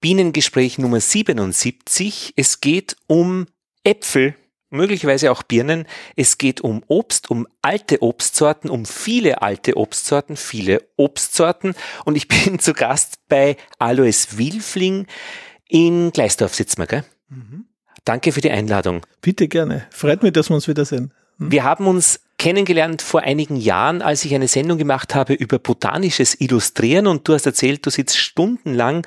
Bienengespräch Nummer 77. Es geht um Äpfel, möglicherweise auch Birnen. Es geht um Obst, um alte Obstsorten, um viele alte Obstsorten, viele Obstsorten. Und ich bin zu Gast bei Alois Wilfling in Gleisdorf sitzen wir, gell? Mhm. Danke für die Einladung. Bitte gerne. Freut mich, dass wir uns wiedersehen. Hm? Wir haben uns kennengelernt vor einigen Jahren, als ich eine Sendung gemacht habe über botanisches Illustrieren und du hast erzählt, du sitzt stundenlang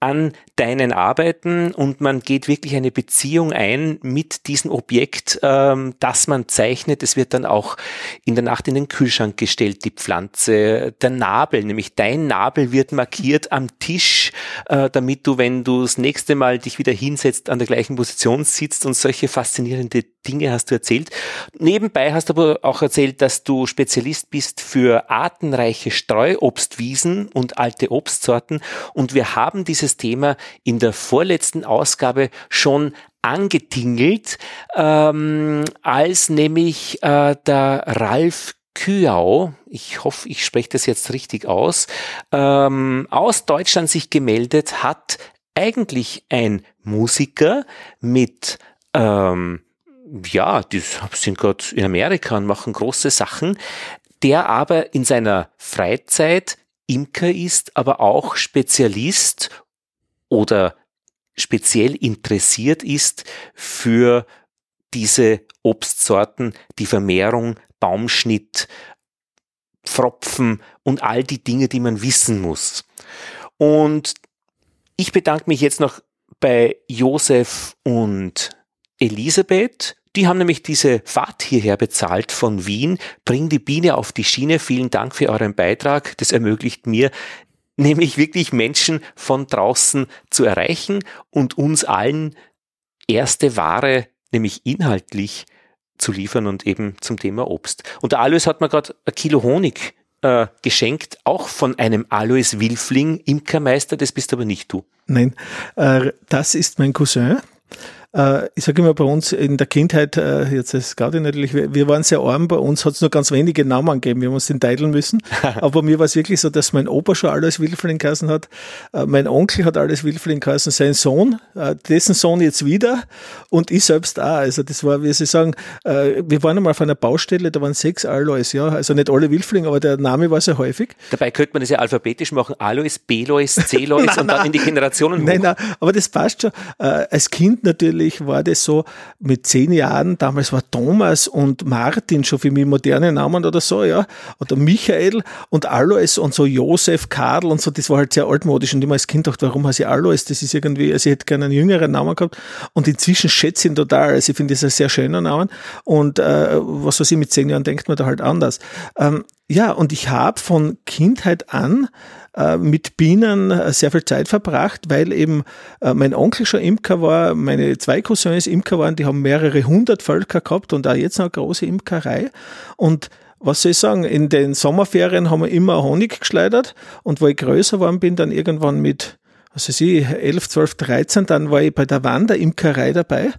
an deinen Arbeiten und man geht wirklich eine Beziehung ein mit diesem Objekt, ähm, das man zeichnet. Es wird dann auch in der Nacht in den Kühlschrank gestellt, die Pflanze. Der Nabel, nämlich dein Nabel wird markiert am Tisch, äh, damit du, wenn du das nächste Mal dich wieder hinsetzt, an der gleichen Position sitzt und solche faszinierende Dinge hast du erzählt. Nebenbei hast du aber auch erzählt, dass du Spezialist bist für artenreiche Streuobstwiesen und alte Obstsorten und wir haben dieses dieses Thema in der vorletzten Ausgabe schon angetingelt, ähm, als nämlich äh, der Ralf Kyau, ich hoffe, ich spreche das jetzt richtig aus, ähm, aus Deutschland sich gemeldet hat, eigentlich ein Musiker mit ähm, ja, die sind gerade in Amerika und machen große Sachen, der aber in seiner Freizeit Imker ist, aber auch Spezialist oder speziell interessiert ist für diese Obstsorten, die Vermehrung, Baumschnitt, Pfropfen und all die Dinge, die man wissen muss. Und ich bedanke mich jetzt noch bei Josef und Elisabeth. Die haben nämlich diese Fahrt hierher bezahlt von Wien. Bring die Biene auf die Schiene. Vielen Dank für euren Beitrag. Das ermöglicht mir, nämlich wirklich Menschen von draußen zu erreichen und uns allen erste Ware, nämlich inhaltlich, zu liefern und eben zum Thema Obst. Und der Alois hat mir gerade ein Kilo Honig äh, geschenkt, auch von einem Alois Wilfling, Imkermeister, das bist aber nicht du. Nein, äh, das ist mein Cousin. Äh, ich sage immer bei uns in der Kindheit, äh, jetzt ist Gaudi natürlich, wir waren sehr arm, bei uns hat es nur ganz wenige Namen gegeben, wir haben uns den teilen müssen. Aber bei mir war es wirklich so, dass mein Opa schon alles Wilfling geheißen hat, äh, mein Onkel hat alles Wilfling geheißen, sein Sohn, dessen Sohn jetzt wieder und ich selbst auch. Also das war, wie Sie sagen, wir waren einmal auf einer Baustelle, da waren sechs Alois, ja, also nicht alle Wilfling, aber der Name war sehr häufig. Dabei könnte man das ja alphabetisch machen, Alois, B-Lois, C-Lois und dann in die Generationen hoch. Nein, nein, aber das passt schon. Als Kind natürlich natürlich war das so, mit zehn Jahren, damals war Thomas und Martin schon für mich moderne Namen oder so, ja, oder Michael und Alois und so Josef, Karl und so, das war halt sehr altmodisch und immer als Kind dachte, warum heiße ich Alois? Das ist irgendwie, also ich hätte gerne einen jüngeren Namen gehabt und inzwischen schätze ich ihn total, also ich finde das ein sehr schöner Name und äh, was weiß ich, mit zehn Jahren denkt man da halt anders. Ähm, ja, und ich habe von Kindheit an äh, mit Bienen äh, sehr viel Zeit verbracht, weil eben äh, mein Onkel schon Imker war, meine zwei Cousins Imker waren, die haben mehrere hundert Völker gehabt und auch jetzt noch eine große Imkerei. Und was soll ich sagen, in den Sommerferien haben wir immer Honig geschleudert und wo ich größer geworden bin, dann irgendwann mit was weiß ich, 11, 12, 13, dann war ich bei der Wanderimkerei dabei.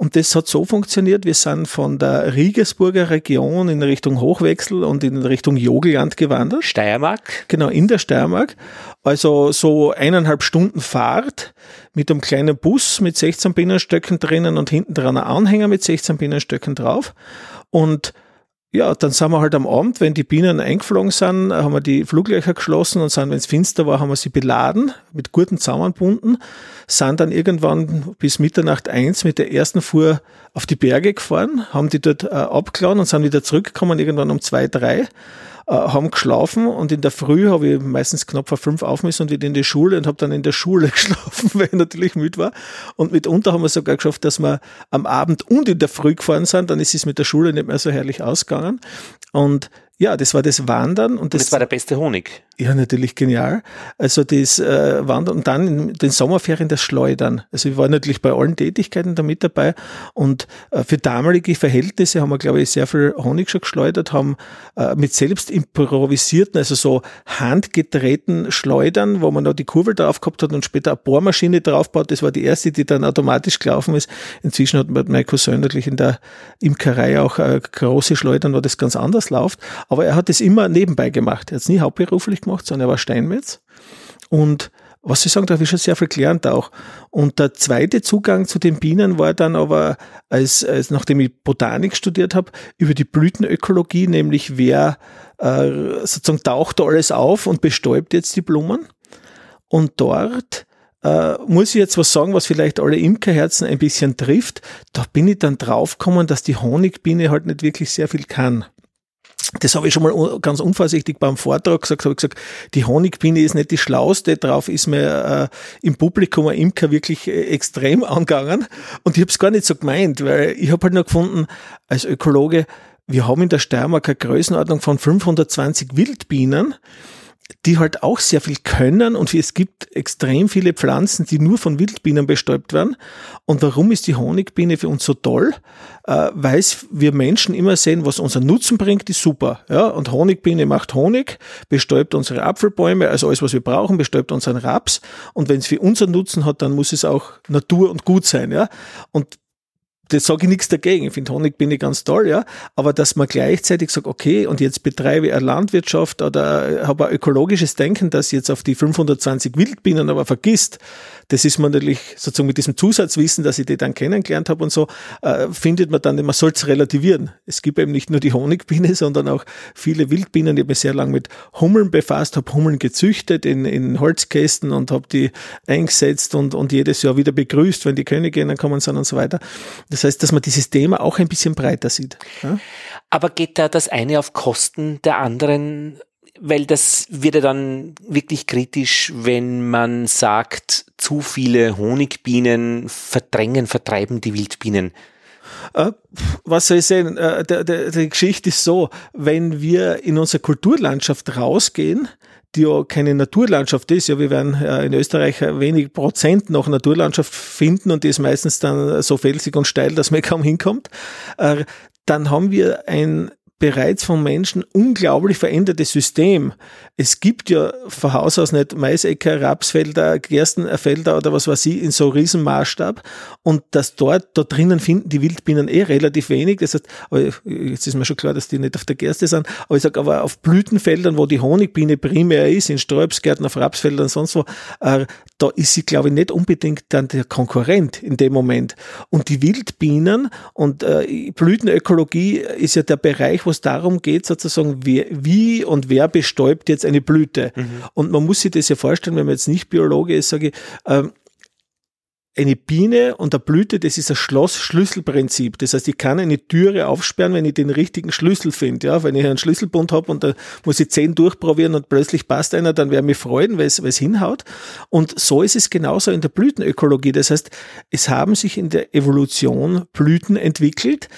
Und das hat so funktioniert, wir sind von der Riegersburger Region in Richtung Hochwechsel und in Richtung Jogelland gewandert. Steiermark? Genau, in der Steiermark. Also so eineinhalb Stunden Fahrt mit einem kleinen Bus mit 16 Binnenstöcken drinnen und hinten dran ein Anhänger mit 16 Binnenstöcken drauf. Und ja, dann sind wir halt am Abend, wenn die Bienen eingeflogen sind, haben wir die Fluglöcher geschlossen und sind, wenn es finster war, haben wir sie beladen, mit guten zusammenbunden, sind dann irgendwann bis Mitternacht eins mit der ersten Fuhr auf die Berge gefahren, haben die dort äh, abgeladen und sind wieder zurückgekommen, irgendwann um zwei, drei äh, haben geschlafen und in der Früh habe ich meistens knapp vor fünf aufmüssen und wieder in die Schule und habe dann in der Schule geschlafen, weil ich natürlich müde war. Und mitunter haben wir sogar geschafft, dass wir am Abend und in der Früh gefahren sind, dann ist es mit der Schule nicht mehr so herrlich ausgegangen. Und ja, das war das Wandern. Und das, und das war der beste Honig. Ja, natürlich genial. Also das äh, Wandern und dann in den Sommerferien das Schleudern. Also ich war natürlich bei allen Tätigkeiten da mit dabei und äh, für damalige Verhältnisse haben wir, glaube ich, sehr viel Honig schon geschleudert, haben äh, mit selbst improvisierten, also so handgedrehten Schleudern, wo man da die Kurve drauf gehabt hat und später eine Bohrmaschine draufbaut. Das war die erste, die dann automatisch gelaufen ist. Inzwischen hat mein Cousin natürlich in der Imkerei auch äh, große Schleudern, wo das ganz anders läuft. Aber er hat es immer nebenbei gemacht. Er hat es nie hauptberuflich gemacht, sondern er war Steinmetz. Und was Sie sagen, da habe ich schon sehr viel gelernt auch. Und der zweite Zugang zu den Bienen war dann aber, als, als nachdem ich Botanik studiert habe, über die Blütenökologie, nämlich wer äh, sozusagen taucht da alles auf und bestäubt jetzt die Blumen. Und dort äh, muss ich jetzt was sagen, was vielleicht alle Imkerherzen ein bisschen trifft. Da bin ich dann draufgekommen, dass die Honigbiene halt nicht wirklich sehr viel kann. Das habe ich schon mal ganz unvorsichtig beim Vortrag gesagt, habe ich gesagt, die Honigbiene ist nicht die schlauste, drauf ist mir äh, im Publikum ein Imker wirklich äh, extrem angegangen. Und ich habe es gar nicht so gemeint, weil ich habe halt nur gefunden, als Ökologe, wir haben in der Steiermark eine Größenordnung von 520 Wildbienen die halt auch sehr viel können und es gibt extrem viele Pflanzen, die nur von Wildbienen bestäubt werden. Und warum ist die Honigbiene für uns so toll? Äh, Weil wir Menschen immer sehen, was unseren Nutzen bringt, ist super. Ja, und Honigbiene macht Honig, bestäubt unsere Apfelbäume, also alles, was wir brauchen, bestäubt unseren Raps. Und wenn es für unseren Nutzen hat, dann muss es auch Natur und gut sein. Ja, und das sage ich nichts dagegen. Ich finde Honig bin ich ganz toll, ja. Aber dass man gleichzeitig sagt, okay, und jetzt betreibe ich eine Landwirtschaft oder habe ein ökologisches Denken, das jetzt auf die 520 Wildbienen aber vergisst, das ist man natürlich sozusagen mit diesem Zusatzwissen, dass ich die dann kennengelernt habe und so, äh, findet man dann, man soll es relativieren. Es gibt eben nicht nur die Honigbiene, sondern auch viele Wildbienen. Ich habe mich sehr lange mit Hummeln befasst, habe Hummeln gezüchtet in, in Holzkästen und habe die eingesetzt und, und jedes Jahr wieder begrüßt, wenn die Königin kommen sind und so weiter. Das heißt, dass man dieses Thema auch ein bisschen breiter sieht. Ja? Aber geht da das eine auf Kosten der anderen weil das wird ja dann wirklich kritisch, wenn man sagt, zu viele Honigbienen verdrängen, vertreiben die Wildbienen. Äh, was soll ich sagen? Äh, die Geschichte ist so, wenn wir in unsere Kulturlandschaft rausgehen, die ja keine Naturlandschaft ist. Ja, wir werden äh, in Österreich wenig Prozent noch Naturlandschaft finden und die ist meistens dann so felsig und steil, dass man kaum hinkommt. Dann haben wir ein bereits von Menschen unglaublich veränderte System. Es gibt ja von Haus aus nicht Maisäcker, Rapsfelder, Gerstenfelder oder was weiß ich in so Riesenmaßstab und dass dort, da drinnen finden die Wildbienen eh relativ wenig. Das heißt, jetzt ist mir schon klar, dass die nicht auf der Gerste sind, aber ich sage aber auf Blütenfeldern, wo die Honigbiene primär ist, in Sträubsgärten, auf Rapsfeldern und sonst wo, äh, da ist sie, glaube ich, nicht unbedingt dann der Konkurrent in dem Moment. Und die Wildbienen und äh, Blütenökologie ist ja der Bereich, wo es darum geht, sozusagen, wie, wie und wer bestäubt jetzt eine Blüte. Mhm. Und man muss sich das ja vorstellen, wenn man jetzt nicht Biologe ist, sage ich, ähm, eine Biene und eine Blüte, das ist ein Schloss-Schlüsselprinzip. Das heißt, ich kann eine Türe aufsperren, wenn ich den richtigen Schlüssel finde. Ja, wenn ich einen Schlüsselbund habe und da muss ich zehn durchprobieren und plötzlich passt einer, dann ich mich freuen, weil es hinhaut. Und so ist es genauso in der Blütenökologie. Das heißt, es haben sich in der Evolution Blüten entwickelt,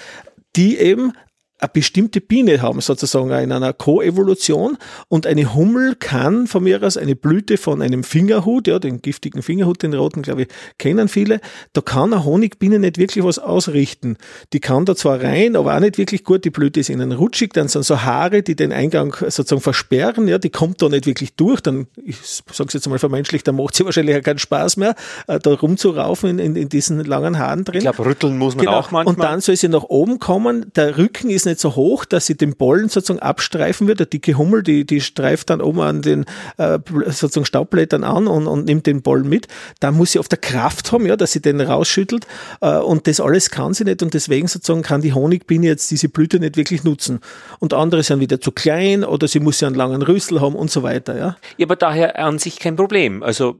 die eben eine bestimmte Biene haben, sozusagen in einer Koevolution. Und eine Hummel kann von mir aus eine Blüte von einem Fingerhut, ja, den giftigen Fingerhut, den roten, glaube ich, kennen viele. Da kann eine Honigbiene nicht wirklich was ausrichten. Die kann da zwar rein, aber auch nicht wirklich gut. Die Blüte ist innen rutschig, dann sind so Haare, die den Eingang sozusagen versperren, ja, die kommt da nicht wirklich durch. Dann, ich sage es jetzt mal vermenschlich, dann macht sie wahrscheinlich auch keinen Spaß mehr, äh, da rumzuraufen in, in, in diesen langen Haaren drin. Ich glaube, rütteln muss man genau. auch manchmal. Und dann soll sie nach oben kommen. Der Rücken ist nicht nicht so hoch, dass sie den Bollen sozusagen abstreifen wird. Der dicke Hummel, die, die streift dann oben an den äh, sozusagen Staubblättern an und, und nimmt den Bollen mit. Da muss sie auf der Kraft haben, ja, dass sie den rausschüttelt. Äh, und das alles kann sie nicht und deswegen sozusagen kann die Honigbiene jetzt diese Blüte nicht wirklich nutzen. Und andere sind wieder zu klein oder sie muss ja einen langen Rüssel haben und so weiter. Ja, ja aber daher an sich kein Problem. Also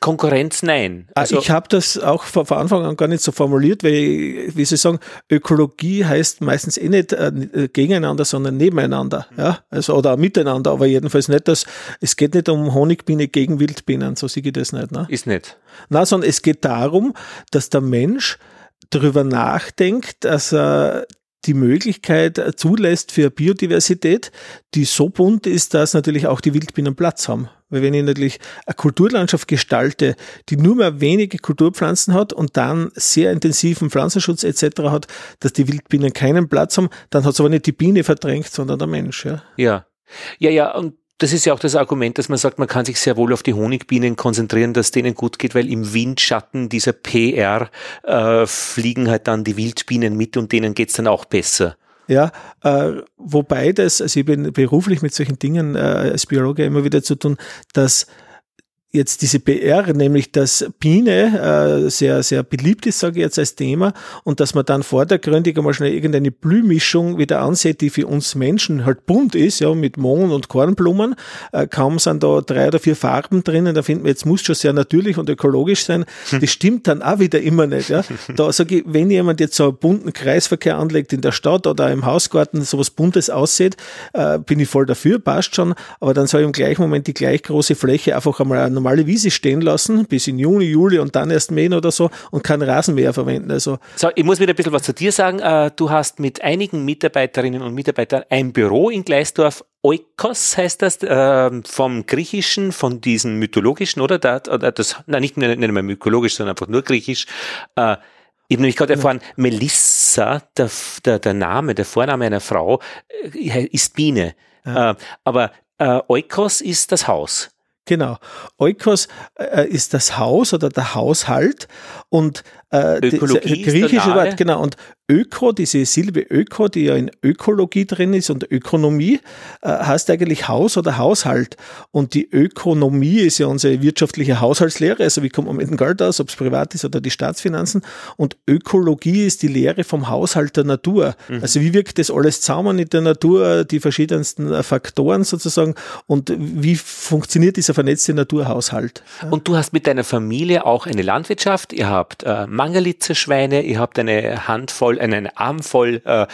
Konkurrenz nein. Ah, also ich habe das auch von, Anfang an gar nicht so formuliert, weil, wie Sie sagen, Ökologie heißt meistens eh nicht äh, gegeneinander, sondern nebeneinander. Mhm. Ja? Also, oder miteinander, aber jedenfalls nicht, dass es geht nicht um Honigbiene gegen Wildbienen, so sehe ich das nicht. Ne? Ist nicht. Na, sondern es geht darum, dass der Mensch darüber nachdenkt, dass er die Möglichkeit zulässt für Biodiversität, die so bunt ist, dass natürlich auch die Wildbienen Platz haben. Weil wenn ich natürlich eine Kulturlandschaft gestalte, die nur mehr wenige Kulturpflanzen hat und dann sehr intensiven Pflanzenschutz etc. hat, dass die Wildbienen keinen Platz haben, dann hat es aber nicht die Biene verdrängt, sondern der Mensch. Ja, ja, ja, ja und das ist ja auch das Argument, dass man sagt, man kann sich sehr wohl auf die Honigbienen konzentrieren, dass denen gut geht, weil im Windschatten dieser PR äh, fliegen halt dann die Wildbienen mit und denen geht's dann auch besser. Ja, äh, wobei das, also ich bin beruflich mit solchen Dingen äh, als Biologe immer wieder zu tun, dass jetzt diese PR, nämlich dass Biene äh, sehr, sehr beliebt ist, sage ich jetzt als Thema, und dass man dann vordergründig einmal schnell irgendeine Blühmischung wieder ansieht, die für uns Menschen halt bunt ist, ja, mit Mohn und Kornblumen. Äh, kaum sind da drei oder vier Farben drinnen, da finden wir, jetzt muss schon sehr natürlich und ökologisch sein. Das stimmt dann auch wieder immer nicht. Ja. Da sage ich, wenn jemand jetzt so einen bunten Kreisverkehr anlegt in der Stadt oder im Hausgarten, sowas Buntes aussieht, äh, bin ich voll dafür, passt schon, aber dann soll ich im gleichen Moment die gleich große Fläche einfach einmal normale Wiese stehen lassen, bis in Juni, Juli und dann erst mähen oder so und kein Rasenmäher verwenden. Also so, ich muss wieder ein bisschen was zu dir sagen. Äh, du hast mit einigen Mitarbeiterinnen und Mitarbeitern ein Büro in Gleisdorf. Oikos heißt das, äh, vom Griechischen, von diesen mythologischen, oder? Da, oder das, nein, nicht, nicht mehr mythologisch, sondern einfach nur griechisch. Äh, ich habe nämlich gerade erfahren, Melissa, der, der, der Name, der Vorname einer Frau, äh, ist Biene. Ja. Aber äh, Oikos ist das Haus. Genau. Oikos äh, ist das Haus oder der Haushalt und äh, Ökologie griechische Wort, genau. Und Öko, diese Silbe Öko, die ja in Ökologie drin ist und Ökonomie, äh, heißt eigentlich Haus oder Haushalt. Und die Ökonomie ist ja unsere wirtschaftliche Haushaltslehre, also wie kommt man mit dem Geld aus, ob es privat ist oder die Staatsfinanzen. Und Ökologie ist die Lehre vom Haushalt der Natur. Mhm. Also wie wirkt das alles zusammen in der Natur, die verschiedensten äh, Faktoren sozusagen und wie funktioniert dieser vernetzte Naturhaushalt? Und du hast mit deiner Familie auch eine Landwirtschaft, ihr habt äh, Mangalitzer Schweine, ihr habt eine Handvoll, eine Armvoll äh,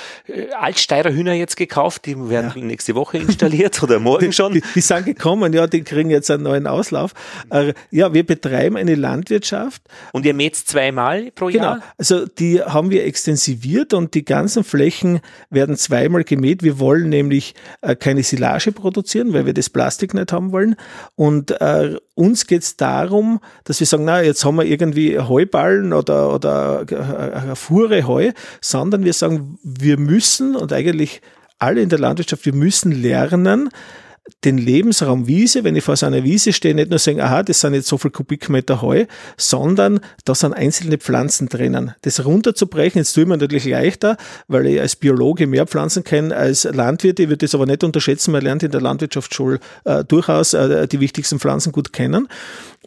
Altsteirer Hühner jetzt gekauft, die werden ja. nächste Woche installiert oder morgen schon. Die, die, sind gekommen, ja, die kriegen jetzt einen neuen Auslauf. Äh, ja, wir betreiben eine Landwirtschaft. Und ihr mäht zweimal pro. Jahr? Genau, also die haben wir extensiviert und die ganzen Flächen werden zweimal gemäht. Wir wollen nämlich äh, keine Silage produzieren, weil wir das Plastik nicht haben wollen. Und äh, uns geht es darum, dass wir sagen, na, jetzt haben wir irgendwie Heuballen oder, oder eine Fuhre Heu, sondern wir sagen, wir müssen und eigentlich alle in der Landwirtschaft, wir müssen lernen, den Lebensraum Wiese, wenn ich vor so einer Wiese stehe, nicht nur sagen, aha, das sind jetzt so viele Kubikmeter Heu, sondern da sind einzelne Pflanzen drinnen. Das runterzubrechen, jetzt tue ich mir natürlich leichter, weil ich als Biologe mehr Pflanzen kenne als Landwirt. Ich würde das aber nicht unterschätzen, man lernt in der Landwirtschaftsschule äh, durchaus äh, die wichtigsten Pflanzen gut kennen.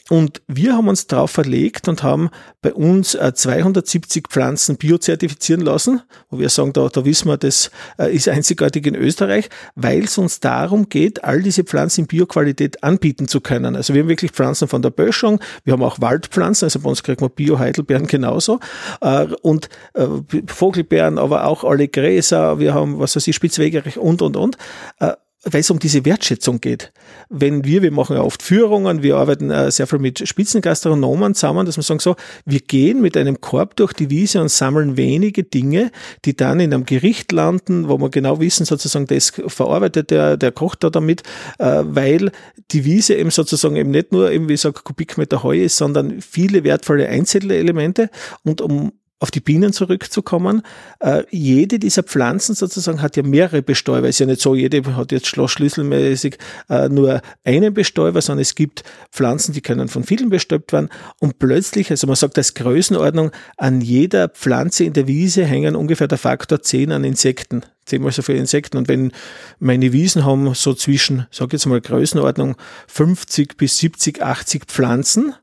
Und wir haben uns darauf verlegt und haben bei uns 270 äh, Pflanzen biozertifizieren lassen, wo wir sagen, da, da wissen wir, das äh, ist einzigartig in Österreich, weil es uns darum geht, all diese Pflanzen in Bioqualität anbieten zu können. Also wir haben wirklich Pflanzen von der Böschung, wir haben auch Waldpflanzen, also bei uns kriegt man Bio-Heidelbeeren genauso. Äh, und Vogelbeeren, aber auch alle Gräser, wir haben, was weiß ich, Spitzwegerich und, und, und weil es um diese Wertschätzung geht. Wenn wir, wir machen ja oft Führungen, wir arbeiten äh, sehr viel mit Spitzengastronomen zusammen, dass wir sagen so, wir gehen mit einem Korb durch die Wiese und sammeln wenige Dinge, die dann in einem Gericht landen, wo wir genau wissen, sozusagen, das verarbeitet der, der kocht da damit, äh, weil die Wiese eben sozusagen eben nicht nur eben, wie ich sage, Kubikmeter Heu ist, sondern viele wertvolle Einzelelemente und um auf die Bienen zurückzukommen, äh, jede dieser Pflanzen sozusagen hat ja mehrere Bestäuber. Es ist ja nicht so, jede hat jetzt schlossschlüsselmäßig äh, nur einen Bestäuber, sondern es gibt Pflanzen, die können von vielen bestäubt werden. Und plötzlich, also man sagt als Größenordnung, an jeder Pflanze in der Wiese hängen ungefähr der Faktor 10 an Insekten. Zehnmal so viele Insekten. Und wenn meine Wiesen haben so zwischen, sag jetzt mal Größenordnung 50 bis 70, 80 Pflanzen,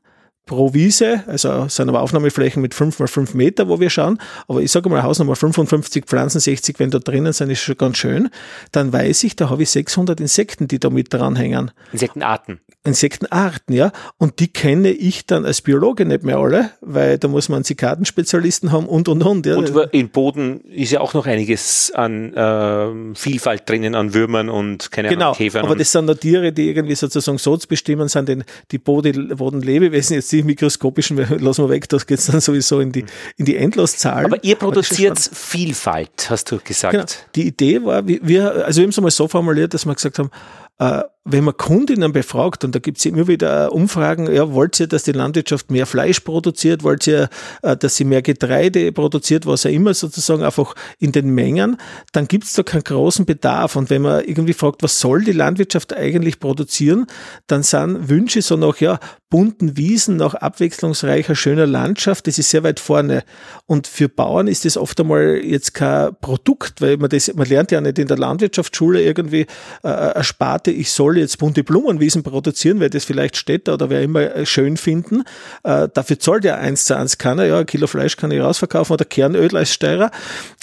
pro Wiese, also sind aber Aufnahmeflächen mit 5 mal 5 Meter, wo wir schauen, aber ich sage mal Hausnummer 55 Pflanzen, 60, wenn da drinnen sind, ist schon ganz schön, dann weiß ich, da habe ich 600 Insekten, die da mit dranhängen. Insektenarten. Insektenarten, ja. Und die kenne ich dann als Biologe nicht mehr alle, weil da muss man Zikadenspezialisten haben und und und. Ja. Und im Boden ist ja auch noch einiges an äh, Vielfalt drinnen, an Würmern und keine genau, Ahnung, Käfern. Aber das sind da Tiere, die irgendwie sozusagen so zu bestimmen sind, denn die Bodenlebewesen, jetzt die mikroskopischen, lassen wir weg, das geht dann sowieso in die, in die Endloszahl. Aber ihr produziert Vielfalt, hast du gesagt. Genau. Die Idee war, wir, also wir haben es einmal so formuliert, dass wir gesagt haben, äh, wenn man Kundinnen befragt, und da gibt es immer wieder Umfragen, ja, wollt ihr, dass die Landwirtschaft mehr Fleisch produziert, wollt ihr, äh, dass sie mehr Getreide produziert, was auch immer sozusagen einfach in den Mengen, dann gibt es da keinen großen Bedarf. Und wenn man irgendwie fragt, was soll die Landwirtschaft eigentlich produzieren, dann sind Wünsche so nach, ja, bunten Wiesen, nach abwechslungsreicher, schöner Landschaft, das ist sehr weit vorne. Und für Bauern ist das oft einmal jetzt kein Produkt, weil man das, man lernt ja nicht in der Landwirtschaftsschule irgendwie äh, eine Sparte, ich soll soll jetzt bunte Blumenwiesen produzieren, weil das vielleicht Städte oder wer immer äh, schön finden. Äh, dafür zahlt ja eins zu eins keiner. Ja, ein Kilo Fleisch kann ich rausverkaufen oder Kernöl als Steuer.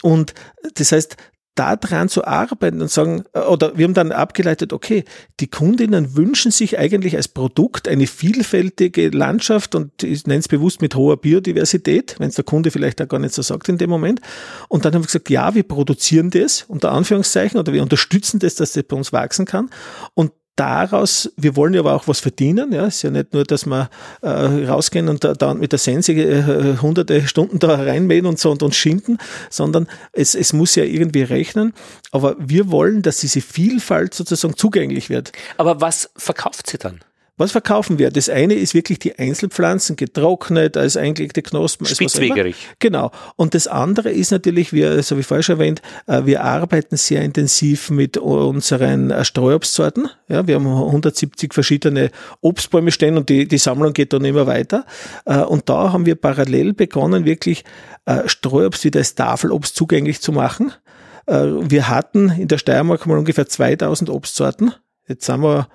Und das heißt, daran zu arbeiten und sagen, äh, oder wir haben dann abgeleitet, okay, die Kundinnen wünschen sich eigentlich als Produkt eine vielfältige Landschaft und ich nenne es bewusst mit hoher Biodiversität, wenn es der Kunde vielleicht auch gar nicht so sagt in dem Moment. Und dann haben wir gesagt, ja, wir produzieren das unter Anführungszeichen oder wir unterstützen das, dass das bei uns wachsen kann. Und daraus, wir wollen ja aber auch was verdienen, ja, ist ja nicht nur, dass wir äh, rausgehen und da, da mit der Sense äh, hunderte Stunden da reinmähen und so und uns schinden, sondern es, es muss ja irgendwie rechnen, aber wir wollen, dass diese Vielfalt sozusagen zugänglich wird. Aber was verkauft sie dann? Was verkaufen wir? Das eine ist wirklich die Einzelpflanzen, getrocknet, als eingelegte Knospen. Spitzwegerig. Genau. Und das andere ist natürlich, wir, so wie vorher schon erwähnt, äh, wir arbeiten sehr intensiv mit unseren äh, Streuobstsorten. Ja, wir haben 170 verschiedene Obstbäume stehen und die, die Sammlung geht dann immer weiter. Äh, und da haben wir parallel begonnen, wirklich Streuobst wieder als Tafelobst zugänglich zu machen. Wir hatten in der Steiermark mal ungefähr 2000 Obstsorten. Jetzt sind wir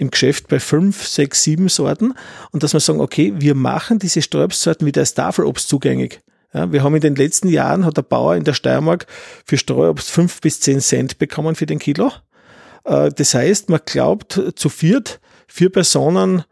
im Geschäft bei fünf, sechs, sieben Sorten und dass wir sagen, okay, wir machen diese Sträubsorten wieder als Tafelobst zugänglich. Ja, wir haben in den letzten Jahren, hat der Bauer in der Steiermark für Streuobst fünf bis zehn Cent bekommen für den Kilo. Äh, das heißt, man glaubt zu viert, vier Personen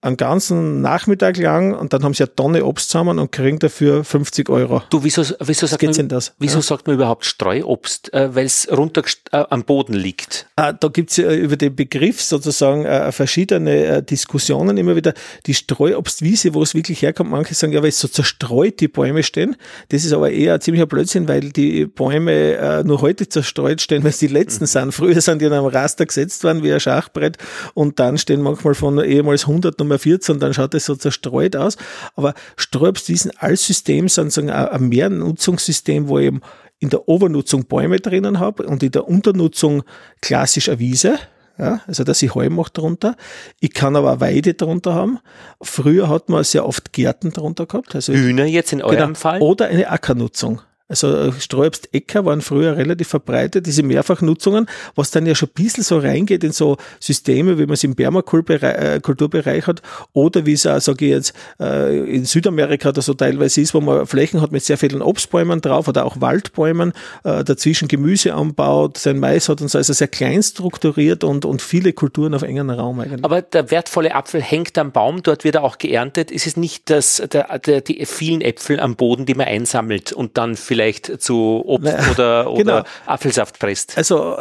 einen ganzen Nachmittag lang und dann haben sie eine Tonne Obst zusammen und kriegen dafür 50 Euro. Du, wieso, wieso, sagt, man, das? wieso ja. sagt man überhaupt Streuobst? Äh, Weil es runter äh, am Boden liegt. Ah, da gibt's ja über den Begriff sozusagen äh, verschiedene äh, Diskussionen immer wieder. Die Streuobstwiese, wo es wirklich herkommt, manche sagen, ja, weil es so zerstreut die Bäume stehen. Das ist aber eher ein ziemlicher Blödsinn, weil die Bäume äh, nur heute zerstreut stehen, weil es die letzten mhm. sind. Früher sind die in einem Raster gesetzt worden wie ein Schachbrett und dann stehen manchmal von ehemals 100 Nummer 14, dann schaut es so zerstreut aus. Aber Streuobstwiesen als System sind sozusagen ein Mehrnutzungssystem, wo ich eben in der Obernutzung Bäume drinnen habe und in der Unternutzung klassisch eine Wiese. Ja, also dass ich Heu mache drunter. Ich kann aber eine Weide drunter haben. Früher hat man sehr oft Gärten drunter gehabt. Also Hühner jetzt in eurem genau, Fall? Oder eine Ackernutzung. Also äh, Streuobst-Äcker waren früher relativ verbreitet, diese Mehrfachnutzungen, was dann ja schon ein bisschen so reingeht in so Systeme, wie man es im Permakulturbereich hat oder wie es auch, sage ich jetzt, äh, in Südamerika oder so teilweise ist, wo man Flächen hat mit sehr vielen Obstbäumen drauf oder auch Waldbäumen, äh, dazwischen Gemüse anbaut, sein Mais hat und so, also sehr klein strukturiert und, und viele Kulturen auf engen Raum eigentlich. Aber der wertvolle Apfel hängt am Baum, dort wird er auch geerntet. Es ist nicht das, der, der, die vielen Äpfel am Boden, die man einsammelt und dann vielleicht vielleicht zu Obst oder, oder genau. Apfelsaft presst. Also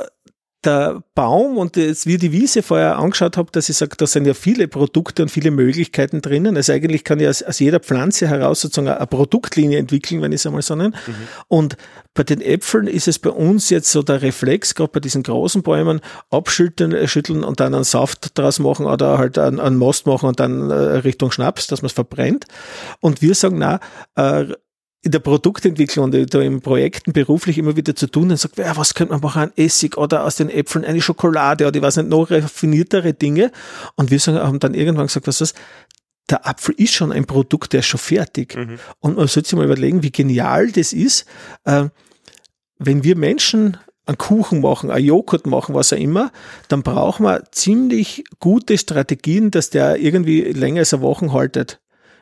der Baum und jetzt, wie die Wiese vorher angeschaut habe, dass ich sage, da sind ja viele Produkte und viele Möglichkeiten drinnen. Also eigentlich kann ich aus, aus jeder Pflanze heraus sozusagen eine Produktlinie entwickeln, wenn ich es einmal so nenne. Mhm. Und bei den Äpfeln ist es bei uns jetzt so der Reflex, gerade bei diesen großen Bäumen, abschütteln schütteln und dann einen Saft draus machen oder halt einen, einen Most machen und dann äh, Richtung Schnaps, dass man es verbrennt. Und wir sagen, na, äh, in der Produktentwicklung und da in Projekten beruflich immer wieder zu tun und sagt, ja, was könnte man machen, ein Essig oder aus den Äpfeln eine Schokolade oder ich weiß nicht, noch raffiniertere Dinge. Und wir sagen, haben dann irgendwann gesagt, was ist das? Der Apfel ist schon ein Produkt, der ist schon fertig. Mhm. Und man sollte sich mal überlegen, wie genial das ist, äh, wenn wir Menschen einen Kuchen machen, einen Joghurt machen, was auch immer, dann brauchen wir ziemlich gute Strategien, dass der irgendwie länger als eine Woche haltet.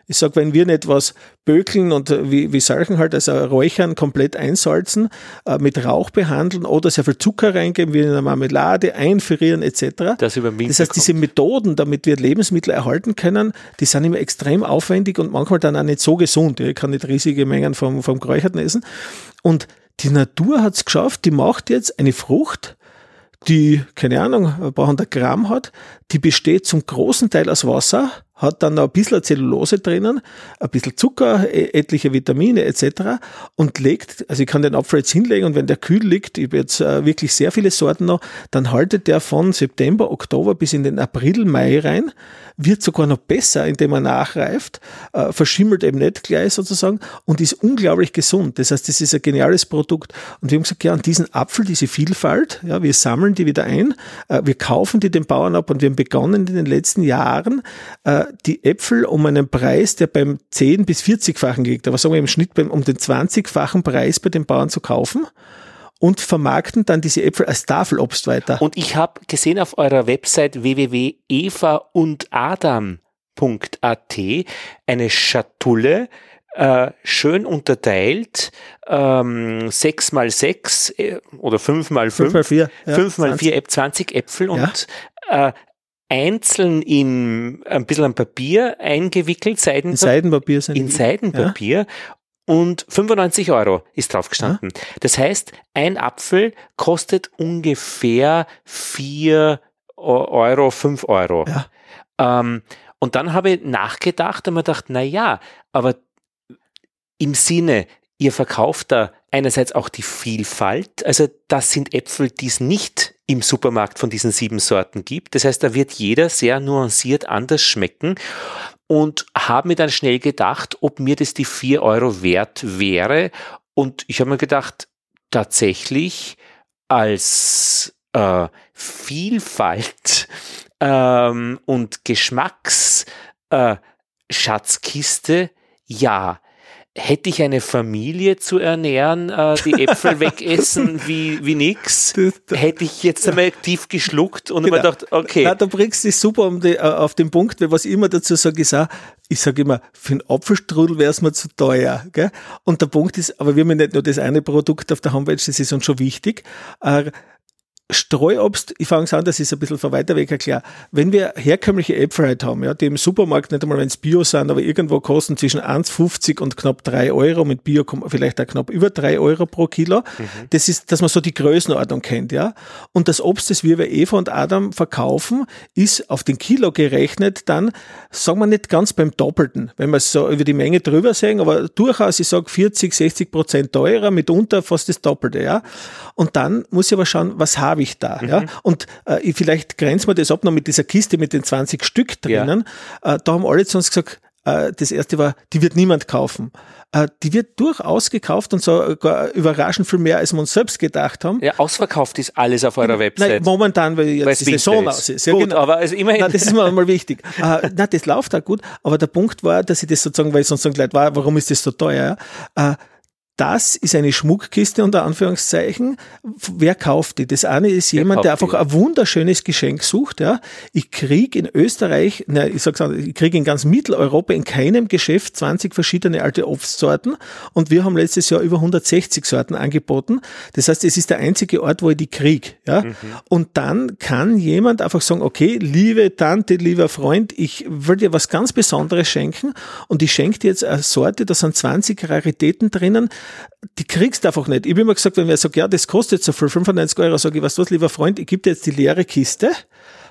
Ich sag, wenn wir nicht was bökeln und äh, wie, wie solchen halt, also räuchern, komplett einsalzen, äh, mit Rauch behandeln oder sehr viel Zucker reingeben, wie in einer Marmelade, einfrieren etc. Das, über das heißt, diese Methoden, damit wir Lebensmittel erhalten können, die sind immer extrem aufwendig und manchmal dann auch nicht so gesund. Ich kann nicht riesige Mengen vom, vom Geräucherten essen. Und die Natur hat es geschafft, die macht jetzt eine Frucht, die, keine Ahnung, ein paar hundert Gramm hat, die besteht zum großen Teil aus Wasser, hat dann noch ein bisschen Zellulose drinnen, ein bisschen Zucker, e, etliche Vitamine etc. und legt, also ich kann den Apfel jetzt hinlegen und wenn der kühl liegt, ich habe jetzt äh, wirklich sehr viele Sorten noch, dann haltet der von September, Oktober bis in den April, Mai rein, wird sogar noch besser, indem er nachreift, äh, verschimmelt eben nicht gleich sozusagen und ist unglaublich gesund. Das heißt, das ist ein geniales Produkt. Und wir haben gesagt, ja, an diesen Apfel, diese Vielfalt, ja, wir sammeln die wieder ein, äh, wir kaufen die den Bauern ab und wir haben begonnen in den letzten Jahren, die Äpfel um einen Preis, der beim 10 bis 40-fachen liegt, aber sagen wir im Schnitt beim, um den 20-fachen Preis bei den Bauern zu kaufen und vermarkten dann diese Äpfel als Tafelobst weiter. Und ich habe gesehen auf eurer Website www.evaundadam.at eine Schatulle, äh, schön unterteilt, ähm, 6 mal 6 äh, oder 5 mal 5, 5 mal 4, ja, 5 mal 4, 20 Äpfel und äh, einzeln in ein bisschen an Papier eingewickelt, Seiden In Seidenpapier sind in Seidenpapier und 95 Euro ist drauf gestanden. Das heißt, ein Apfel kostet ungefähr 4 Euro, 5 Euro. Ja. Ähm, und dann habe ich nachgedacht und mir gedacht, na ja, aber im Sinne, ihr verkauft da einerseits auch die Vielfalt, also das sind Äpfel, die es nicht im Supermarkt von diesen sieben Sorten gibt. Das heißt, da wird jeder sehr nuanciert anders schmecken und habe mir dann schnell gedacht, ob mir das die vier Euro wert wäre. Und ich habe mir gedacht, tatsächlich als äh, Vielfalt ähm, und Geschmacks äh, ja. Hätte ich eine Familie zu ernähren, äh, die Äpfel wegessen wie, wie nix, hätte ich jetzt einmal tief geschluckt und Genau. mir gedacht, okay, Na, du bringst dich super um die, äh, auf den Punkt, weil was ich immer dazu sage, ist auch, ich sage immer, für einen Apfelstrudel wäre es mir zu teuer. Gell? Und der Punkt ist, aber wir haben ja nicht nur das eine Produkt auf der Homepage, das ist uns schon wichtig. Äh, Streuobst, ich fange an, das ist ein bisschen von weiter weg erklärt. Wenn wir herkömmliche Äpfel halt haben, ja, die im Supermarkt nicht einmal, wenn es Bio sind, aber irgendwo kosten zwischen 1,50 und knapp 3 Euro, mit Bio kommt man vielleicht auch knapp über 3 Euro pro Kilo. Das ist, dass man so die Größenordnung kennt, ja. Und das Obst, das wir bei Eva und Adam verkaufen, ist auf den Kilo gerechnet dann, sagen wir nicht ganz beim Doppelten, wenn wir es so über die Menge drüber sehen, aber durchaus, ich sage 40, 60 Prozent teurer, mitunter fast das Doppelte, ja. Und dann muss ich aber schauen, was habe ich da, ja. Und äh, ich- vielleicht grenzen wir das ab noch mit dieser Kiste mit den 20 Stück drinnen. Äh, da haben alle zu uns gesagt, äh, das erste war, die wird niemand kaufen. Äh, die wird durchaus gekauft und sogar überraschend viel mehr, als wir uns selbst gedacht haben. ja, ausverkauft ist alles auf eurer Nein, Website. momentan, weil jetzt die Saison aus ist. Ja, Gut, genau. aber also immerhin. Nein, das ist mir einmal wichtig. Äh, nein, das läuft auch gut, aber der Punkt war, dass ich das sozusagen, weil sonst sagen die Leute, "Wa- warum ist das so teuer? ja? Äh, das ist eine Schmuckkiste unter Anführungszeichen. Wer kauft die? Das eine ist jemand, der einfach ein wunderschönes Geschenk sucht. Ja. Ich krieg in Österreich, ne, ich sag's anders, ich krieg in ganz Mitteleuropa in keinem Geschäft 20 verschiedene alte Obstsorten und wir haben letztes Jahr über 160 Sorten angeboten. Das heißt, es ist der einzige Ort, wo ich die krieg. Ja. Und dann kann jemand einfach sagen, okay, liebe Tante, lieber Freund, ich will dir was ganz Besonderes schenken und ich schenke dir jetzt eine Sorte, da sind 20 Raritäten drinnen, die kriegst du einfach nicht. Ich habe immer gesagt, wenn wer sagt, ja, das kostet so viel, 95 Euro, sage ich, was was, lieber Freund, ich gebe dir jetzt die leere Kiste,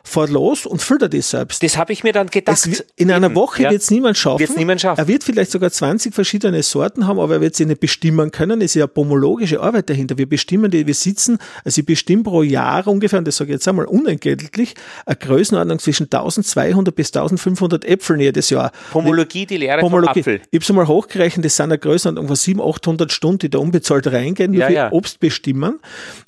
fahr los und füll dir das selbst. das habe ich mir dann gedacht. Es in einer Eben, Woche ja. wird es niemand schaffen. Wird's niemand schaffen. Er wird vielleicht sogar 20 verschiedene Sorten haben, aber er wird sie nicht bestimmen können. Es ist ja pomologische Arbeit dahinter. Wir bestimmen die, wir sitzen, also ich bestimme pro Jahr ungefähr, und das sage ich jetzt einmal unentgeltlich, eine Größenordnung zwischen 1200 bis 1500 Äpfeln jedes Jahr. Pomologie, die Lehre Pomologie. vom Apfel. Ich habe es einmal hochgerechnet, das sind eine Größenordnung von 700, 800 Stunden, die da unbezahlt reingehen, nur Ja, für ja. Obst bestimmen.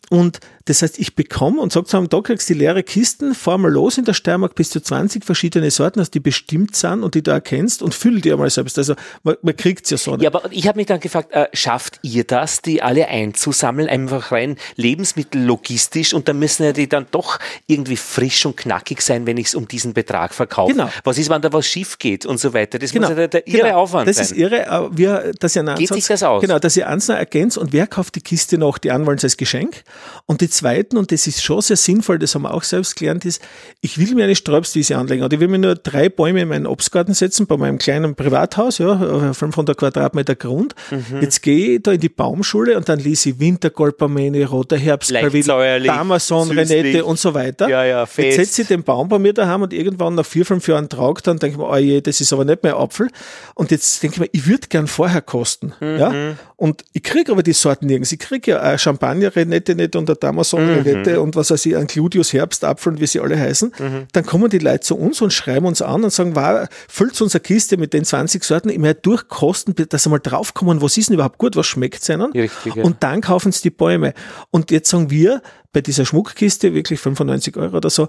Und das heißt, ich bekomme und sage zu einem, da kriegst du die leere Kisten, fahr mal los in der Steiermark bis zu 20 verschiedene Sorten, dass die bestimmt sind und die du erkennst und füll die einmal selbst. Also man, man kriegt ja so. nicht. Ja, aber ich habe mich dann gefragt, äh, schafft ihr das, die alle einzusammeln, einfach rein lebensmittellogistisch und dann müssen ja die dann doch irgendwie frisch und knackig sein, wenn ich es um diesen Betrag verkaufe. Genau. Was ist, wenn da was schief geht und so weiter? Das Genau. muss ja der, der irre Genau. Aufwand Das sein. ist irre, aber wir, dass ihr einen Geht Ansatz- sich das aus? Genau, dass ihr eins noch ergänzt und wer kauft die Kiste noch? Die einen wollen es als Geschenk. Und die zweiten, und das ist schon sehr sinnvoll, das haben wir auch selbst gelernt, ist, ich will mir eine Sträubswiese anlegen und ich will mir nur drei Bäume in meinen Obstgarten setzen, bei meinem kleinen Privathaus, ja, 500 Quadratmeter Grund. Mhm. Jetzt gehe ich da in die Baumschule und dann lese ich Wintergolpermäne, roter Herbstkalvin, Amazon. Renette und so weiter. Ja, ja, Jetzt fest. setze ich den Baum bei mir daheim und irgendwann nach vier, fünf Jahren tragt, dann denke ich mir, oh je, das ist aber nicht mehr Apfel. Und jetzt denke ich mir, ich würde gern vorher kosten. Mhm. Ja? Und ich kriege aber die Sorten nirgends. Ich kriege ja eine Champagner-Renette nicht und eine Damason-Renette und was weiß ich, einen Claudius Herbstapfel und wie sie alle heißen. Mhm. Dann kommen die Leute zu uns und schreiben uns an und sagen, wow, füllt unsere Kiste mit den 20 Sorten immer durchkosten, dass sie mal draufkommen, was ist denn überhaupt gut, was schmeckt ihnen. Richtig, ja. Und dann kaufen sie die Bäume. Und jetzt sagen wir, bei dieser Schmuckkiste, wirklich 95 Euro oder so,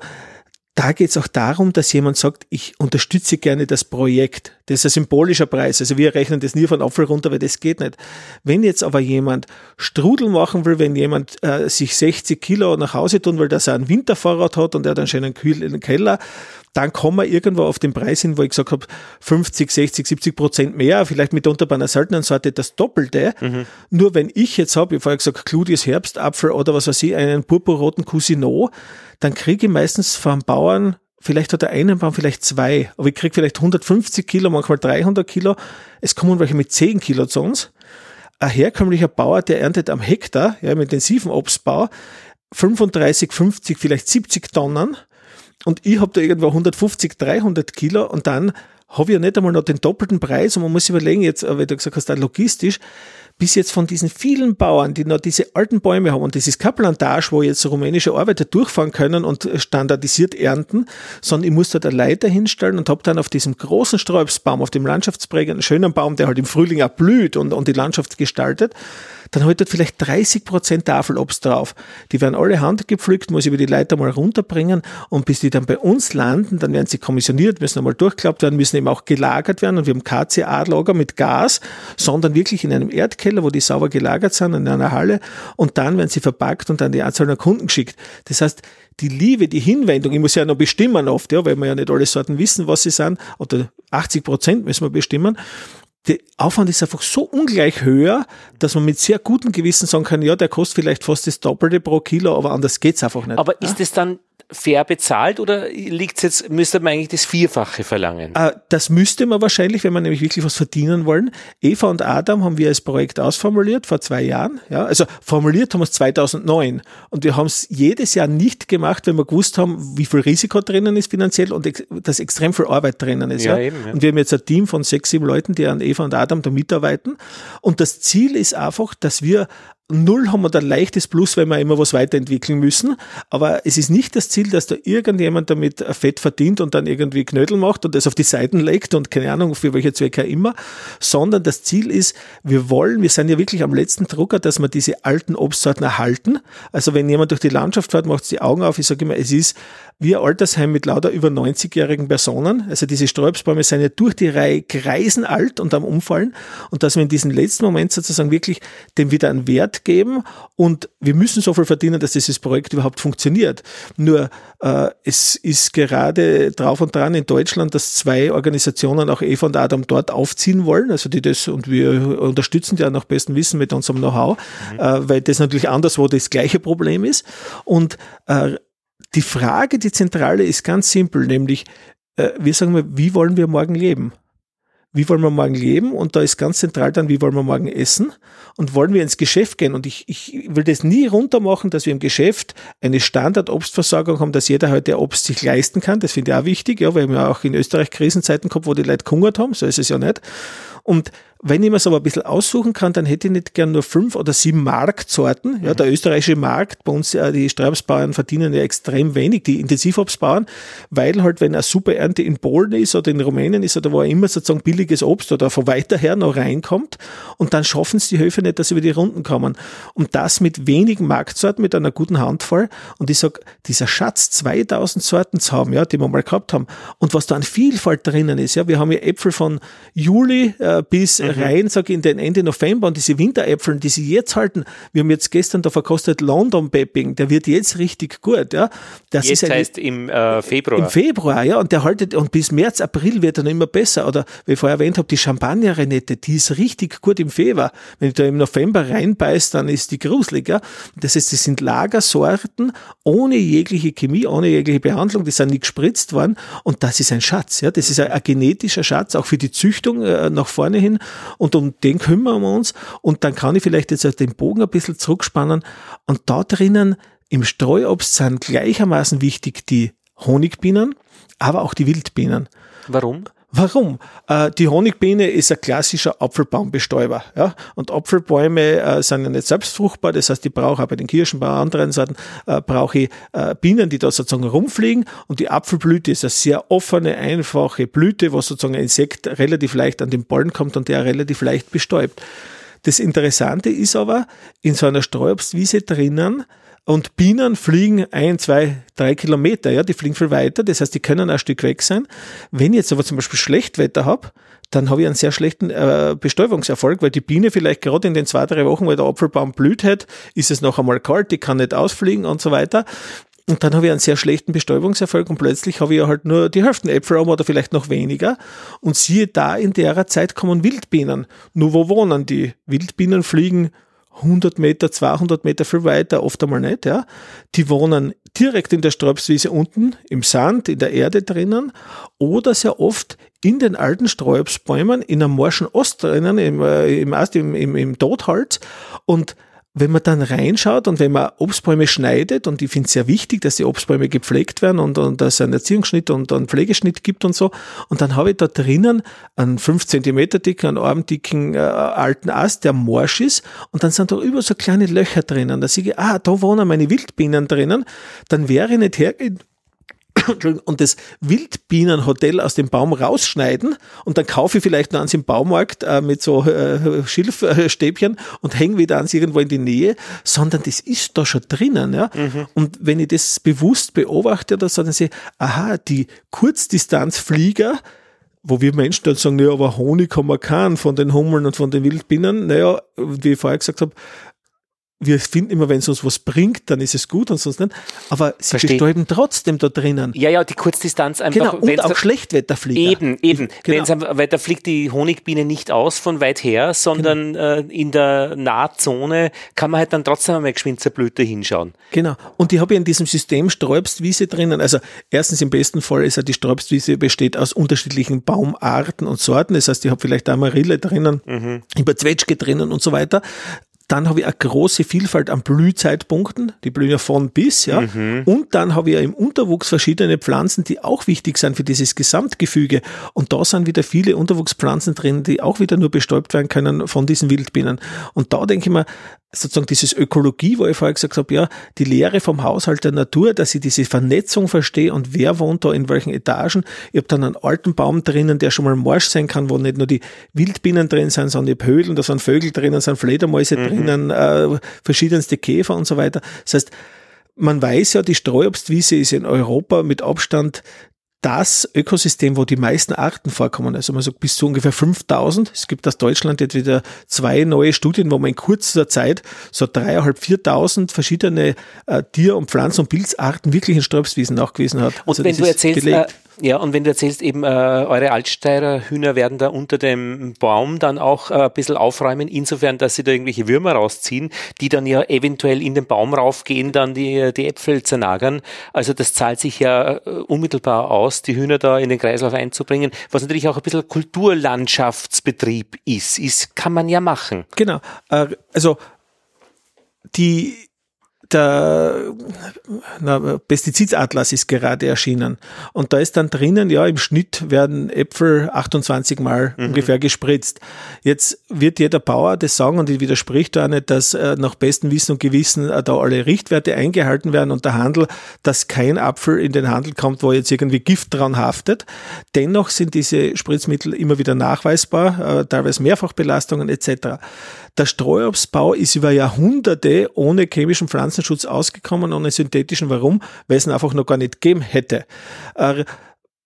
da geht es auch darum, dass jemand sagt, ich unterstütze gerne das Projekt. Das ist ein symbolischer Preis. Also wir rechnen das nie von Apfel runter, weil das geht nicht. Wenn jetzt aber jemand Strudel machen will, wenn jemand äh, sich 60 Kilo nach Hause tun will, dass er einen Winterfahrrad hat und er hat einen schönen kühlen Keller, dann kommen wir irgendwo auf den Preis hin, wo ich gesagt habe, 50, 60, 70 Prozent mehr, vielleicht mitunter bei einer seltenen Sorte das Doppelte. Mhm. Nur wenn ich jetzt habe, ich vorher gesagt, Cludius Herbstapfel oder was weiß ich, einen purpurroten Cousineau, dann kriege ich meistens vom Bauern Vielleicht hat er einen Baum, vielleicht zwei, aber ich kriege vielleicht 150 Kilo, manchmal 300 Kilo. Es kommen welche mit 10 Kilo zu uns. Ein herkömmlicher Bauer, der erntet am Hektar, ja, im intensiven Obstbau, 35, 50, vielleicht 70 Tonnen und ich habe da irgendwo 150, 300 Kilo und dann habe ich ja nicht einmal noch den doppelten Preis und man muss überlegen, jetzt, wie du gesagt hast, logistisch, bis jetzt von diesen vielen Bauern, die noch diese alten Bäume haben und das ist keine Plantage, wo jetzt rumänische Arbeiter durchfahren können und standardisiert ernten, sondern ich muss da der Leiter hinstellen und habe dann auf diesem großen Sträubsbaum, auf dem Landschaftsprägenden, schönen Baum, der halt im Frühling auch blüht und, und die Landschaft gestaltet, dann habe ich dort vielleicht 30 Prozent Tafelobst drauf. Die werden alle handgepflückt, muss ich über die Leiter mal runterbringen und bis die dann bei uns landen, dann werden sie kommissioniert, müssen einmal durchklappt werden, müssen eben auch gelagert werden und wir haben KCA-Lager mit Gas, sondern wirklich in einem Erdkeller, wo die sauber gelagert sind, in einer Halle und dann werden sie verpackt und an die Anzahl der Kunden geschickt. Das heißt, die Liebe, die Hinwendung, ich muss ja noch bestimmen oft, ja, weil wir ja nicht alle Sorten wissen, was sie sind, oder 80 Prozent müssen wir bestimmen der Aufwand ist einfach so ungleich höher, dass man mit sehr gutem Gewissen sagen kann, ja, der kostet vielleicht fast das Doppelte pro Kilo, aber anders geht's einfach nicht. Aber ist es dann fair bezahlt oder liegt's jetzt, müsste man eigentlich das Vierfache verlangen? Äh, das müsste man wahrscheinlich, wenn man nämlich wirklich was verdienen wollen. Eva und Adam haben wir als Projekt ausformuliert vor zwei Jahren. Ja, also formuliert haben wir es 2009 und wir haben es jedes Jahr nicht gemacht, wenn wir gewusst haben, wie viel Risiko drinnen ist finanziell und dass extrem viel Arbeit drinnen ist. Ja, ja. Eben, ja. Und wir haben jetzt ein Team von sechs, sieben Leuten, die an Eva und Adam da mitarbeiten. Und das Ziel ist einfach, dass wir Null haben wir da leichtes Plus, wenn wir immer was weiterentwickeln müssen. Aber es ist nicht das Ziel, dass da irgendjemand damit Fett verdient und dann irgendwie Knödel macht und das auf die Seiten legt und keine Ahnung, für welche Zwecke immer, sondern das Ziel ist, wir wollen, wir sind ja wirklich am letzten Drucker, dass wir diese alten Obstsorten erhalten. Also wenn jemand durch die Landschaft fährt, macht die Augen auf. Ich sage immer, es ist ein Altersheim mit lauter über 90-jährigen Personen. Also diese Sträubsbäume sind ja durch die Reihe kreisenalt und am Umfallen. Und dass wir in diesem letzten Moment sozusagen wirklich dem wieder einen Wert geben und wir müssen so viel verdienen, dass dieses Projekt überhaupt funktioniert. Nur äh, es ist gerade drauf und dran in Deutschland, dass zwei Organisationen, auch Eva und Adam, dort aufziehen wollen. Also die das, und wir unterstützen die ja nach bestem Wissen mit unserem Know-how, mhm. äh, weil das natürlich anderswo das gleiche Problem ist. Und äh, die Frage, die zentrale, ist ganz simpel, nämlich, äh, wir sagen mal, wie wollen wir morgen leben? Wie wollen wir morgen leben? Und da ist ganz zentral dann, wie wollen wir morgen essen? Und wollen wir ins Geschäft gehen? Und ich, ich will das nie runtermachen, dass wir im Geschäft eine Standard-Obstversorgung haben, dass jeder heute Obst sich leisten kann. Das finde ich auch wichtig, ja, weil wir auch in Österreich Krisenzeiten gehabt, wo die Leute gehungert haben. So ist es ja nicht. Und wenn ich mir so ein bisschen aussuchen kann, dann hätte ich nicht gern nur fünf oder sieben Marktsorten. Ja, der österreichische Markt, bei uns, äh, die Sträubsbauern verdienen ja extrem wenig, die Intensivobstbauern, weil halt, wenn eine super Ernte in Polen ist oder in Rumänien ist oder wo immer sozusagen billiges Obst oder von weiter her noch reinkommt und dann schaffen es die Höfe nicht, dass sie über die Runden kommen. Und das mit wenigen Marktsorten, mit einer guten Handvoll. Und ich sag, dieser Schatz, 2000 Sorten zu haben, ja, die wir mal gehabt haben. Und was da an Vielfalt drinnen ist, ja, wir haben ja Äpfel von Juli äh, bis rein, sage ich, in den Ende November und diese Winteräpfel, die sie jetzt halten, wir haben jetzt gestern da verkostet London Pepping, der wird jetzt richtig gut, ja. Das jetzt ist ein, heißt im äh, Februar. Im Februar, ja, und der haltet, und bis März, April wird er noch immer besser. Oder, wie ich vorher erwähnt habe, die Champagner-Renette, die ist richtig gut im Februar. Wenn ich da im November reinbeißt, dann ist die gruselig, ja. Das heißt, das sind Lagersorten ohne jegliche Chemie, ohne jegliche Behandlung, die sind nicht gespritzt worden und das ist ein Schatz, ja. Das ist ein, ein genetischer Schatz, auch für die Züchtung äh, nach vorne hin und um den kümmern wir uns und dann kann ich vielleicht jetzt den Bogen ein bisschen zurückspannen und da drinnen im Streuobst sind gleichermaßen wichtig die Honigbienen, aber auch die Wildbienen. Warum? Warum? Äh, die Honigbiene ist ein klassischer Apfelbaumbestäuber. Ja? Und Apfelbäume äh, sind ja nicht selbstfruchtbar, das heißt, ich brauche auch bei den Kirschen, bei anderen Sorten, äh, brauche ich Bienen, die da sozusagen rumfliegen. Und die Apfelblüte ist eine sehr offene, einfache Blüte, wo sozusagen ein Insekt relativ leicht an den Ballen kommt und der relativ leicht bestäubt. Das Interessante ist aber, in so einer Streuobstwiese drinnen, und Bienen fliegen ein, zwei, drei Kilometer, ja, die fliegen viel weiter, das heißt, die können ein Stück weg sein. Wenn ich jetzt aber zum Beispiel Schlechtwetter habe, dann habe ich einen sehr schlechten äh, Bestäubungserfolg, weil die Biene vielleicht gerade in den zwei, drei Wochen, wo der Apfelbaum blüht hat, ist es noch einmal kalt, die kann nicht ausfliegen und so weiter. Und dann habe ich einen sehr schlechten Bestäubungserfolg und plötzlich habe ich ja halt nur die Hälfte Äpfel um oder vielleicht noch weniger. Und siehe da, in der Zeit kommen Wildbienen. Nur wo wohnen die? Wildbienen fliegen 100 Meter, 200 Meter viel weiter, oft einmal nicht, ja. Die wohnen direkt in der Sträubswiese unten, im Sand, in der Erde drinnen oder sehr oft in den alten Sträubsbäumen in einem morschen Ost drinnen, im, äh, im, im, im, im Totholz und wenn man dann reinschaut und wenn man Obstbäume schneidet, und ich finde es sehr wichtig, dass die Obstbäume gepflegt werden und, und dass es einen Erziehungsschnitt und einen Pflegeschnitt gibt und so, und dann habe ich da drinnen einen 5 cm dicken, einen armdicken äh, alten Ast, der morsch ist, und dann sind da über so kleine Löcher drinnen. Da sehe ich, ah, da wohnen meine Wildbienen drinnen, dann wäre ich nicht hergehen und das Wildbienenhotel aus dem Baum rausschneiden und dann kaufe ich vielleicht noch eins im Baumarkt äh, mit so äh, Schilfstäbchen und hänge wieder eins irgendwo in die Nähe, sondern das ist da schon drinnen. Ja? Mhm. Und wenn ich das bewusst beobachte oder so, dann sehe ich, aha, die Kurzdistanzflieger, wo wir Menschen dann sagen, naja, aber Honig haben wir keinen von den Hummeln und von den Wildbienen. Naja, wie ich vorher gesagt habe, wir finden immer, wenn es uns was bringt, dann ist es gut und sonst nicht. Aber sie Versteh. bestäuben trotzdem da drinnen. Ja, ja, die Kurzdistanz einfach. Genau, und auch Schlechtwetterflieger. Eben, eben. Genau. weil da fliegt die Honigbiene nicht aus von weit her, sondern genau. äh, in der Nahzone kann man halt dann trotzdem einmal geschwind zur Blüte hinschauen. Genau. Und die habe ich in diesem System Sträubstwiese drinnen. Also erstens im besten Fall ist ja die Sträubstwiese besteht aus unterschiedlichen Baumarten und Sorten. Das heißt, ich habe vielleicht Amarille drinnen, mhm. über Zwetschge drinnen und so weiter. Dann habe ich eine große Vielfalt an Blühzeitpunkten, die blühen ja von bis, ja. Mhm. Und dann habe ich ja im Unterwuchs verschiedene Pflanzen, die auch wichtig sind für dieses Gesamtgefüge. Und da sind wieder viele Unterwuchspflanzen drin, die auch wieder nur bestäubt werden können von diesen Wildbienen. Und da denke ich mir, sozusagen dieses Ökologie, wo ich vorher gesagt habe, ja, die Lehre vom Haushalt der Natur, dass ich diese Vernetzung verstehe und wer wohnt da in welchen Etagen. Ich habe dann einen alten Baum drinnen, der schon mal morsch sein kann, wo nicht nur die Wildbienen drin sind, sondern die Höhlen, da sind Vögel drinnen, sind Fledermäuse mhm. drinnen, äh, verschiedenste Käfer und so weiter. Das heißt, man weiß ja, die Streuobstwiese ist in Europa mit Abstand das Ökosystem, wo die meisten Arten vorkommen. Also man sagt bis zu ungefähr 5000. Es gibt aus Deutschland jetzt wieder zwei neue Studien, wo man in kurzer Zeit so dreieinhalb, viertausend verschiedene äh, Tier- und Pflanzen- und Pilzarten wirklich in Sträubswiesen nachgewiesen hat. Also und wenn du erzählst, äh, ja, und wenn du erzählst, eben äh, eure Altsteirer Hühner werden da unter dem Baum dann auch äh, ein bisschen aufräumen, insofern, dass sie da irgendwelche Würmer rausziehen, die dann ja eventuell in den Baum raufgehen, dann die, die Äpfel zernagern. Also das zahlt sich ja äh, unmittelbar aus, die Hühner da in den Kreislauf einzubringen, was natürlich auch ein bisschen Kulturlandschaftsbetrieb ist, ist kann man ja machen. Genau. Äh, also die der na, Pestizidatlas ist gerade erschienen. Und da ist dann drinnen, ja, im Schnitt werden Äpfel 28 Mal mhm. ungefähr gespritzt. Jetzt wird jeder Bauer das sagen und ich widerspricht da nicht, dass äh, nach bestem Wissen und Gewissen äh, da alle Richtwerte eingehalten werden und der Handel, dass kein Apfel in den Handel kommt, wo jetzt irgendwie Gift dran haftet. Dennoch sind diese Spritzmittel immer wieder nachweisbar, äh, teilweise Mehrfachbelastungen etc. Der Streuobstbau ist über Jahrhunderte ohne chemischen Pflanzenschutz ausgekommen, ohne synthetischen. Warum? Weil es ihn einfach noch gar nicht gegeben hätte. Äh,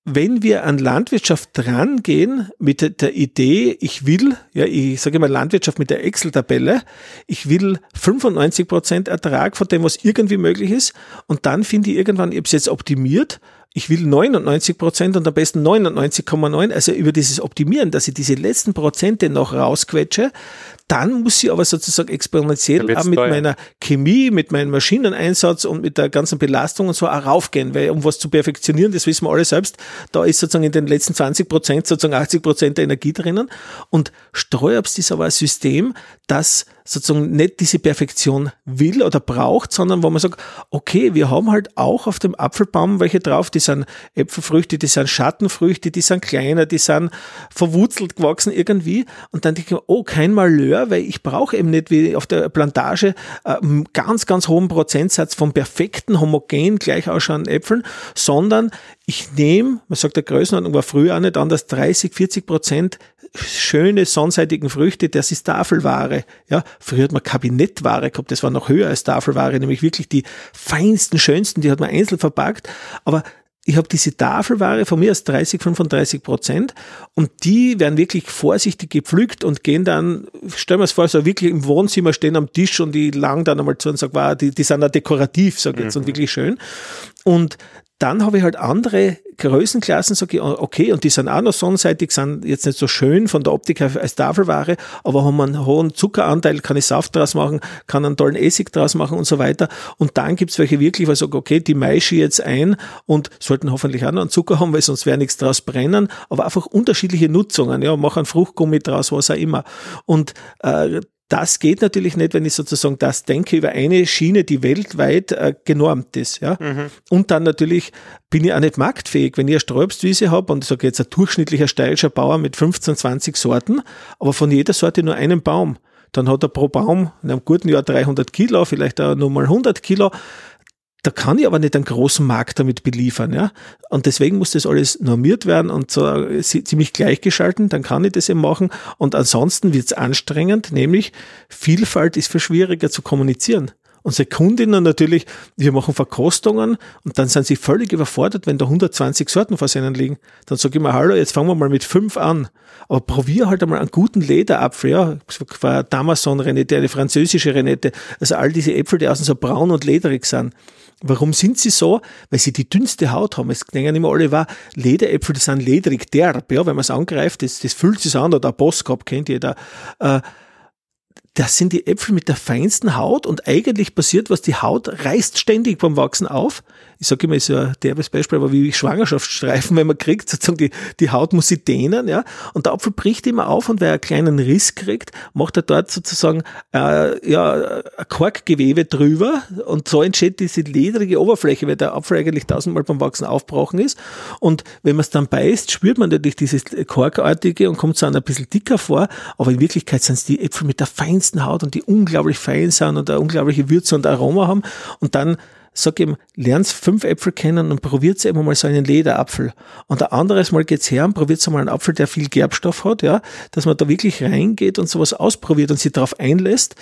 wenn wir an Landwirtschaft drangehen mit der Idee, ich will, ja, ich sage mal Landwirtschaft mit der Excel-Tabelle, ich will 95 Prozent Ertrag von dem, was irgendwie möglich ist, und dann finde ich irgendwann, ich habe es jetzt optimiert, ich will 99 Prozent und am besten 99,9, also über dieses Optimieren, dass ich diese letzten Prozente noch rausquetsche, dann muss ich aber sozusagen exponentiell auch mit teuer. meiner Chemie, mit meinem Maschineneinsatz und mit der ganzen Belastung und so auch raufgehen, weil um was zu perfektionieren, das wissen wir alle selbst, da ist sozusagen in den letzten 20 Prozent sozusagen 80 Prozent der Energie drinnen und Streuobst ist aber ein System, das sozusagen nicht diese Perfektion will oder braucht, sondern wo man sagt, okay, wir haben halt auch auf dem Apfelbaum welche drauf, die sind Äpfelfrüchte, die sind Schattenfrüchte, die sind kleiner, die sind verwurzelt gewachsen irgendwie und dann denke ich, oh, kein Malheur, weil ich brauche eben nicht wie auf der Plantage einen äh, ganz, ganz hohen Prozentsatz von perfekten, homogen, gleich ausschauenden Äpfeln, sondern ich nehme, man sagt der Größenordnung war früher auch nicht anders, 30, 40 Prozent schöne sonnenseitigen Früchte, das ist Tafelware. Ja, früher hat man Kabinettware gehabt, das war noch höher als Tafelware, nämlich wirklich die feinsten, schönsten, die hat man einzeln verpackt. Aber ich habe diese Tafelware von mir aus 30, 35 Prozent und die werden wirklich vorsichtig gepflückt und gehen dann, stellen wir es vor, so wirklich im Wohnzimmer stehen am Tisch und die lang dann einmal zu und sagen, wow, die, die sind da dekorativ, sag ich jetzt, mhm. und wirklich schön. Und dann habe ich halt andere Größenklassen, sage ich, okay, und die sind auch noch sonnenseitig, sind jetzt nicht so schön von der Optik als Tafelware, aber haben einen hohen Zuckeranteil, kann ich Saft draus machen, kann einen tollen Essig draus machen und so weiter. Und dann gibt's welche wirklich, wo ich sage, okay, die meische ich jetzt ein und sollten hoffentlich auch noch einen Zucker haben, weil sonst wäre nichts draus brennen, aber einfach unterschiedliche Nutzungen, ja, machen Fruchtgummi draus, was auch immer. Und äh, das geht natürlich nicht, wenn ich sozusagen das denke über eine Schiene, die weltweit äh, genormt ist. Ja? Mhm. Und dann natürlich bin ich auch nicht marktfähig. Wenn ich eine Sträubstwiese habe und ich sage jetzt ein durchschnittlicher steirischer Bauer mit 15, 20 Sorten, aber von jeder Sorte nur einen Baum, dann hat er pro Baum in einem guten Jahr 300 Kilo, vielleicht auch nur mal 100 Kilo da kann ich aber nicht einen großen Markt damit beliefern, ja. Und deswegen muss das alles normiert werden und so äh, ziemlich gleichgeschalten, dann kann ich das eben machen. Und ansonsten wird es anstrengend, nämlich Vielfalt ist viel schwieriger zu kommunizieren. Unsere Kundinnen natürlich, wir machen Verkostungen und dann sind sie völlig überfordert, wenn da 120 Sorten vor ihnen liegen. Dann sage ich mir, hallo, jetzt fangen wir mal mit fünf an. Aber probier halt einmal einen guten Lederapfel, ja. Damason-Renette, eine französische Renette. Also all diese Äpfel, die außen so braun und lederig sind. Warum sind sie so? Weil sie die dünnste Haut haben. Es denken immer alle, war Lederäpfel, die sind ledrig, derb, ja, wenn man es angreift, das, das fühlt sich an, oder der Boskop kennt jeder. Äh, das sind die Äpfel mit der feinsten Haut und eigentlich passiert was, die Haut reißt ständig beim Wachsen auf. Ich sage immer, ist ja ein derbes Beispiel, aber wie Schwangerschaftsstreifen, wenn man kriegt, sozusagen die, die Haut muss sie dehnen, ja, und der Apfel bricht immer auf und weil er einen kleinen Riss kriegt, macht er dort sozusagen äh, ja, ein Korkgewebe drüber und so entsteht diese ledrige Oberfläche, weil der Apfel eigentlich tausendmal beim Wachsen aufgebrochen ist. Und wenn man es dann beißt, spürt man natürlich dieses Korkartige und kommt so ein bisschen dicker vor, aber in Wirklichkeit sind es die Äpfel mit der feinsten feinsten Haut und die unglaublich fein sind und eine unglaubliche Würze und Aroma haben. Und dann sag ihm, lernt fünf Äpfel kennen und probiert eben mal so einen Lederapfel. Und ein anderes Mal geht's her und probiert mal einen Apfel, der viel Gerbstoff hat, ja, dass man da wirklich reingeht und sowas ausprobiert und sich darauf einlässt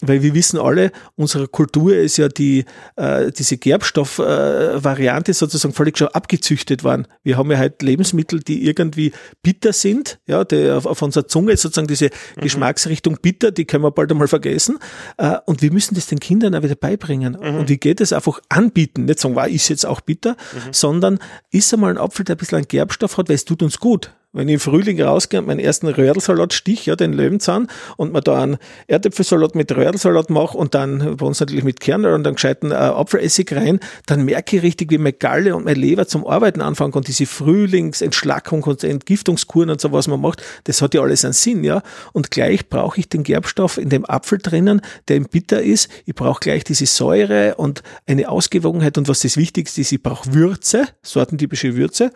weil wir wissen alle, unsere Kultur ist ja die, äh, diese Gerbstoffvariante äh, sozusagen völlig schon abgezüchtet worden. Wir haben ja halt Lebensmittel, die irgendwie bitter sind, ja, die auf, auf unserer Zunge sozusagen diese mhm. Geschmacksrichtung bitter, die können wir bald einmal vergessen. Äh, und wir müssen das den Kindern auch wieder beibringen. Mhm. Und wie geht es einfach anbieten? Nicht sagen, war ist jetzt auch bitter, mhm. sondern ist einmal ein Apfel, der ein bisschen einen Gerbstoff hat, weil es tut uns gut wenn ich im Frühling rausgehe und meinen ersten Röhrlsalat stich, ja, den Löwenzahn, und man da einen Erdäpfelsalat mit Röhrlsalat mache und dann bei uns natürlich mit Kernel und dann gescheiten äh, Apfelessig rein, dann merke ich richtig, wie meine Galle und meine Leber zum Arbeiten anfangen und diese Frühlingsentschlackung und Entgiftungskuren und so, was man macht, das hat ja alles einen Sinn, ja. Und gleich brauche ich den Gerbstoff in dem Apfel drinnen, der im bitter ist. Ich brauche gleich diese Säure und eine Ausgewogenheit und was das Wichtigste ist, ich brauche Würze, sortentypische Würze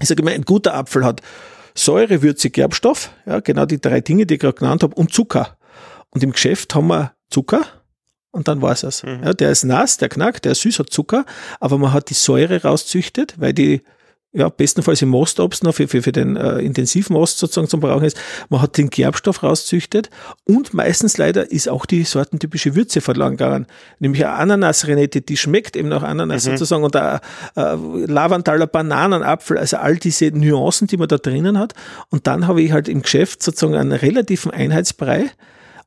ich sage immer, ein guter Apfel hat Säure, Würze, Gerbstoff, ja, genau die drei Dinge, die ich gerade genannt habe, und Zucker. Und im Geschäft haben wir Zucker und dann war es. Mhm. Ja, der ist nass, der knackt, der ist süß, hat Zucker, aber man hat die Säure rauszüchtet, weil die ja, bestenfalls im Mostobst noch für, für, für den äh, Intensivmost sozusagen zum Brauchen ist. Man hat den Gerbstoff rauszüchtet und meistens leider ist auch die sortentypische Würze verloren gegangen. Nämlich eine Ananasrenette, die schmeckt eben nach Ananas mhm. sozusagen und ein äh, Lavandaler Bananenapfel, also all diese Nuancen, die man da drinnen hat. Und dann habe ich halt im Geschäft sozusagen einen relativen Einheitsbrei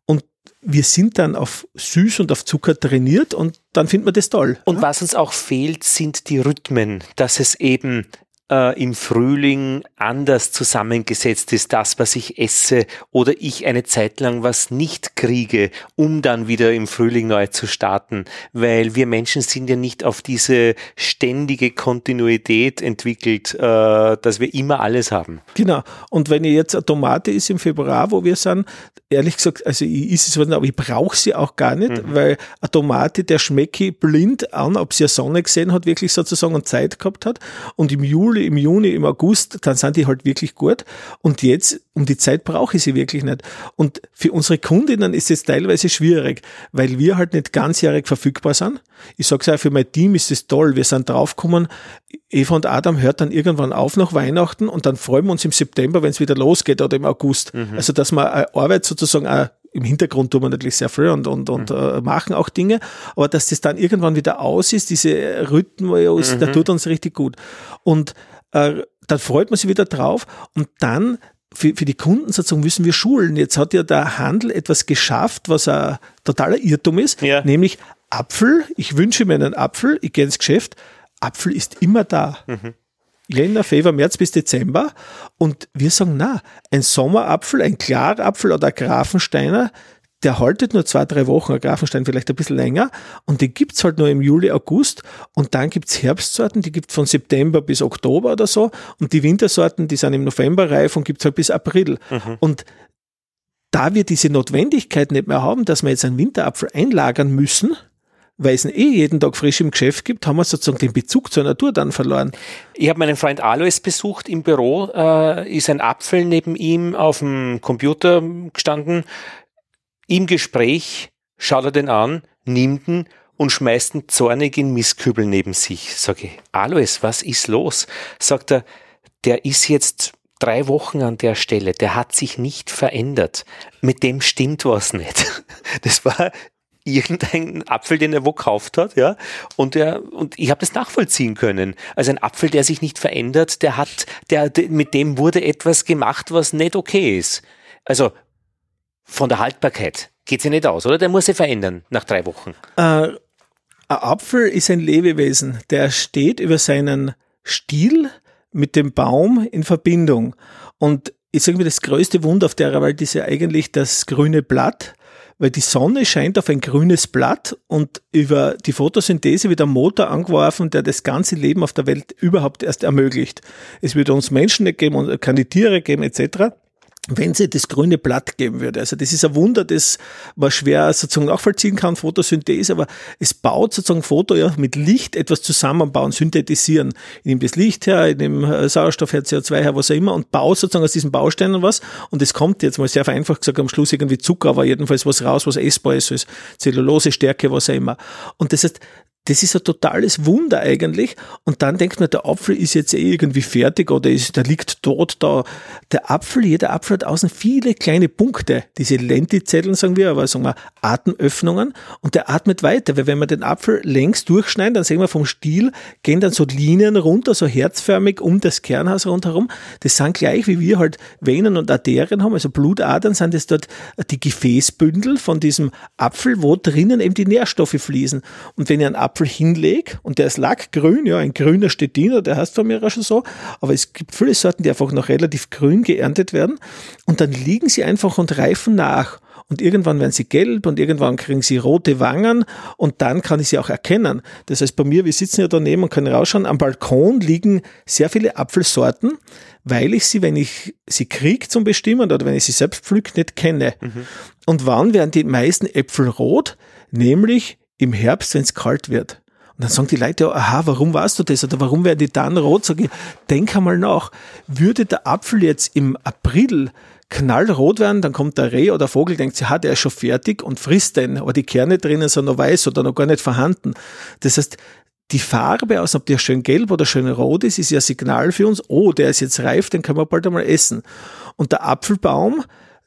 und wir sind dann auf süß und auf Zucker trainiert und dann findet man das toll. Und was uns auch fehlt, sind die Rhythmen, dass es eben äh, im Frühling anders zusammengesetzt ist, das, was ich esse, oder ich eine Zeit lang was nicht kriege, um dann wieder im Frühling neu zu starten, weil wir Menschen sind ja nicht auf diese ständige Kontinuität entwickelt, äh, dass wir immer alles haben. Genau. Und wenn ihr jetzt eine Tomate ist im Februar, wo wir sind, ehrlich gesagt, also ich ist es, aber ich brauche sie auch gar nicht, mhm. weil eine Tomate, der schmecke blind an, ob sie eine Sonne gesehen hat, wirklich sozusagen und Zeit gehabt hat. Und im Juli, im Juni, im August, dann sind die halt wirklich gut. Und jetzt, um die Zeit brauche ich sie wirklich nicht. Und für unsere Kundinnen ist es teilweise schwierig, weil wir halt nicht ganzjährig verfügbar sind. Ich sage es auch, für mein Team ist es toll. Wir sind draufgekommen, Eva und Adam hört dann irgendwann auf nach Weihnachten und dann freuen wir uns im September, wenn es wieder losgeht oder im August. Mhm. Also, dass man Arbeit sozusagen auch im Hintergrund tun wir natürlich sehr viel und, und, und mhm. äh, machen auch Dinge, aber dass das dann irgendwann wieder aus ist, diese Rhythmus, mhm. der tut uns richtig gut. Und äh, dann freut man sich wieder drauf und dann für, für die Kunden sozusagen müssen wir schulen. Jetzt hat ja der Handel etwas geschafft, was ein totaler Irrtum ist, ja. nämlich Apfel. Ich wünsche mir einen Apfel, ich gehe ins Geschäft. Apfel ist immer da. Mhm. Jänner, Februar, März bis Dezember. Und wir sagen, na, ein Sommerapfel, ein Klarapfel oder ein Grafensteiner, der haltet nur zwei, drei Wochen, ein Grafenstein vielleicht ein bisschen länger und den gibt's halt nur im Juli, August und dann gibt's Herbstsorten, die gibt's von September bis Oktober oder so und die Wintersorten, die sind im November reif und gibt's halt bis April. Mhm. Und da wir diese Notwendigkeit nicht mehr haben, dass wir jetzt einen Winterapfel einlagern müssen, weil es ihn eh jeden Tag frisch im Geschäft gibt, haben wir sozusagen den Bezug zur Natur dann verloren. Ich habe meinen Freund Alois besucht im Büro, äh, ist ein Apfel neben ihm auf dem Computer gestanden. Im Gespräch schaut er den an, nimmt ihn und schmeißt ihn zornig in Mistkübel neben sich. Sag ich, Alois, was ist los? Sagt er, der ist jetzt drei Wochen an der Stelle, der hat sich nicht verändert. Mit dem stimmt was nicht. Das war irgendein Apfel, den er wo gekauft hat, ja, und der und ich habe das nachvollziehen können. Also ein Apfel, der sich nicht verändert, der hat, der, mit dem wurde etwas gemacht, was nicht okay ist. Also von der Haltbarkeit geht sie nicht aus, oder? Der muss sich verändern nach drei Wochen. Äh, ein Apfel ist ein Lebewesen, der steht über seinen Stiel mit dem Baum in Verbindung. Und ich sage mir, das größte Wunder auf der Welt ist ja eigentlich das grüne Blatt weil die Sonne scheint auf ein grünes Blatt und über die Photosynthese wird ein Motor angeworfen, der das ganze Leben auf der Welt überhaupt erst ermöglicht. Es wird uns Menschen nicht geben und keine Tiere geben etc wenn sie das grüne Blatt geben würde. Also das ist ein Wunder, das man schwer sozusagen nachvollziehen kann, Photosynthese, aber es baut sozusagen Foto ja mit Licht etwas zusammenbauen, synthetisieren. Ich nehme das Licht her, ich nehme Sauerstoff her, CO2 her, was auch immer und baue sozusagen aus diesen Bausteinen was und es kommt jetzt mal sehr vereinfacht gesagt am Schluss irgendwie Zucker, aber jedenfalls was raus, was essbar ist, ist Zellulose, Stärke, was auch immer. Und das heißt, das ist ein totales Wunder eigentlich. Und dann denkt man, der Apfel ist jetzt eh irgendwie fertig oder ist, der liegt tot da. Der Apfel, jeder Apfel hat außen viele kleine Punkte. Diese Lentizellen, sagen wir, aber sagen wir Atemöffnungen. Und der atmet weiter, weil wenn wir den Apfel längs durchschneiden, dann sehen wir vom Stiel, gehen dann so Linien runter, so herzförmig um das Kernhaus rundherum. Das sind gleich, wie wir halt Venen und Arterien haben, also Blutadern, sind das dort die Gefäßbündel von diesem Apfel, wo drinnen eben die Nährstoffe fließen. Und wenn ihr einen Apfel hinlege und der ist lackgrün, ja, ein grüner Stettiner, der heißt von mir auch schon so, aber es gibt viele Sorten, die einfach noch relativ grün geerntet werden und dann liegen sie einfach und reifen nach und irgendwann werden sie gelb und irgendwann kriegen sie rote Wangen und dann kann ich sie auch erkennen. Das heißt, bei mir, wir sitzen ja daneben und können rausschauen, am Balkon liegen sehr viele Apfelsorten, weil ich sie, wenn ich sie kriege zum Bestimmen oder wenn ich sie selbst pflück, nicht kenne. Mhm. Und wann werden die meisten Äpfel rot? Nämlich im Herbst, wenn es kalt wird. Und dann sagen die Leute, aha, warum weißt du das? Oder warum werden die dann rot? Sag ich, denk einmal nach. Würde der Apfel jetzt im April knallrot werden, dann kommt der Reh oder Vogel, denkt sich, ha, der ist schon fertig und frisst den, aber die Kerne drinnen sind noch weiß oder noch gar nicht vorhanden. Das heißt, die Farbe aus, ob der schön gelb oder schön rot ist, ist ja Signal für uns, oh, der ist jetzt reif, den können wir bald einmal essen. Und der Apfelbaum,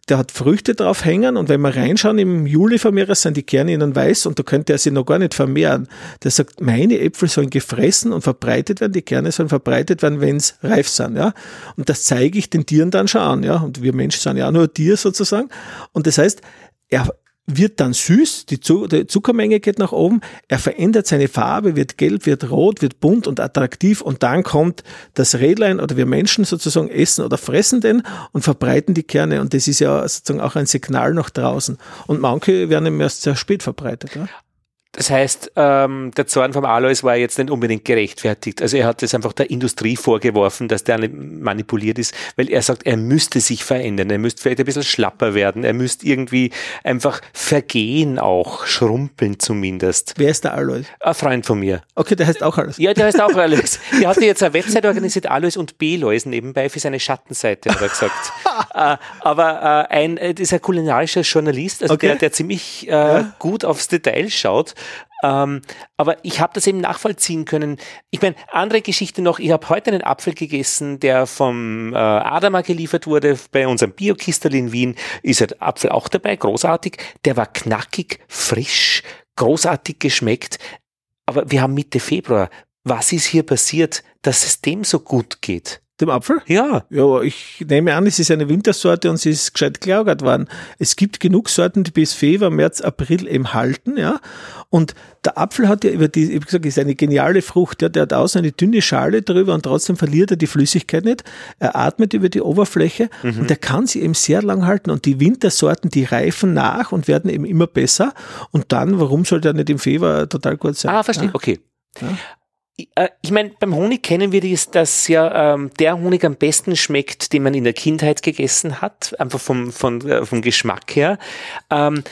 der hat Früchte drauf hängen und wenn wir reinschauen, im Juli vermehren sind die Kerne innen weiß und da könnte er sie noch gar nicht vermehren. Der sagt, meine Äpfel sollen gefressen und verbreitet werden, die Kerne sollen verbreitet werden, wenn es reif sind, ja. Und das zeige ich den Tieren dann schon an, ja. Und wir Menschen sind ja auch nur Tier sozusagen. Und das heißt, er wird dann süß, die, Zuckermenge geht nach oben, er verändert seine Farbe, wird gelb, wird rot, wird bunt und attraktiv und dann kommt das Rädlein oder wir Menschen sozusagen essen oder fressen den und verbreiten die Kerne und das ist ja sozusagen auch ein Signal nach draußen und manche werden erst sehr spät verbreitet. Ja? Das heißt, ähm, der Zorn vom Alois war jetzt nicht unbedingt gerechtfertigt. Also er hat es einfach der Industrie vorgeworfen, dass der manipuliert ist, weil er sagt, er müsste sich verändern, er müsste vielleicht ein bisschen schlapper werden, er müsste irgendwie einfach vergehen auch, schrumpeln zumindest. Wer ist der Alois? Ein Freund von mir. Okay, der heißt auch Alois. Ja, der heißt auch Alois. Der hatte jetzt eine Website organisiert, Alois und B-Lois nebenbei für seine Schattenseite, hat er gesagt. äh, aber äh, ein, äh, das ist ein kulinarischer Journalist, also okay. der, der ziemlich äh, ja. gut aufs Detail schaut Ähm, aber ich habe das eben nachvollziehen können. Ich meine, andere Geschichte noch, ich habe heute einen Apfel gegessen, der vom äh, Adama geliefert wurde, bei unserem Biokistel in Wien ist der Apfel auch dabei, großartig. Der war knackig, frisch, großartig geschmeckt. Aber wir haben Mitte Februar. Was ist hier passiert, dass es dem so gut geht? Dem Apfel? Ja. Ja, ich nehme an, es ist eine Wintersorte und sie ist gescheit gelagert worden. Es gibt genug Sorten, die bis Februar, März, April eben halten, ja. Und der Apfel hat ja über die, ich habe gesagt, ist eine geniale Frucht, ja, der hat außen eine dünne Schale drüber und trotzdem verliert er die Flüssigkeit nicht. Er atmet über die Oberfläche mhm. und er kann sie eben sehr lang halten und die Wintersorten, die reifen nach und werden eben immer besser und dann, warum soll der nicht im Februar total gut sein? Ah, verstehe, ja? okay. Ja äh, ich meine, beim Honig kennen wir das, dass ja ähm, der Honig am besten schmeckt, den man in der Kindheit gegessen hat, einfach vom, von, äh, vom Geschmack her. Ähm,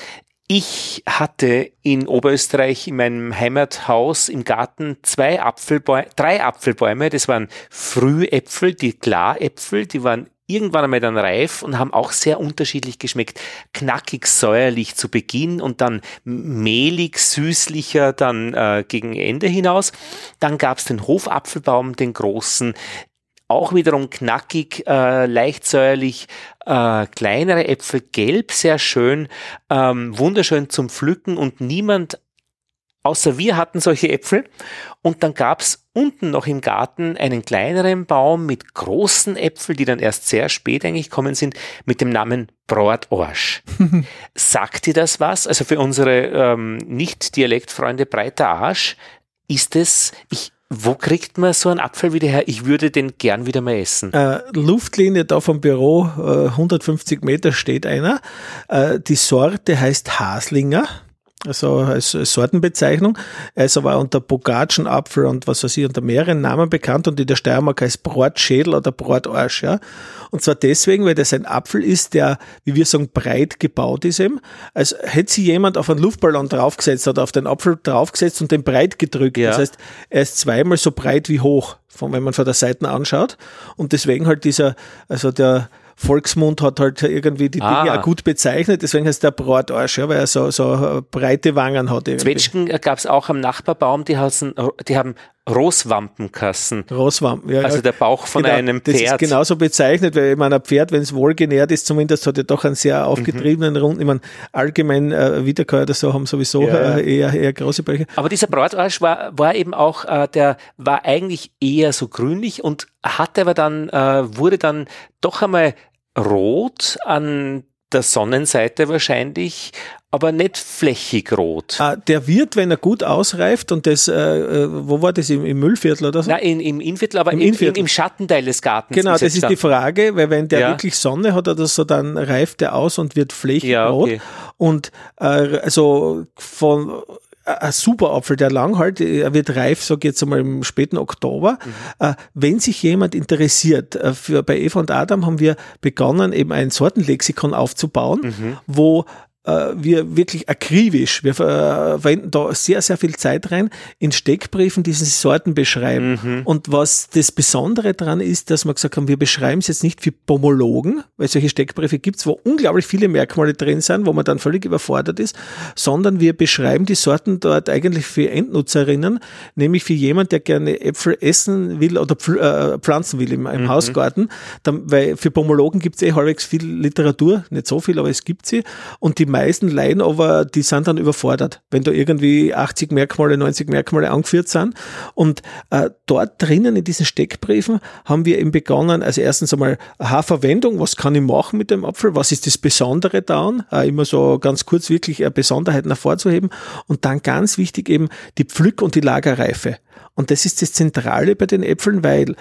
ich hatte in Oberösterreich in meinem Heimathaus im Garten zwei Apfelbäume, drei Apfelbäume. Das waren Frühäpfel, die Klaräpfel, die waren irgendwann einmal dann reif und haben auch sehr unterschiedlich geschmeckt. Knackig säuerlich zu Beginn und dann mehlig süßlicher dann äh, gegen Ende hinaus. Dann gab es den Hofapfelbaum, den großen, auch wiederum knackig, äh, leicht säuerlich, äh, kleinere Äpfel, gelb, sehr schön, ähm, wunderschön zum Pflücken und niemand außer wir hatten solche Äpfel. Und dann gab's unten noch im Garten einen kleineren Baum mit großen Äpfeln, die dann erst sehr spät eigentlich kommen sind, mit dem Namen Brotorsch. Sagt dir das was? Also für unsere ähm, Nicht-Dialektfreunde breiter Arsch ist es, ich, wo kriegt man so einen Apfel wieder her? Ich würde den gern wieder mal essen. Äh, Luftlinie da vom Büro, äh, 150 Meter steht einer. Äh, die Sorte heißt Haslinger also als Sortenbezeichnung. Er ist aber unter Bogatschenapfel und was weiß ich, unter mehreren Namen bekannt und in der Steiermark heißt Brotschädel oder Brotarsch, ja. Und zwar deswegen, weil das ein Apfel ist, der, wie wir sagen, breit gebaut ist eben. Als hätte sich jemand auf einen Luftballon draufgesetzt oder auf den Apfel draufgesetzt und den breit gedrückt. Ja. Das heißt, er ist zweimal so breit wie hoch, wenn man von der Seite anschaut. Und deswegen halt dieser, also der, Volksmund hat halt irgendwie die Dinge ah. auch gut bezeichnet, deswegen heißt der Bratarsch, ja, weil er so, so breite Wangen hat. Irgendwie. Zwetschgen gab es auch am Nachbarbaum, die, hassen, die haben Roswampenkassen. Roswampen, ja. Also der Bauch von genau, einem Pferd. Das ist genauso bezeichnet, weil ich meine, ein Pferd, wenn es wohlgenährt ist, zumindest hat er doch einen sehr aufgetriebenen mhm. Runden. Ich meine, allgemein äh, Wiederkäuer oder so haben sowieso ja. äh, eher, eher große Bäuche. Aber dieser Bratarsch war, war eben auch, äh, der war eigentlich eher so grünlich und hatte aber dann, äh, wurde dann doch einmal rot an der Sonnenseite wahrscheinlich, aber nicht flächig rot. Ah, der wird, wenn er gut ausreift, und das, äh, äh wo war das, im, im Müllviertel oder so? Nein, in, im Innviertel, aber Im, im, Innviertel. im, Schattenteil des Gartens. Genau, das ist die Frage, weil wenn der ja. wirklich Sonne hat oder so, dann reift er aus und wird flächig ja, okay. rot. Und äh, also von ein super Apfel, der lang halt, er wird reif, sag ich jetzt einmal im späten Oktober. Mhm. Äh, wenn sich jemand interessiert, äh, für, bei Eva und Adam haben wir begonnen, eben ein Sortenlexikon aufzubauen, mhm. wo wir wirklich akribisch, wir äh, verwenden da sehr, sehr viel Zeit rein, in Steckbriefen diese Sorten beschreiben. Mhm. Und was das Besondere daran ist, dass wir gesagt haben, wir beschreiben es jetzt nicht für Pomologen, weil solche Steckbriefe gibt es, wo unglaublich viele Merkmale drin sind, wo man dann völlig überfordert ist, sondern wir beschreiben die Sorten dort eigentlich für Endnutzerinnen, nämlich für jemand, der gerne Äpfel essen will oder äh, pflanzen will im, im mhm. Hausgarten. Dann, weil für Pomologen gibt es eh halbwegs viel Literatur, nicht so viel, aber es gibt sie. Und die meisten leiden aber, die sind dann überfordert, wenn da irgendwie 80 Merkmale, 90 Merkmale angeführt sind. Und äh, dort drinnen in diesen Steckbriefen haben wir eben begonnen, also erstens einmal Haarverwendung, was kann ich machen mit dem Apfel, was ist das Besondere daran, äh, immer so ganz kurz wirklich äh, Besonderheiten hervorzuheben. Und dann ganz wichtig eben die Pflück- und die Lagerreife. Und das ist das Zentrale bei den Äpfeln, weil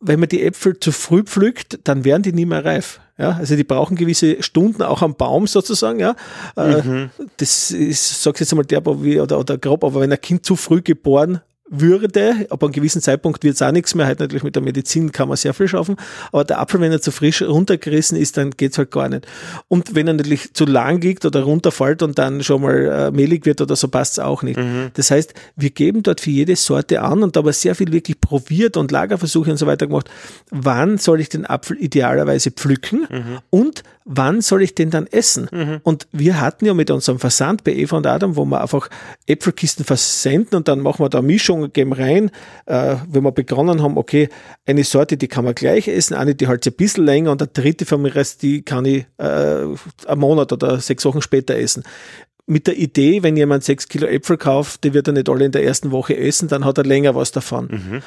wenn man die Äpfel zu früh pflückt, dann werden die nie mehr reif. Ja, also die brauchen gewisse Stunden auch am Baum sozusagen. Ja, äh, mhm. das ist, sag ich jetzt mal der, oder, oder grob, aber wenn ein Kind zu früh geboren würde. Ab einem gewissen Zeitpunkt wird es auch nichts mehr. Halt natürlich mit der Medizin kann man sehr viel schaffen. Aber der Apfel, wenn er zu frisch runtergerissen ist, dann geht's halt gar nicht. Und wenn er natürlich zu lang liegt oder runterfällt und dann schon mal äh, mehlig wird oder so, passt's auch nicht. Mhm. Das heißt, wir geben dort für jede Sorte an und da aber sehr viel wirklich probiert und Lagerversuche und so weiter gemacht. Wann soll ich den Apfel idealerweise pflücken mhm. und wann soll ich den dann essen? Mhm. Und wir hatten ja mit unserem Versand bei Eva und Adam, wo wir einfach Äpfelkisten versenden und dann machen wir da Mischungen, geben rein, äh, wenn wir begonnen haben, okay, eine Sorte, die kann man gleich essen, eine, die halt ein bisschen länger und der dritte vom Rest, die kann ich äh, einen Monat oder sechs Wochen später essen mit der Idee, wenn jemand sechs Kilo Äpfel kauft, die wird er nicht alle in der ersten Woche essen, dann hat er länger was davon. Mhm.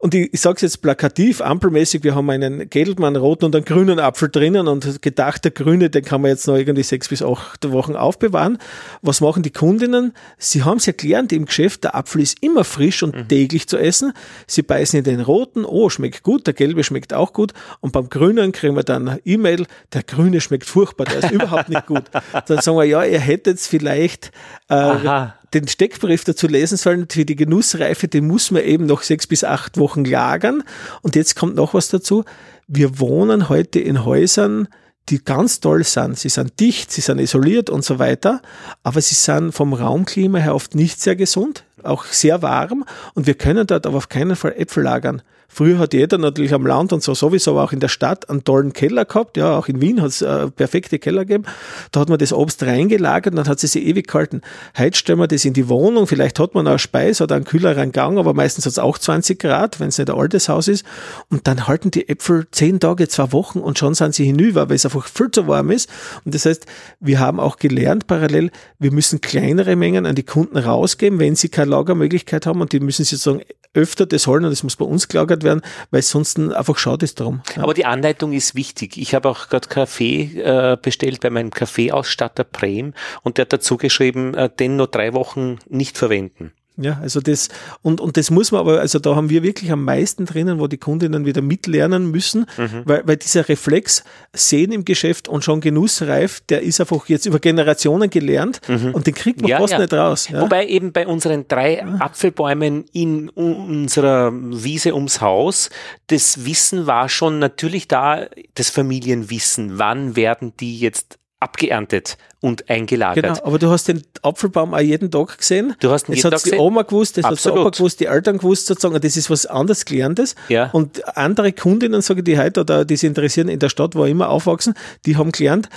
Und ich, ich sage es jetzt plakativ, ampelmäßig, wir haben einen gelben, einen roten und einen grünen Apfel drinnen und gedacht, der grüne, den kann man jetzt noch irgendwie sechs bis acht Wochen aufbewahren. Was machen die Kundinnen? Sie haben es ja gelernt im Geschäft, der Apfel ist immer frisch und mhm. täglich zu essen. Sie beißen in den roten, oh, schmeckt gut, der gelbe schmeckt auch gut. Und beim grünen kriegen wir dann eine E-Mail, der grüne schmeckt furchtbar, der ist überhaupt nicht gut. Dann sagen wir, ja, ihr hättet vielleicht äh, den Steckbrief dazu lesen sollen, für die Genussreife, den muss man eben noch sechs bis acht Wochen lagern. Und jetzt kommt noch was dazu. Wir wohnen heute in Häusern, die ganz toll sind. Sie sind dicht, sie sind isoliert und so weiter, aber sie sind vom Raumklima her oft nicht sehr gesund, auch sehr warm und wir können dort aber auf keinen Fall Äpfel lagern. Früher hat jeder natürlich am Land und so sowieso, aber auch in der Stadt einen tollen Keller gehabt. Ja, auch in Wien hat es äh, perfekte Keller gegeben. Da hat man das Obst reingelagert und dann hat es sich ewig gehalten. Heute stellen wir das in die Wohnung. Vielleicht hat man auch Speis oder einen kühleren Gang, aber meistens hat es auch 20 Grad, wenn es nicht ein altes Haus ist. Und dann halten die Äpfel zehn Tage, zwei Wochen und schon sind sie hinüber, weil es einfach viel zu warm ist. Und das heißt, wir haben auch gelernt parallel, wir müssen kleinere Mengen an die Kunden rausgeben, wenn sie keine Lagermöglichkeit haben und die müssen sozusagen öfter das holen und das muss bei uns gelagert werden, weil sonst einfach schaut es darum. Ja. Aber die Anleitung ist wichtig. Ich habe auch gerade Kaffee äh, bestellt bei meinem Kaffeeausstatter Prem und der hat dazu geschrieben, äh, den nur drei Wochen nicht verwenden. Ja, also das, und, und das muss man aber, also da haben wir wirklich am meisten drinnen, wo die Kundinnen wieder mitlernen müssen, mhm. weil, weil dieser Reflex sehen im Geschäft und schon genussreif, der ist einfach jetzt über Generationen gelernt mhm. und den kriegt man ja, fast ja. nicht raus. Ja? Wobei eben bei unseren drei Apfelbäumen in unserer Wiese ums Haus, das Wissen war schon natürlich da, das Familienwissen, wann werden die jetzt abgeerntet und eingelagert. Genau, aber du hast den Apfelbaum auch jeden Tag gesehen. Du hast ihn jeden Tag gesehen. Das hat die Oma gewusst, das hat der Opa gewusst, die Eltern gewusst sozusagen. Das ist was anderes Gelerntes. Ja. Und andere Kundinnen, sage ich, die heute oder die sich interessieren in der Stadt, wo immer aufwachsen, die haben gelernt,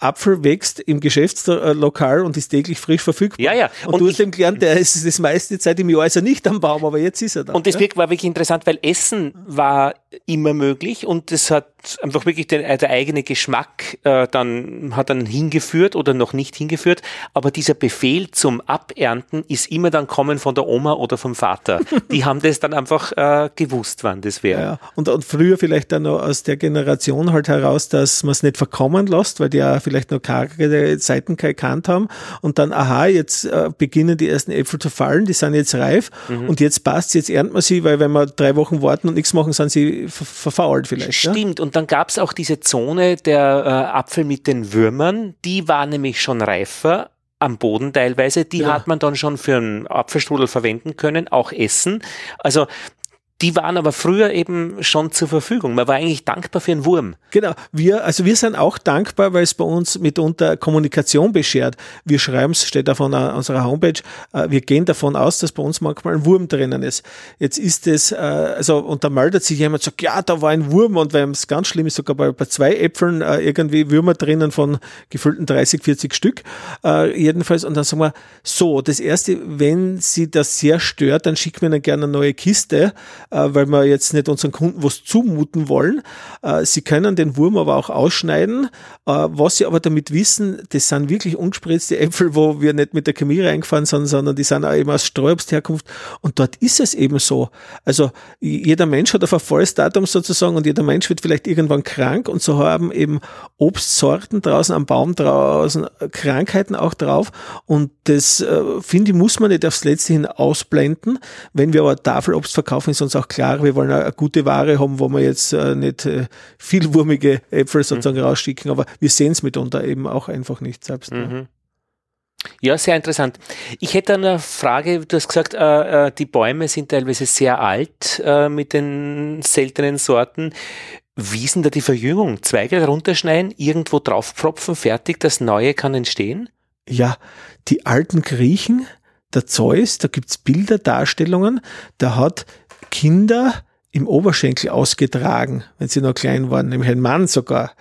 Apfel wächst im Geschäftslokal und ist täglich frisch verfügbar. Ja, ja. Und, und du hast eben gelernt, der ist das meiste Zeit im Jahr ist er nicht am Baum, aber jetzt ist er da. Und das ja? war wirklich interessant, weil Essen war immer möglich und das hat einfach wirklich den, äh, der eigene Geschmack äh, dann hat dann hingeführt oder noch nicht hingeführt, aber dieser Befehl zum Abernten ist immer dann kommen von der Oma oder vom Vater. Die haben das dann einfach äh, gewusst, wann das wäre. Ja, und, und früher vielleicht dann noch aus der Generation halt heraus, dass man es nicht verkommen lässt, weil die ja vielleicht noch karge Zeiten gekannt haben und dann, aha, jetzt äh, beginnen die ersten Äpfel zu fallen, die sind jetzt reif mhm. und jetzt passt jetzt ernten wir sie, weil wenn wir drei Wochen warten und nichts machen, sind sie verfault vielleicht. Stimmt, ja? Und dann gab es auch diese Zone der äh, Apfel mit den Würmern, die war nämlich schon reifer am Boden teilweise, die ja. hat man dann schon für einen Apfelstrudel verwenden können, auch essen. Also die waren aber früher eben schon zur Verfügung. Man war eigentlich dankbar für einen Wurm. Genau. Wir, also wir sind auch dankbar, weil es bei uns mitunter Kommunikation beschert. Wir schreiben es, steht auf einer, unserer Homepage, äh, wir gehen davon aus, dass bei uns manchmal ein Wurm drinnen ist. Jetzt ist es, äh, also, und da meldet sich jemand, sagt, ja, da war ein Wurm und wenn es ganz schlimm ist, sogar bei, bei zwei Äpfeln äh, irgendwie Würmer drinnen von gefüllten 30, 40 Stück, jedenfalls. Und dann sagen wir, so, das erste, wenn Sie das sehr stört, dann schicken wir Ihnen gerne eine neue Kiste weil wir jetzt nicht unseren Kunden was zumuten wollen. Äh, sie können den Wurm aber auch ausschneiden. Äh, was sie aber damit wissen, das sind wirklich ungespritzte Äpfel, wo wir nicht mit der Chemie reingefahren sind, sondern die sind auch eben aus Streuobstherkunft. Und dort ist es eben so. Also jeder Mensch hat ein Verfallsdatum sozusagen und jeder Mensch wird vielleicht irgendwann krank und so haben eben Obstsorten draußen am Baum draußen Krankheiten auch drauf. Und das, finde ich, muss man nicht aufs Letzte hin ausblenden. Wenn wir aber Tafelobst verkaufen, ist uns auch klar, wir wollen eine gute Ware haben, wo wir jetzt äh, nicht äh, vielwurmige Äpfel sozusagen mhm. rausschicken, aber wir sehen es mitunter eben auch einfach nicht selbst. Mhm. Ja, sehr interessant. Ich hätte eine Frage, du hast gesagt, äh, äh, die Bäume sind teilweise sehr alt äh, mit den seltenen Sorten. Wie ist denn da die Verjüngung? Zweige runterschneiden, irgendwo draufpfropfen, fertig, das Neue kann entstehen? Ja, die alten Griechen, der Zeus, da gibt's Bilder, Darstellungen, der hat Kinder im Oberschenkel ausgetragen, wenn sie noch klein waren, nämlich ein Mann sogar.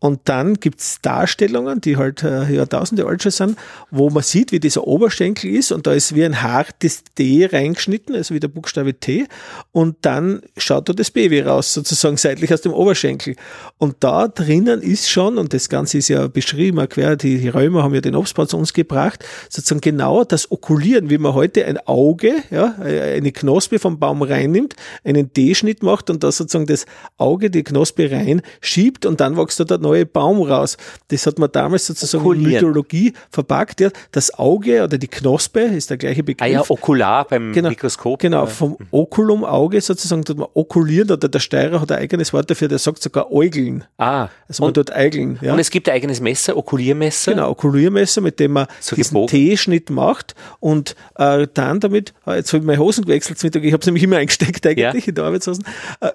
Und dann gibt's Darstellungen, die halt äh, Jahrtausende alt schon sind, wo man sieht, wie dieser Oberschenkel ist und da ist wie ein hartes D reingeschnitten, also wie der Buchstabe T und dann schaut da das Baby raus, sozusagen seitlich aus dem Oberschenkel. Und da drinnen ist schon, und das Ganze ist ja beschrieben, quer, die, die Römer haben ja den Obstbau zu uns gebracht, sozusagen genau das Okulieren, wie man heute ein Auge, ja, eine Knospe vom Baum reinnimmt, einen D-Schnitt macht und da sozusagen das Auge, die Knospe rein schiebt und dann wächst da der neue Baum raus. Das hat man damals sozusagen Okulieren. in Mythologie verpackt. Ja. Das Auge oder die Knospe ist der gleiche Begriff. Ah ja, okular beim genau, Mikroskop. Genau, vom Okulum, Auge sozusagen tut man okulieren oder der Steirer hat ein eigenes Wort dafür, der sagt sogar Äugeln. Ah. Also man und, tut Eigeln. Ja. Und es gibt ein eigenes Messer, Okuliermesser. Genau, Okuliermesser, mit dem man so diesen T-Schnitt macht und äh, dann damit, äh, jetzt habe ich meine Hosen gewechselt, ich habe es nämlich immer eingesteckt eigentlich ja. in der Arbeitshosen, äh,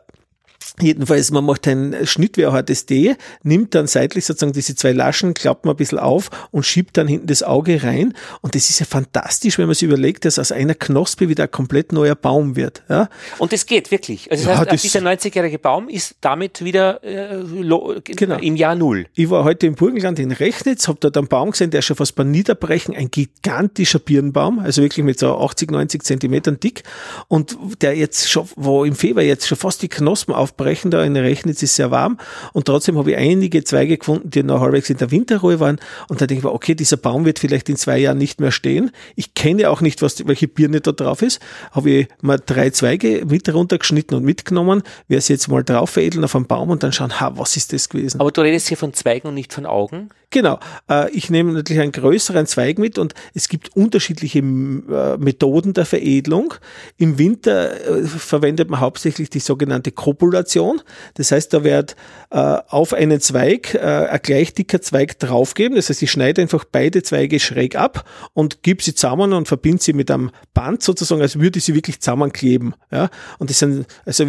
Jedenfalls, man macht einen Schnitt wie ein hartes D, nimmt dann seitlich sozusagen diese zwei Laschen, klappt man ein bisschen auf und schiebt dann hinten das Auge rein. Und das ist ja fantastisch, wenn man sich überlegt, dass aus einer Knospe wieder ein komplett neuer Baum wird. Ja? Und das geht wirklich. Also das ja, heißt, das dieser 90-jährige Baum ist damit wieder äh, genau. im Jahr Null. Ich war heute im Burgenland in Rechnitz, habe dort einen Baum gesehen, der schon fast beim Niederbrechen, ein gigantischer Birnbaum, also wirklich mit so 80, 90 Zentimetern dick und der jetzt schon, wo im Februar jetzt schon fast die Knospen aufbaut, brechen da in Rechnitz ist sehr warm und trotzdem habe ich einige Zweige gefunden, die noch halbwegs in der Winterruhe waren und da denke ich mir, okay, dieser Baum wird vielleicht in zwei Jahren nicht mehr stehen. Ich kenne auch nicht, was, welche Birne da drauf ist. Habe ich mal drei Zweige mit runtergeschnitten und mitgenommen, werde sie jetzt mal drauf veredeln auf einem Baum und dann schauen, ha, was ist das gewesen? Aber du redest hier von Zweigen und nicht von Augen? Genau. Äh, ich nehme natürlich einen größeren Zweig mit und es gibt unterschiedliche äh, Methoden der Veredelung. Im Winter äh, verwendet man hauptsächlich die sogenannte Kopulation. Das heißt, da wird auf einen Zweig ein gleich dicker Zweig draufgeben. Das heißt, ich schneide einfach beide Zweige schräg ab und gebe sie zusammen und verbinde sie mit einem Band sozusagen, als würde ich sie wirklich zusammenkleben. Ja? Und das sind also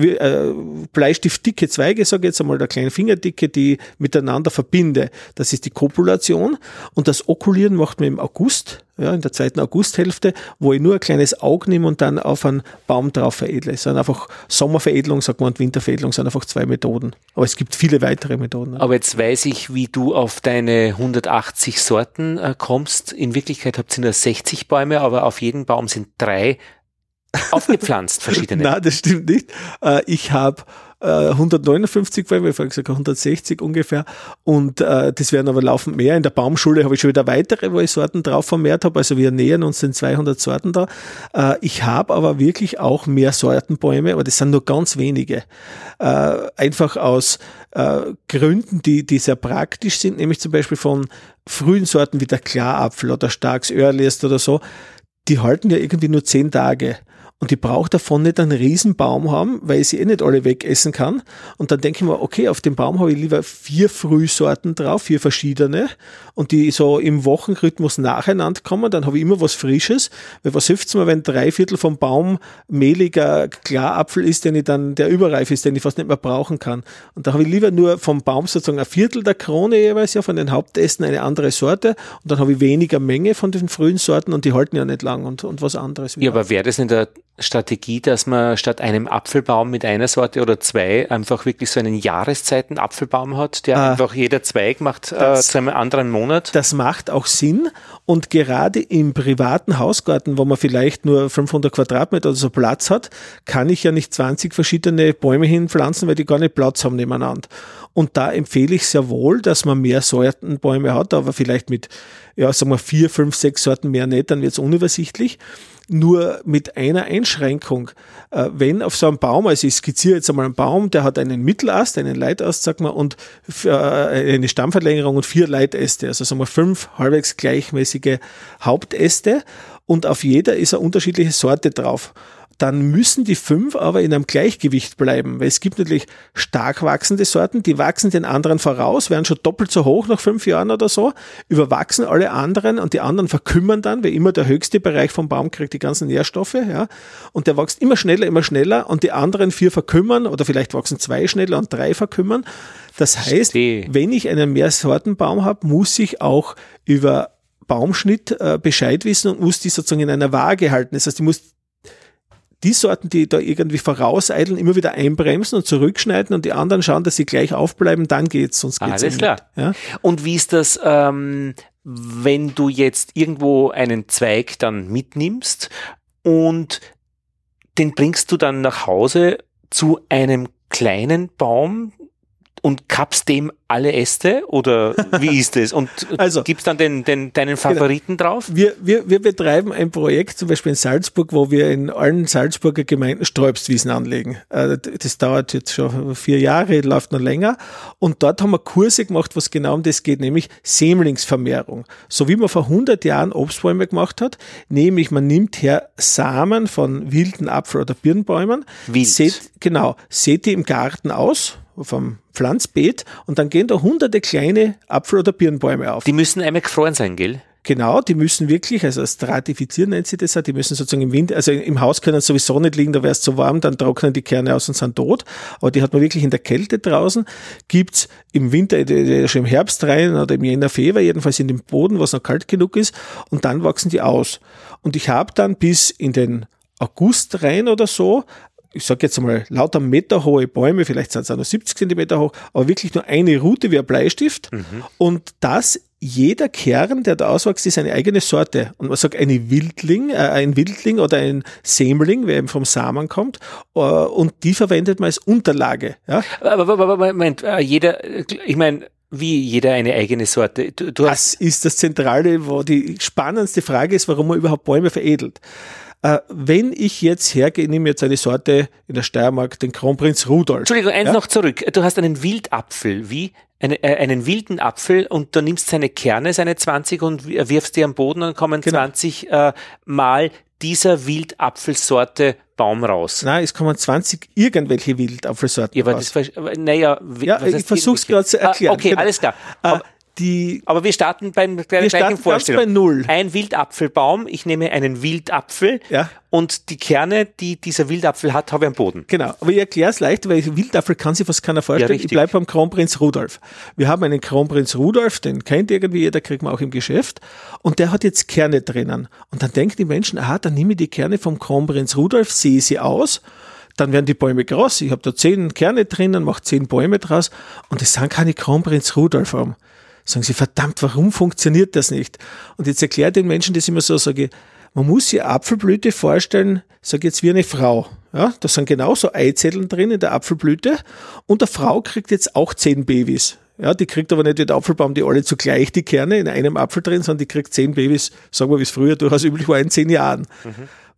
Bleistiftdicke Zweige, sage ich jetzt einmal, der kleine Fingerdicke, die miteinander verbinde. Das ist die. Kopulation und das Okulieren macht man im August, ja, in der zweiten Augusthälfte, wo ich nur ein kleines Auge nehme und dann auf einen Baum drauf veredle. Es sind einfach Sommerveredelung, sagt man, und Winterveredelung sind einfach zwei Methoden. Aber es gibt viele weitere Methoden. Aber jetzt weiß ich, wie du auf deine 180 Sorten äh, kommst. In Wirklichkeit habt ihr nur 60 Bäume, aber auf jedem Baum sind drei aufgepflanzt, verschiedene. Nein, das stimmt nicht. Äh, ich habe 159 Bäume, ich habe gesagt 160 ungefähr. Und äh, das werden aber laufend mehr. In der Baumschule habe ich schon wieder weitere, wo ich Sorten drauf vermehrt habe. Also wir nähern uns den 200 Sorten da. Äh, ich habe aber wirklich auch mehr Sortenbäume, aber das sind nur ganz wenige. Äh, einfach aus äh, Gründen, die, die sehr praktisch sind, nämlich zum Beispiel von frühen Sorten wie der Klarapfel oder Starks Earliest oder so. Die halten ja irgendwie nur zehn Tage und ich brauche davon nicht einen riesen Baum haben, weil ich sie eh nicht alle wegessen kann. Und dann denke ich mir, okay, auf dem Baum habe ich lieber vier Frühsorten drauf, vier verschiedene und die so im Wochenrhythmus nacheinander kommen, dann habe ich immer was Frisches, weil was hilft's mir, wenn drei Viertel vom Baum mehliger Klarapfel ist, den ich dann, der überreif ist, den ich fast nicht mehr brauchen kann. Und da habe ich lieber nur vom Baum sozusagen ein Viertel der Krone jeweils, ja, von den Hauptästen eine andere Sorte und dann habe ich weniger Menge von den frühen Sorten und die halten ja nicht lang und, und was anderes. Ja, aber wäre das nicht der Strategie, dass man statt einem Apfelbaum mit einer Sorte oder zwei einfach wirklich so einen Jahreszeiten-Apfelbaum hat, der äh, einfach jeder Zweig macht äh, zu einem anderen Monat? Das macht auch Sinn und gerade im privaten Hausgarten, wo man vielleicht nur 500 Quadratmeter oder so Platz hat, kann ich ja nicht 20 verschiedene Bäume hinpflanzen, weil die gar nicht Platz haben nebeneinander. Und da empfehle ich sehr wohl, dass man mehr Sortenbäume hat, aber vielleicht mit, ja, sagen wir vier, fünf, sechs Sorten mehr nicht, dann wird es unübersichtlich nur mit einer Einschränkung. Äh, wenn auf so einem Baum, also ich skizziere jetzt einmal einen Baum, der hat einen Mittelast, einen Leitast, sag mal, und äh, eine Stammverlängerung und vier Leitäste, also sagen wir fünf halbwegs gleichmäßige Hauptäste und auf jeder ist eine unterschiedliche Sorte drauf dann müssen die fünf aber in einem Gleichgewicht bleiben, weil es gibt natürlich stark wachsende Sorten, die wachsen den anderen voraus, werden schon doppelt so hoch nach fünf Jahren oder so, überwachsen alle anderen und die anderen verkümmern dann, weil immer der höchste Bereich vom Baum kriegt die ganzen Nährstoffe, ja, und der wächst immer schneller, immer schneller und die anderen vier verkümmern oder vielleicht wachsen zwei schneller und drei verkümmern. Das heißt, Verstehe. wenn ich einen Mehrsortenbaum habe, muss ich auch über Baumschnitt äh, Bescheid wissen und muss die sozusagen in einer Waage halten. Das heißt, ich muss die Sorten, die da irgendwie vorauseilen, immer wieder einbremsen und zurückschneiden und die anderen schauen, dass sie gleich aufbleiben, dann geht's, sonst geht's Alles nicht. klar. Ja? Und wie ist das, ähm, wenn du jetzt irgendwo einen Zweig dann mitnimmst und den bringst du dann nach Hause zu einem kleinen Baum und kappst dem alle Äste oder wie ist es? Und Also- gibst dann den, den, deinen Favoriten drauf? Wir, wir, wir betreiben ein Projekt, zum Beispiel in Salzburg, wo wir in allen Salzburger Gemeinden Sträubstwiesen anlegen. Äh, Das dauert jetzt schon vier Jahre, läuft noch länger. Und dort haben wir Kurse gemacht, was genau um das geht, nämlich Sämlingsvermehrung. So wie man vor 100 Jahren Obstbäume gemacht hat, nämlich man nimmt her Samen von wilden Apfel- oder Birnbäumen, Wild. sät, genau, sät die im Garten aus, vom Pflanzbeet, und dann gehen da hunderte kleine Apfel- oder Birnbäume auf. Die müssen einmal gefroren sein, gell? Genau, die müssen wirklich, also stratifizieren nennt sie das, auch, die müssen sozusagen im Winter, also im Haus können sie sowieso nicht liegen, da wäre es zu warm, dann trocknen die Kerne aus und sind tot. Aber die hat man wirklich in der Kälte draußen. Gibt's im Winter, schon im Herbst rein oder im Jänner, Februar, jedenfalls in dem Boden, was noch kalt genug ist, und dann wachsen die aus. Und ich habe dann bis in den August rein oder so ich sage jetzt mal, lauter meterhohe Bäume, vielleicht sind es auch nur 70 Zentimeter hoch, aber wirklich nur eine Route wie ein Bleistift. Und das, jeder Kern, der da auswächst, ist eine eigene Sorte. Und man sagt eine Wildling, äh, ein Wildling oder ein Sämling, wer eben vom Samen kommt, äh, und die verwendet man als Unterlage. Ja? Aber, aber, aber Moment, äh, jeder, ich meine, wie jeder eine eigene Sorte. Du, du Das ist das Zentrale, wo die spannendste Frage ist, warum man überhaupt Bäume veredelt. Äh, wenn ich jetzt hergehe, nehme jetzt eine Sorte in der Steiermark, den Kronprinz Rudolf. Entschuldigung, eins Ja? noch zurück. Du hast einen Wildapfel, wie? Eine, äh, einen wilden Apfel und du nimmst seine Kerne, seine 20 und wi- wirfst die am Boden und kommen Genau. 20 äh, Mal dieser Wildapfelsorte Baum raus. Nein, es kommen 20 irgendwelche Wildapfelsorten Ja, aber raus. das, naja, Ja, ich versuch's irgendwelche? gerade zu erklären. Ah, okay, Genau. alles klar. Äh, Aber, die, aber wir starten beim bei Wir starten ganz Vorstellung. bei Null. Ein Wildapfelbaum, ich nehme einen Wildapfel Ja. und die Kerne, die dieser Wildapfel hat, habe ich am Boden. genau, aber ich erkläre es leicht, weil Wildapfel kann sich fast keiner vorstellen. Ja, ich bleibe beim Kronprinz Rudolf. Wir haben einen Kronprinz Rudolf, den kennt irgendwie jeder, kriegt man auch im Geschäft. Und der hat jetzt Kerne drinnen. Und dann denken die Menschen, aha, dann nehme ich die Kerne vom Kronprinz Rudolf, sehe sie aus, dann werden die Bäume groß. Ich habe da zehn Kerne drinnen, mache zehn Bäume draus und das sind keine Kronprinz Rudolf haben. Sagen sie, verdammt, warum funktioniert das nicht? Und jetzt erkläre den Menschen das immer so, sage ich, man muss sich Apfelblüte vorstellen, sage jetzt wie eine Frau. Ja, da sind genauso Eizellen drin in der Apfelblüte und eine Frau kriegt jetzt auch zehn Babys. Ja, die kriegt aber nicht der Apfelbaum, die alle zugleich die Kerne in einem Apfel drin, sondern die kriegt zehn Babys, sagen wir, wie es früher durchaus üblich war, in zehn Jahren.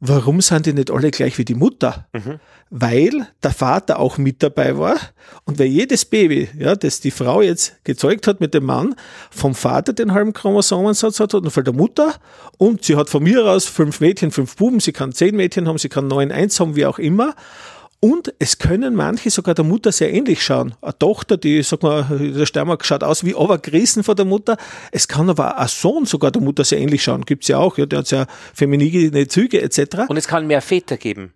Warum sind die nicht alle gleich wie die Mutter? Weil der Vater auch mit dabei war und weil jedes Baby, ja, das die Frau jetzt gezeugt hat mit dem Mann, vom Vater den halben Chromosomensatz hat und von der Mutter und sie hat von mir aus fünf Mädchen, fünf Buben, sie kann zehn Mädchen haben, sie kann neun, eins haben, wie auch immer. Und es können manche sogar der Mutter sehr ähnlich schauen. Eine Tochter, die, sag mal, der Steiermark schaut aus wie Obergriesen von der Mutter. Es kann aber ein Sohn sogar der Mutter sehr ähnlich schauen. Gibt's ja auch, ja, der hat ja feminine Züge etc. Und es kann mehr Väter geben.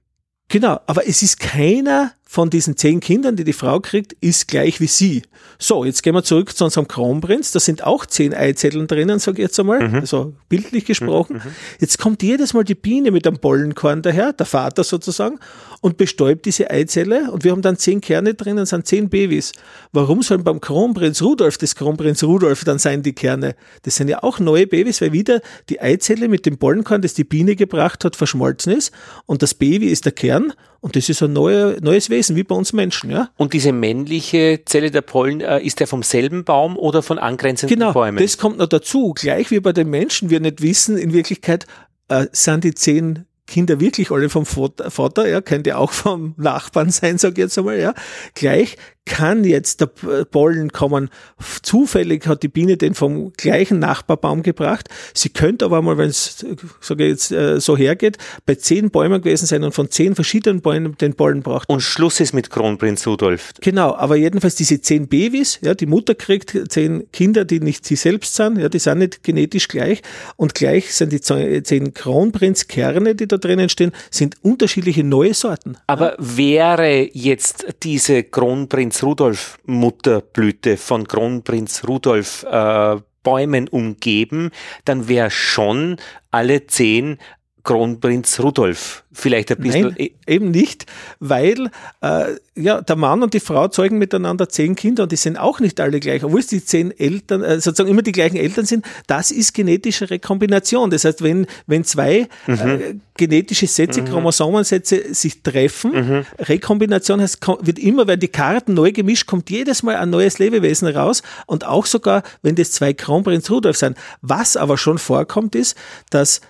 Genau, aber es ist keiner von diesen zehn Kindern, die die Frau kriegt, ist gleich wie sie. So, jetzt gehen wir zurück zu unserem Kronprinz. Da sind auch zehn Eizetteln drinnen, sage ich jetzt einmal, also bildlich gesprochen. Jetzt kommt jedes Mal die Biene mit einem Pollenkorn daher, der Vater sozusagen, und bestäubt diese Eizelle und wir haben dann zehn Kerne drinnen, sind zehn Babys. Warum sollen beim Kronprinz Rudolf des Kronprinz Rudolf dann sein die Kerne? Das sind ja auch neue Babys, weil wieder die Eizelle mit dem Pollenkorn, das die Biene gebracht hat, verschmolzen ist und das Baby ist der Kern und das ist ein neue, neues Wesen, wie bei uns Menschen, ja. Und diese männliche Zelle der Pollen, äh, ist der vom selben Baum oder von angrenzenden Genau, Bäumen? das kommt noch dazu. Gleich wie bei den Menschen wir nicht wissen, in Wirklichkeit äh, sind die zehn Kinder wirklich alle vom Vater, ja, könnte auch vom Nachbarn sein, sag ich jetzt einmal, ja. Gleich kann jetzt der Pollen kommen. Zufällig hat die Biene den vom gleichen Nachbarbaum gebracht. Sie könnte aber mal, wenn es jetzt äh, so hergeht, bei zehn Bäumen gewesen sein und von zehn verschiedenen Bäumen den Pollen braucht. Und Schluss ist mit Kronprinz Rudolf. Genau, aber jedenfalls diese zehn Babys, ja, die Mutter kriegt zehn Kinder, die nicht sie selbst sind, ja, die sind nicht genetisch gleich und gleich sind die zehn Kronprinzkerne, die da drinnen stehen, sind unterschiedliche neue Sorten. Aber ja. wäre jetzt diese Kronprinz Rudolf Mutterblüte von Kronprinz Rudolf äh, Bäumen umgeben, dann wäre schon alle zehn Kronprinz Rudolf vielleicht ein bisschen. Nein, eben nicht, weil äh, ja, der Mann und die Frau zeugen miteinander zehn Kinder und die sind auch nicht alle gleich, obwohl es die zehn Eltern, äh, sozusagen immer die gleichen Eltern sind. Das ist genetische Rekombination. Das heißt, wenn, wenn zwei mhm. äh, genetische Sätze, mhm. Chromosomensätze sich treffen, mhm. Rekombination heißt, wird immer, wenn die Karten neu gemischt, kommt jedes Mal ein neues Lebewesen raus und auch sogar, wenn das zwei Kronprinz Rudolf sind. Was aber schon vorkommt, ist, dass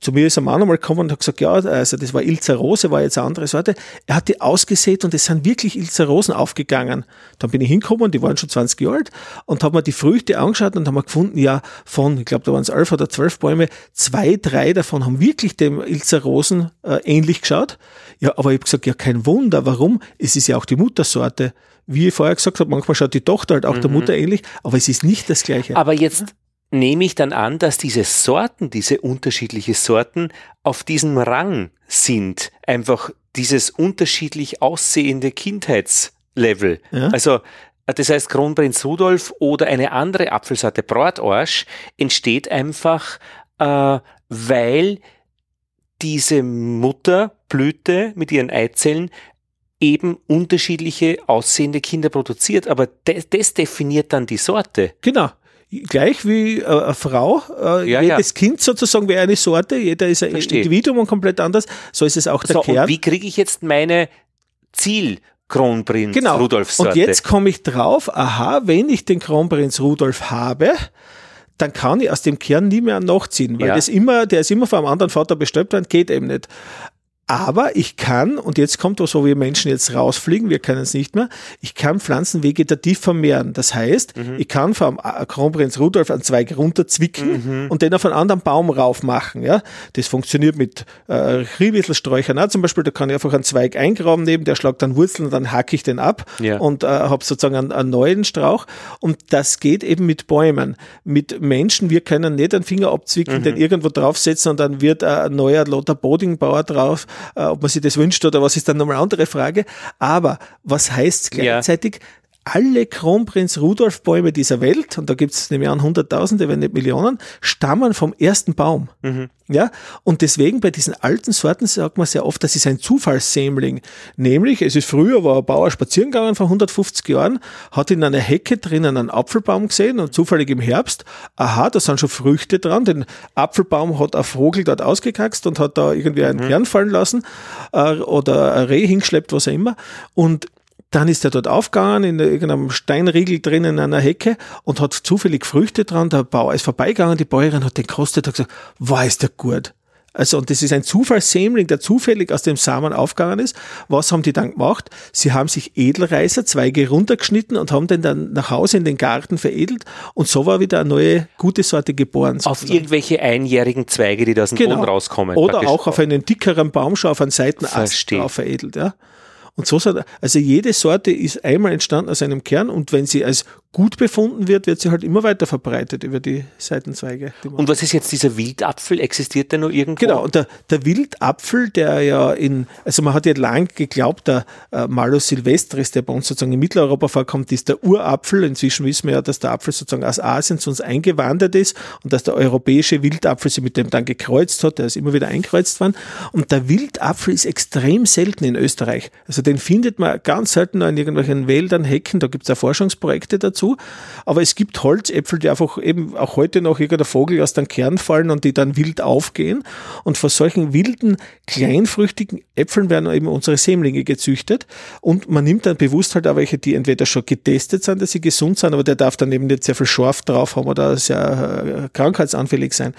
zu mir ist ein Mann einmal gekommen und hat gesagt, ja, also das war Ilzer Rose, war jetzt eine andere Sorte. Er hat die ausgesät und es sind wirklich Ilzer Rosen aufgegangen. Dann bin ich hingekommen, die waren schon 20 Jahre alt und habe mir die Früchte angeschaut und haben wir gefunden, ja, von, ich glaube, da waren es elf oder zwölf Bäume, zwei, drei davon haben wirklich dem Ilzer Rosen äh, ähnlich geschaut. Ja, aber ich habe gesagt, ja, kein Wunder, warum? Es ist ja auch die Muttersorte. Wie ich vorher gesagt habe, manchmal schaut die Tochter halt auch mhm. der Mutter ähnlich, aber es ist nicht das Gleiche. Aber jetzt nehme ich dann an, dass diese Sorten, diese unterschiedliche Sorten auf diesem Rang sind. Einfach dieses unterschiedlich aussehende Kindheitslevel. Ja. Also, das heißt, Kronprinz Rudolf oder eine andere Apfelsorte Brotorsch entsteht einfach, äh, weil diese Mutterblüte mit ihren Eizellen eben unterschiedliche aussehende Kinder produziert, aber das, das definiert dann die Sorte. Genau gleich wie äh, eine Frau. Äh, ja, jedes ja. Kind sozusagen wäre eine Sorte, jeder ist ein. Individuum und komplett anders. So ist es auch der so, Kern. Und wie kriege ich jetzt meine Ziel? Kronprinz genau. Rudolf Sorte. Und jetzt komme ich drauf, aha, wenn ich den Kronprinz Rudolf habe, dann kann ich aus dem Kern nie mehr nachziehen, weil ja. das immer, der ist immer vom anderen Vater bestäubt worden, geht eben nicht. Aber ich kann, und jetzt kommt was, wo wir Menschen jetzt rausfliegen, wir können es nicht mehr, ich kann Pflanzen vegetativ vermehren. Das heißt, mhm. ich kann vom Kronprinz Rudolf einen Zweig runterzwicken mhm. und den auf einen anderen Baum rauf machen. Ja? Das funktioniert mit äh, Riewittelsträuchern auch zum Beispiel. Da kann ich einfach einen Zweig eingraben neben, der schlagt dann Wurzeln und dann hacke ich den ab ja. und äh, habe sozusagen einen, einen, neuen Strauch. Und das geht eben mit Bäumen. Mit Menschen, wir können nicht einen Finger abzwicken, mhm. den irgendwo draufsetzen und dann wird ein neuer Lothar Bodingbauer drauf äh, ob man sich das wünscht oder was ist dann nochmal eine andere Frage. Aber was heißt gleichzeitig, ja alle Kronprinz Rudolf Bäume dieser Welt, und da gibt es nämlich an Hunderttausende, wenn nicht Millionen, stammen vom ersten Baum. Mhm. Ja, und deswegen bei diesen alten Sorten sagt man sehr oft, das ist ein Zufallssämling. Nämlich, es ist früher, war ein Bauer spazieren gegangen vor 150 Jahren, hat in einer Hecke drinnen einen Apfelbaum gesehen und zufällig im Herbst, aha, da sind schon Früchte dran, den Apfelbaum hat ein Vogel dort ausgekackst und hat da irgendwie einen mhm. Kern fallen lassen äh, oder ein Reh hingeschleppt, was auch immer. Und dann ist er dort aufgegangen, in irgendeinem Steinriegel drinnen in einer Hecke und hat zufällig Früchte dran. Der Bauer ist vorbeigegangen, die Bäuerin hat den gekostet und gesagt, war ist der gut. Also, und das ist ein Zufallssämling, der zufällig aus dem Samen aufgegangen ist. Was haben die dann gemacht? Sie haben sich Edelreiser, Zweige runtergeschnitten und haben den dann nach Hause in den Garten veredelt. Und so war wieder eine neue, gute Sorte geboren. Sozusagen. Auf irgendwelche einjährigen Zweige, die da aus dem genau. Boden rauskommen. Oder auch auf einen dickeren Baumschau, auf einen Seitenast drauf veredelt, ja. Und so, also jede Sorte ist einmal entstanden aus einem Kern und wenn sie als gut befunden wird, wird sie halt immer weiter verbreitet über die Seitenzweige. Die und was ist jetzt dieser Wildapfel? Existiert der noch irgendwo? Genau, und der, der Wildapfel, der ja in, also man hat ja lang geglaubt, der äh, Malus silvestris, der bei uns sozusagen in Mitteleuropa vorkommt, ist der Urapfel. Inzwischen wissen wir ja, dass der Apfel sozusagen aus Asien zu uns eingewandert ist und dass der europäische Wildapfel sich mit dem dann gekreuzt hat, der ist immer wieder einkreuzt worden. Und der Wildapfel ist extrem selten in Österreich. Also den findet man ganz selten nur in irgendwelchen Wäldern, Hecken, da gibt es ja Forschungsprojekte dazu dazu. Aber es gibt Holzäpfel, die einfach eben auch heute noch irgendein Vogel aus dem Kern fallen und die dann wild aufgehen. Und vor solchen wilden, kleinfrüchtigen Äpfeln werden eben unsere Sämlinge gezüchtet. Und man nimmt dann bewusst halt auch welche, die entweder schon getestet sind, dass sie gesund sind, aber der darf dann eben nicht sehr viel Schorf drauf haben oder sehr äh, krankheitsanfällig sein.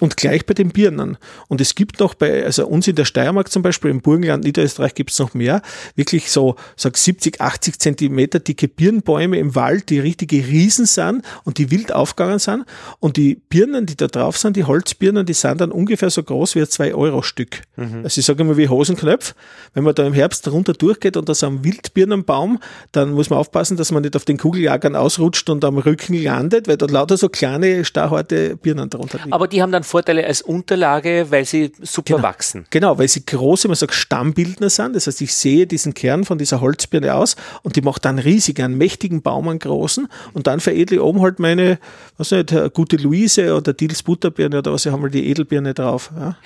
Und gleich bei den Birnen. Und es gibt noch bei, also uns in der Steiermark zum Beispiel, im Burgenland, Niederösterreich gibt es noch mehr, wirklich so, sag 70, 80 Zentimeter dicke Birnbäume im Wald, die richtige Riesen sind und die wild aufgegangen sind. Und die Birnen, die da drauf sind, die Holzbirnen, die sind dann ungefähr so groß wie ein 2-Euro-Stück. Mhm. Also ich sage immer wie Hosenknöpf. Wenn man da im Herbst runter durchgeht und da ist ein Wildbirnenbaum, dann muss man aufpassen, dass man nicht auf den Kugeljagern ausrutscht und am Rücken landet, weil da lauter so kleine, starrharte Birnen darunter liegen. Aber die haben dann Vorteile als Unterlage, weil sie super genau. wachsen. Genau, weil sie große, man sagt Stammbildner sind. Das heißt, ich sehe diesen Kern von dieser Holzbirne aus und die macht dann riesig, einen mächtigen Baum, einen großen und dann veredle ich oben halt meine, was nicht, gute Luise oder Dils Butterbirne oder was, ich haben wir die Edelbirne drauf. Ja.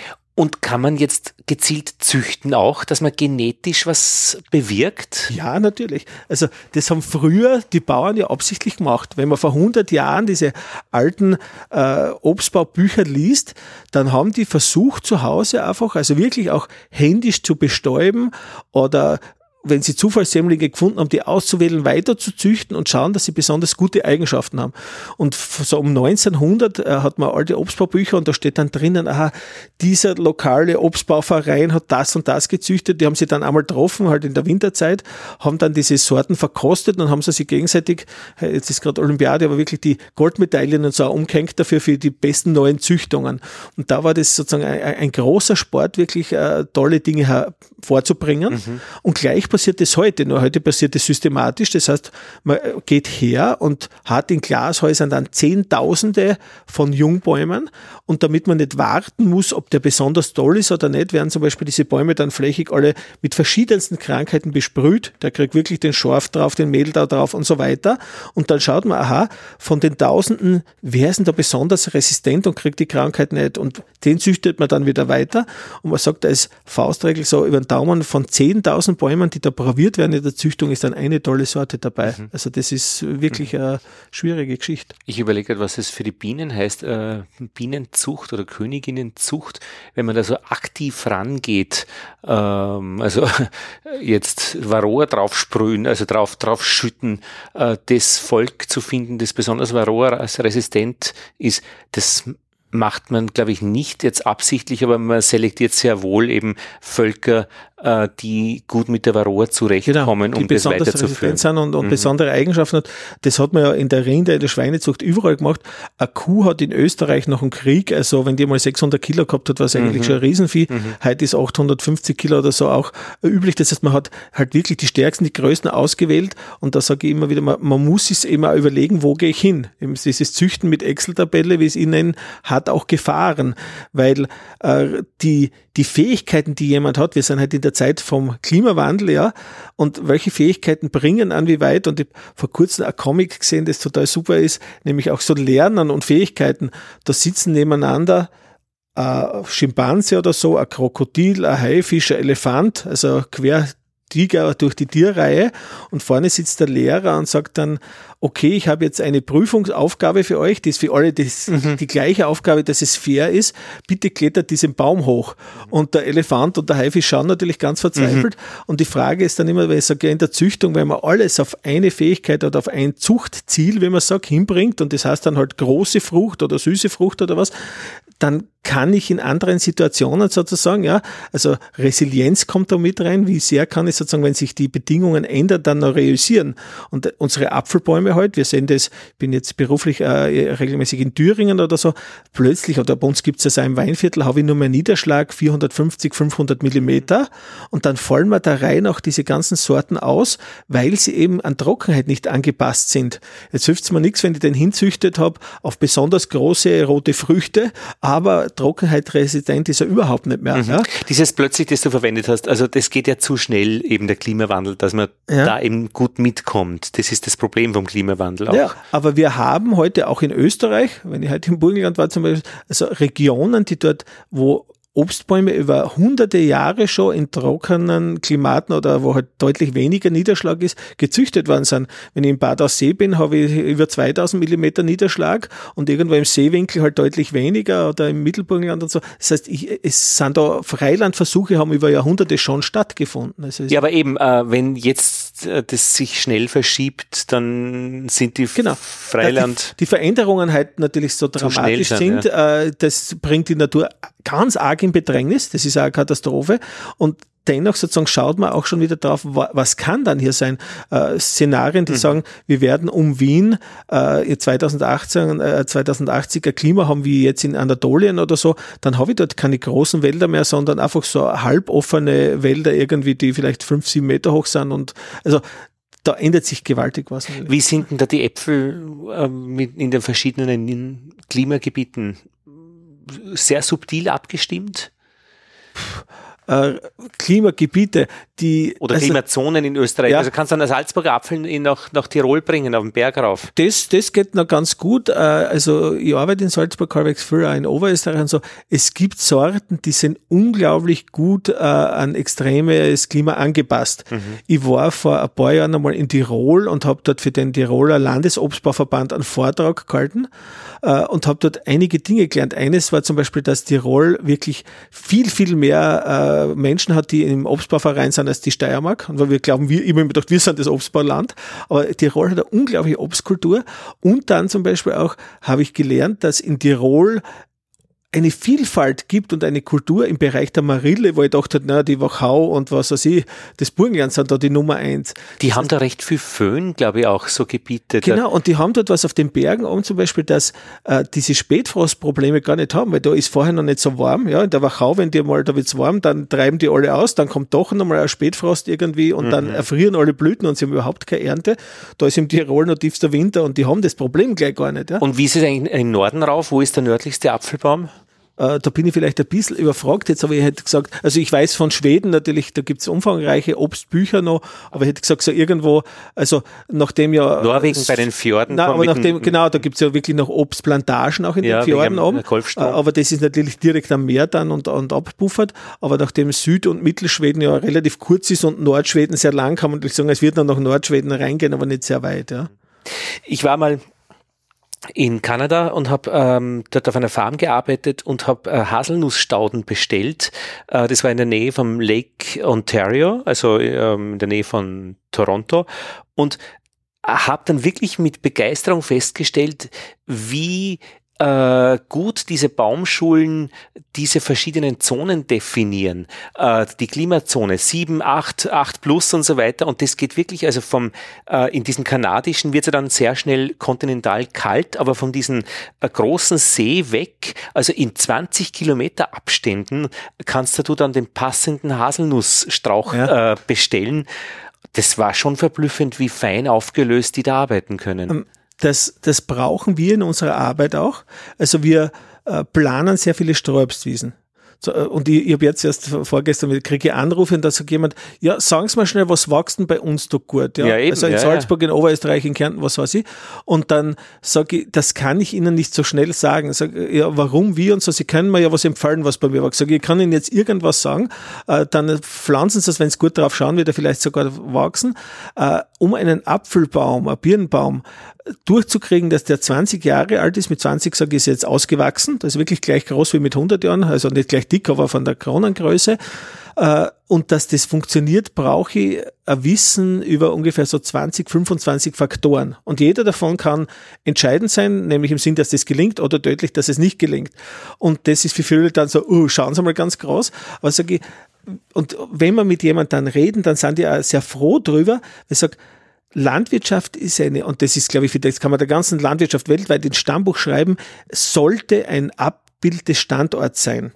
Und kann man jetzt gezielt züchten auch, dass man genetisch was bewirkt? Ja, natürlich. Also das haben früher die Bauern ja absichtlich gemacht. Wenn man vor 100 Jahren diese alten äh, Obstbaubücher liest, dann haben die versucht zu Hause einfach, also wirklich auch händisch zu bestäuben oder wenn sie Zufallssämlinge gefunden haben, die auszuwählen, weiter zu züchten und schauen, dass sie besonders gute Eigenschaften haben. Und so um 1900 äh, hat man alte Obstbaubücher und da steht dann drinnen, aha, dieser lokale Obstbauverein hat das und das gezüchtet. Die haben sie dann einmal getroffen, halt in der Winterzeit, haben dann diese Sorten verkostet und haben sie sich gegenseitig, äh, jetzt ist gerade Olympiade, aber wirklich die Goldmedaillen und so umgehängt dafür für die besten neuen Züchtungen. Und da war das sozusagen ein, ein großer Sport, wirklich äh, tolle Dinge vorzubringen. Mhm. Und gleich passiert das heute, nur heute passiert es systematisch. Das heißt, man geht her und hat in Glashäusern dann Zehntausende von Jungbäumen und damit man nicht warten muss, ob der besonders toll ist oder nicht, werden zum Beispiel diese Bäume dann flächig alle mit verschiedensten Krankheiten besprüht. Der kriegt wirklich den Schorf drauf, den Mehltau drauf und so weiter. Und dann schaut man, aha, von den Tausenden, wer ist denn da besonders resistent und kriegt die Krankheit nicht? Und den züchtet man dann wieder weiter. Und man sagt als Faustregel so über den Daumen von 10.000 Bäumen, die die da braviert werden in der Züchtung, ist dann eine tolle Sorte dabei. Mhm. Also das ist wirklich mhm. eine schwierige Geschichte. Ich überlege was es für die Bienen heißt, äh, Bienenzucht oder Königinnenzucht, wenn man da so aktiv rangeht, ähm, also jetzt Varroa drauf sprühen, also drauf, drauf schütten, äh, das Volk zu finden, das besonders Varroa resistent ist, das macht man, glaube ich, nicht jetzt absichtlich, aber man selektiert sehr wohl eben Völker, äh, die gut mit der Varroa zurechtkommen, genau, um das weiterzuführen. Sind und, und mhm. besondere Eigenschaften hat. Das hat man ja in der Rinde, in der Schweinezucht überall gemacht. Eine Kuh hat in Österreich nach dem Krieg, also wenn die mal 600 Kilo gehabt hat, war es eigentlich mhm. schon ein Riesenvieh. Mhm. Heute ist 850 Kilo oder so auch üblich. Das heißt, man hat halt wirklich die stärksten, die größten ausgewählt. Und da sage ich immer wieder, man, man muss es immer überlegen, wo gehe ich hin. Dieses Züchten mit Excel-Tabelle, wie es ihnen hat auch Gefahren, weil äh, die, die Fähigkeiten, die jemand hat, wir sind halt in der Zeit vom Klimawandel, ja, und welche Fähigkeiten bringen an wie weit, und ich vor kurzem ein Comic gesehen, das total super ist, nämlich auch so Lernen und Fähigkeiten, da sitzen nebeneinander ein Schimpanse oder so, ein Krokodil, ein Haifisch, ein Elefant, also quer Tiger durch die Tierreihe und vorne sitzt der Lehrer und sagt dann, okay, ich habe jetzt eine Prüfungsaufgabe für euch, die ist für alle das, mhm. die gleiche Aufgabe, dass es fair ist, bitte klettert diesen Baum hoch. Und der Elefant und der Haifisch schauen natürlich ganz verzweifelt mhm. und die Frage ist dann immer, weil ich sage, ja, in der Züchtung, wenn man alles auf eine Fähigkeit oder auf ein Zuchtziel, wie man sagt, hinbringt und das heißt dann halt große Frucht oder süße Frucht oder was, dann kann ich in anderen Situationen sozusagen, ja, also Resilienz kommt da mit rein, wie sehr kann ich sozusagen, wenn sich die Bedingungen ändern, dann noch realisieren. Und unsere Apfelbäume halt, wir sehen das, ich bin jetzt beruflich äh, regelmäßig in Thüringen oder so, plötzlich, oder bei uns gibt es ja im Weinviertel, habe ich nur mehr Niederschlag, 450, 500 Millimeter und dann fallen wir da rein auch diese ganzen Sorten aus, weil sie eben an Trockenheit nicht angepasst sind. Jetzt hilft es mir nichts, wenn ich den hinzüchtet habe auf besonders große rote Früchte, aber trockenheitresistent ist er überhaupt nicht mehr. Mhm. Ja? Dieses plötzlich, das du verwendet hast, also das geht ja zu schnell, eben der Klimawandel, dass man ja. da eben gut mitkommt. Das ist das Problem vom Klimawandel auch. Ja, aber wir haben heute auch in Österreich, wenn ich heute im Burgenland war zum Beispiel, also Regionen, die dort, wo Obstbäume über hunderte Jahre schon in trockenen Klimaten oder wo halt deutlich weniger Niederschlag ist, gezüchtet worden sind. Wenn ich im Bad aus See bin, habe ich über 2000 Millimeter Niederschlag und irgendwo im Seewinkel halt deutlich weniger oder im Mittelburgenland und so. Das heißt, ich, es sind da Freilandversuche, haben über Jahrhunderte schon stattgefunden. Also ja, aber eben, äh, wenn jetzt das sich schnell verschiebt, dann sind die genau. Freiland... Die, die, Veränderungen halt natürlich so dramatisch sind, ja. äh, das bringt die Natur ganz arg in Bedrängnis, das ist eine Katastrophe und dennoch sozusagen schaut man auch schon wieder drauf, was kann dann hier sein? Äh, Szenarien, die mhm. sagen, wir werden um Wien äh, 2018, äh, 2080er Klima haben wie jetzt in Anatolien oder so, dann habe ich dort keine großen Wälder mehr, sondern einfach so halboffene Wälder irgendwie, die vielleicht fünf, sieben Meter hoch sind und also da ändert sich gewaltig was. Wie sind denn da die Äpfel äh, mit in den verschiedenen Klimagebieten sehr subtil abgestimmt? Äh, Klimagebiete, die. Oder also, Klimazonen in Österreich. Ja, also kannst du einen Salzburger Apfel nach, nach Tirol bringen, auf den Berg rauf. Das, das geht noch ganz gut. Äh, also ich arbeite in Salzburg halbwegs früher in Oberösterreich und so. Es gibt Sorten, die sind unglaublich gut äh, an extremes Klima angepasst. Mhm. Ich war vor ein paar Jahren einmal in Tirol und habe dort für den Tiroler Landesobstbauverband einen Vortrag gehalten äh, und habe dort einige Dinge gelernt. Eines war zum Beispiel, dass Tirol wirklich viel, viel mehr äh, Menschen hat, die im Obstbauverein sind als die Steiermark. Und weil wir glauben, wir immer gedacht, wir sind das Obstbauland. Aber Tirol hat eine unglaubliche Obstkultur. Und dann zum Beispiel auch habe ich gelernt, dass in Tirol eine Vielfalt gibt und eine Kultur im Bereich der Marille, wo ich dachte, na, die Wachau und was weiß ich, das Burgenland sind da die Nummer eins. Die das haben heißt, da recht viel Föhn, glaube ich, auch so Gebiete. Genau, und die haben dort was auf den Bergen oben zum Beispiel, dass äh, diese Spätfrostprobleme gar nicht haben, weil da ist vorher noch nicht so warm. Ja, in der Wachau, wenn die mal, da wird's warm, dann treiben die alle aus, dann kommt doch nochmal ein Spätfrost irgendwie und mhm. dann erfrieren alle Blüten und sie haben überhaupt keine Ernte. Da ist im Tirol noch tiefster Winter und die haben das Problem gleich gar nicht. Ja. Und wie ist es eigentlich im Norden rauf? Wo ist der nördlichste Apfelbaum? Äh, da bin ich vielleicht ein bisschen überfragt jetzt, aber ich hätte gesagt, also ich weiß von Schweden natürlich, da gibt es umfangreiche Obstbücher noch, aber ich hätte gesagt, so irgendwo, also nachdem ja. Norwegen bei den Fjorden. Nein, aber nachdem, genau, da gibt es ja wirklich noch Obstplantagen auch in ja, den Fjorden oben. Äh, aber das ist natürlich direkt am Meer dann und, und abpuffert. Aber nachdem Süd- und Mittelschweden ja relativ kurz ist und Nordschweden sehr lang, kann man natürlich sagen, es wird dann nach Nordschweden reingehen, aber nicht sehr weit, ja. Ich war mal in Kanada und habe ähm, dort auf einer Farm gearbeitet und habe äh, Haselnussstauden bestellt. Äh, das war in der Nähe vom Lake Ontario, also ähm, in der Nähe von Toronto. Und habe dann wirklich mit Begeisterung festgestellt, wie äh, gut diese Baumschulen diese verschiedenen Zonen definieren. Äh, die Klimazone 7, 8, 8 plus und so weiter. Und das geht wirklich, also vom, äh, in diesem kanadischen wird es ja dann sehr schnell kontinental kalt, aber von diesem äh, großen See weg, also in 20 Kilometer Abständen, kannst du dann den passenden Haselnussstrauch ja. äh, bestellen. Das war schon verblüffend, wie fein aufgelöst die da arbeiten können. Das, das brauchen wir in unserer Arbeit auch. Also wir äh, planen sehr viele Streuobstwiesen. So, äh, und ich, ich habe jetzt erst vorgestern kriege ich Anrufe und da sagt jemand, ja, sagen Sie mal schnell, was wächst denn bei uns da gut? Ja, ja eben, also in ja, Salzburg, in Oberösterreich, in Kärnten, was weiß ich. Und dann sage ich, das kann ich Ihnen nicht so schnell sagen. Sag, ja, warum, wie und so, Sie können mir ja was empfehlen, was bei mir wächst. Sag ich, kann Ihnen jetzt irgendwas sagen, äh, dann pflanzen Sie es, wenn es gut drauf schauen, wird er vielleicht sogar wachsen. Äh, um einen Apfelbaum, einen Birnbaum durchzukriegen, dass der 20 Jahre alt ist. Mit 20 sage ich, ist jetzt ausgewachsen. Das ist wirklich gleich groß wie mit 100 Jahren. Also nicht gleich dick, aber von der Kronengröße. Äh, und dass das funktioniert, brauche ich ein Wissen über ungefähr so 20, 25 Faktoren. Und jeder davon kann entscheidend sein, nämlich im Sinn, dass das gelingt oder deutlich, dass es nicht gelingt. Und das ist für viele dann so, uh, schauen Sie mal ganz groß. Aber sage ich, und wenn wir mit jemandem dann reden, dann sind die auch sehr froh drüber. Ich sage, Landwirtschaft ist eine, und das ist, glaube ich, das kann man der ganzen Landwirtschaft weltweit ins Stammbuch schreiben, sollte ein Abbild des Standorts sein.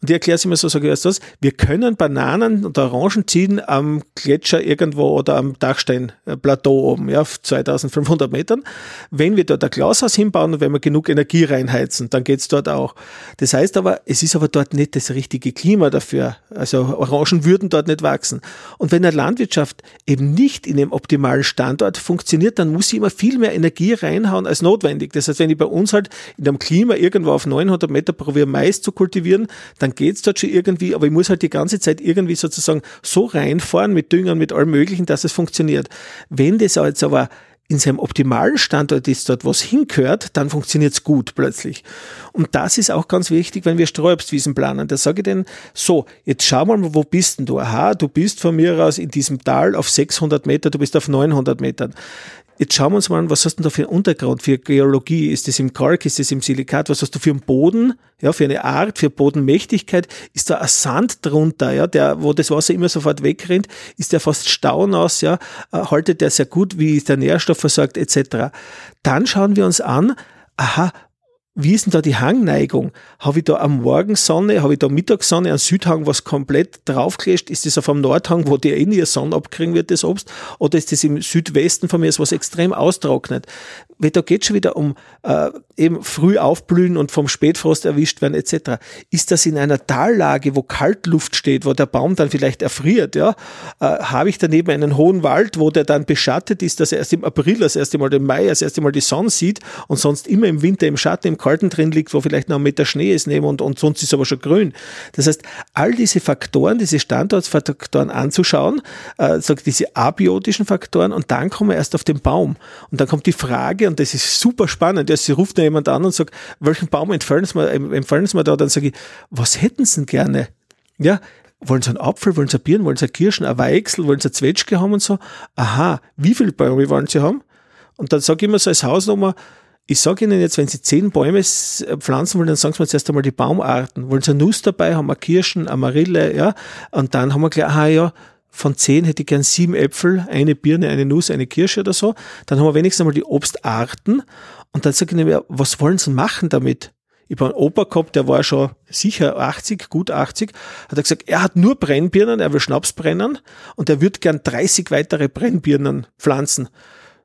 Und ich erkläre es immer so, sage ich, weißt du was, wir können Bananen und Orangen ziehen am Gletscher irgendwo oder am Dachsteinplateau oben, ja, auf 2500 Metern. Wenn wir dort ein Glashaus hinbauen und wenn wir genug Energie reinheizen, dann geht's dort auch. Das heißt aber, es ist aber dort nicht das richtige Klima dafür. Also Orangen würden dort nicht wachsen. Und wenn eine Landwirtschaft eben nicht in einem optimalen Standort funktioniert, dann muss sie immer viel mehr Energie reinhauen als notwendig. Das heißt, wenn ich bei uns halt in einem Klima irgendwo auf 900 Meter probiere, Mais zu kultivieren, dann geht's dort schon irgendwie, aber ich muss halt die ganze Zeit irgendwie sozusagen so reinfahren mit Düngern, mit allem Möglichen, dass es funktioniert. Wenn das jetzt aber in seinem optimalen Standort ist, dort was hingehört, dann funktioniert's gut plötzlich. Und das ist auch ganz wichtig, wenn wir Streuobstwiesen planen. Da sage ich denen, so, jetzt schau mal, wo bist denn du? Aha, du bist von mir aus in diesem Tal auf 600 Meter, du bist auf 900 Metern. Jetzt schauen wir uns mal an, was hast du denn da für einen Untergrund, für Geologie? Ist das im Kalk, ist das im Silikat? Was hast du für einen Boden? Ja, für eine Art, für Bodenmächtigkeit? Ist da ein Sand drunter, ja, der, wo das Wasser immer sofort wegrennt? Ist der fast staunaus, ja? Äh, haltet der sehr gut? Wie ist der Nährstoff versorgt, etc.? Dann schauen wir uns an, aha, wie ist denn da die Hangneigung? Habe ich da am Morgensonne, habe ich da Mittagssonne, am Südhang was komplett draufgelegt? Ist das auf dem Nordhang, wo die eh nie Sonne abkriegen wird, das Obst? Oder ist das im Südwesten von mir, was extrem austrocknet? Weil da geht schon wieder um äh, eben früh aufblühen und vom Spätfrost erwischt werden etc. Ist das in einer Tallage, wo Kaltluft steht, wo der Baum dann vielleicht erfriert, ja, äh, habe ich daneben einen hohen Wald, wo der dann beschattet ist, dass er erst im April, das erste Mal im Mai, das erste Mal die Sonne sieht und sonst immer im Winter im Schatten, im Kalten drin liegt, wo vielleicht noch ein Meter Schnee ist neben und, und sonst ist aber schon grün. Das heißt, all diese Faktoren, diese Standortsfaktoren anzuschauen, äh, sagt diese abiotischen Faktoren und dann kommen wir erst auf den Baum und dann kommt die Frage und das ist super spannend. Ja, sie ruft da jemand an und sagt, welchen Baum empfehlen Sie Sie mir da? Dann sage ich, was hätten Sie denn gerne? Ja, wollen Sie einen Apfel, wollen Sie Birnen, wollen Sie Kirschen, ein Weichsel, wollen Sie Zwetschge haben und so? Aha, wie viele Bäume wollen Sie haben? Und dann sage ich immer so als Hausnummer, ich sage Ihnen jetzt, wenn Sie zehn Bäume pflanzen wollen, dann sagen Sie mir zuerst einmal die Baumarten. Wollen Sie eine Nuss dabei, haben wir Kirschen, Amarille, ja? Und dann haben wir gleich, aha, ja, von zehn hätte ich gern sieben Äpfel, eine Birne, eine Nuss, eine Kirsche oder so. Dann haben wir wenigstens einmal die Obstarten. Und dann sage ich mir, was wollen sie machen damit? Ich habe einen Opa gehabt, der war schon sicher 80, gut 80, hat er gesagt, er hat nur Brennbirnen, er will Schnaps brennen und er würde gern 30 weitere Brennbirnen pflanzen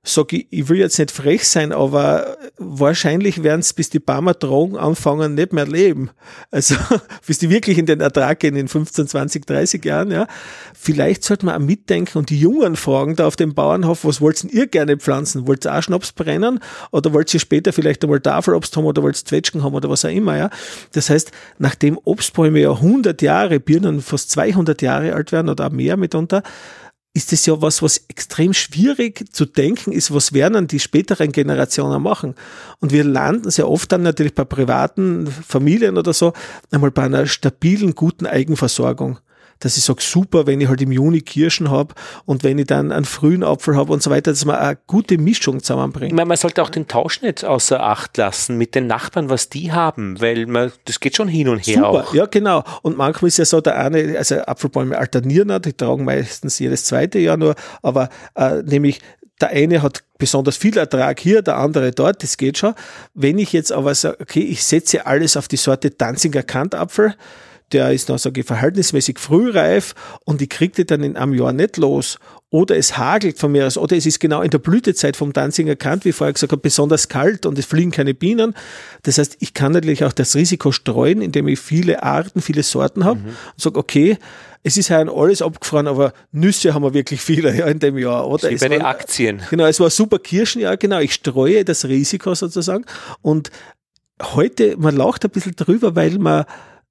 sage ich, ich will jetzt nicht frech sein, aber wahrscheinlich werden es, bis die Barmer Drogen anfangen, nicht mehr leben. Also bis die wirklich in den Ertrag gehen in 15, 20, 30 Jahren. Ja. Vielleicht sollte man auch mitdenken und die Jungen fragen da auf dem Bauernhof, was wollt ihr gerne pflanzen? Wollt ihr auch Schnaps brennen oder wollt ihr später vielleicht einmal Tafelobst haben oder wollt ihr Zwetschgen haben oder was auch immer. Ja. Das heißt, nachdem Obstbäume ja 100 Jahre, Birnen fast 200 Jahre alt werden oder auch mehr mitunter, ist es ja was, was extrem schwierig zu denken ist, was werden die späteren Generationen machen. Und wir landen sehr oft dann natürlich bei privaten Familien oder so, einmal bei einer stabilen, guten Eigenversorgung dass ich sage, super, wenn ich halt im Juni Kirschen habe und wenn ich dann einen frühen Apfel habe und so weiter, dass man eine gute Mischung zusammenbringt. Ich meine, man sollte auch den Tausch nicht außer Acht lassen mit den Nachbarn, was die haben, weil man, das geht schon hin und her super, auch. Ja, genau. Und manchmal ist ja so, der eine, also Apfelbäume alternieren, die tragen meistens jedes zweite Jahr nur, aber äh, nämlich der eine hat besonders viel Ertrag hier, der andere dort, das geht schon. Wenn ich jetzt aber sage, okay, ich setze alles auf die Sorte Danziger Kantapfel, der ist noch, sage ich, verhältnismäßig frühreif und ich kriege die dann in einem Jahr nicht los. Oder es hagelt von mir aus, oder es ist genau in der Blütezeit vom Danziger Kant, wie vorher gesagt habe, besonders kalt und es fliegen keine Bienen. Das heißt, ich kann natürlich auch das Risiko streuen, indem ich viele Arten, viele Sorten habe mhm. und sage, okay, es ist halt alles abgefahren, aber Nüsse haben wir wirklich viele ja, in dem Jahr. Oder? Wie bei den Aktien. Genau, es war super Kirschenjahr, genau. Ich streue das Risiko sozusagen. Und heute, man lacht ein bisschen drüber, weil man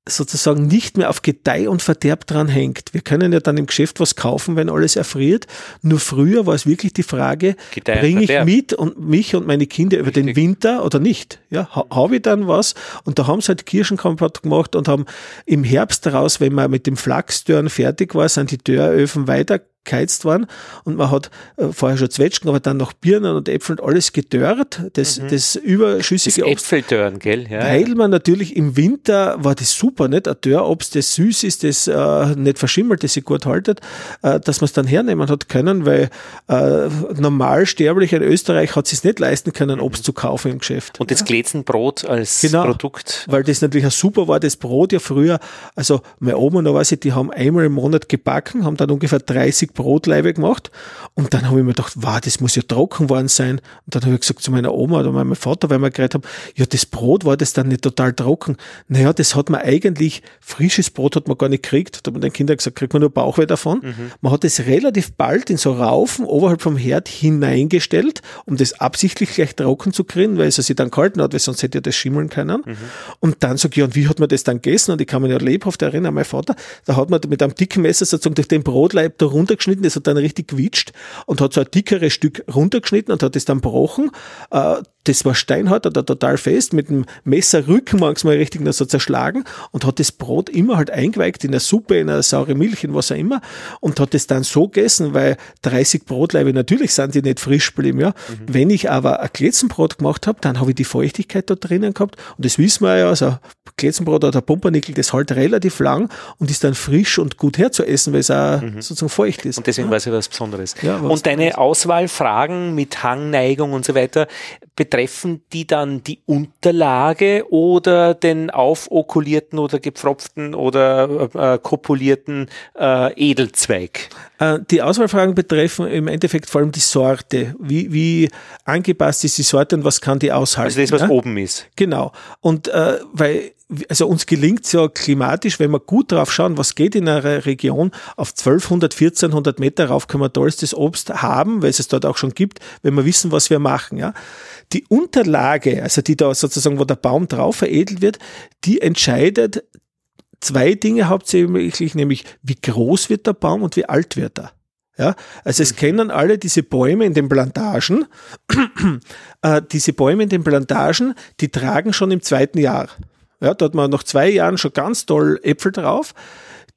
sozusagen nicht mehr auf Gedeih und Verderb dran hängt. Wir können ja dann im Geschäft was kaufen, wenn alles erfriert. Nur früher war es wirklich die Frage, bringe ich mit und mich und meine Kinder über Richtig. den Winter oder nicht? Ja, ha, habe ich dann was? Und da haben sie halt Kirschenkompott gemacht und haben im Herbst daraus, wenn man mit dem Flachsdörren fertig war, sind die Dörröfen weiter geheizt worden und man hat äh, vorher schon Zwetschgen, aber dann noch Birnen und Äpfel und alles gedörrt, das, mhm. das überschüssige das Äpfeldörren, gell? Ja. Weil man natürlich im Winter war das super, nicht? Ein Dörrobst, das süß ist, das äh, nicht verschimmelt, das sich gut haltet, äh, dass man es dann hernehmen hat können, weil äh, normal sterblich in Österreich hat es nicht leisten können, Obst zu kaufen im Geschäft. Und das. Glätzenbrot als genau, Produkt. Weil das natürlich ein super war, das Brot ja früher, also meine Oma, weiß ich, die haben einmal im Monat gebacken, haben dann ungefähr 30 Brotleibe gemacht. Und dann habe ich mir gedacht, wow, das muss ja trocken worden sein. Und dann habe ich gesagt zu meiner Oma oder meinem Vater, weil wir geredet haben, ja, das Brot war das dann nicht total trocken. Naja, das hat man eigentlich, frisches Brot hat man gar nicht gekriegt. Da haben den Kindern gesagt, kriegt man nur Bauchweh davon. Mhm. Man hat es relativ bald in so Raufen oberhalb vom Herd hineingestellt, um das absichtlich gleich trocken zu kriegen, weil es sich dann gehalten hat, weil sonst hätte ja das schimmeln können. Mhm. Und dann sage ich, ja, und wie hat man das dann gegessen? Und ich kann mich ja lebhaft erinnern, mein Vater, da hat man mit einem dicken Messer sozusagen durch den Brotleib da runtergeschnitten, das hat dann richtig gewitscht und hat so ein dickeres Stück runtergeschnitten und hat das dann gebrochen. Äh, das war steinhart oder total fest, mit dem Messerrücken manchmal richtig so zerschlagen und hat das Brot immer halt eingeweicht in der Suppe, in einer saure Milch, in was auch immer und hat es dann so gegessen, weil 30 Brotleibe, natürlich sind die nicht frisch geblieben, ja. Mhm. Wenn ich aber ein Kletzenbrot gemacht habe, dann habe ich die Feuchtigkeit da drinnen gehabt und das wissen wir ja, also Kletzenbrot oder Pumpernickel, das halt relativ lang und ist dann frisch und gut herzuessen, weil es auch mhm. sozusagen feucht ist. Und deswegen ja. war es ja was Besonderes. Ja, und deine Auswahlfragen mit Hangneigung und so weiter, betreffen die dann die Unterlage oder den aufokulierten oder gepfropften oder äh, kopulierten äh, Edelzweig? Äh, die Auswahlfragen betreffen im Endeffekt vor allem die Sorte. Wie, wie angepasst ist die Sorte und was kann die aushalten? Also das, was ja? oben ist. Genau. Und äh, weil also uns gelingt es ja klimatisch, wenn wir gut drauf schauen, was geht in einer Region, auf 1200, 1400 Meter rauf können wir tollstes Obst haben, weil es es dort auch schon gibt, wenn wir wissen, was wir machen. Ja. Die Unterlage, also die da sozusagen, wo der Baum drauf veredelt wird, die entscheidet zwei Dinge hauptsächlich, nämlich wie groß wird der Baum und wie alt wird er. Ja, also es kennen alle diese Bäume in den Plantagen, äh, diese Bäume in den Plantagen, die tragen schon im zweiten Jahr. Ja, da hat man nach zwei Jahren schon ganz toll Äpfel drauf.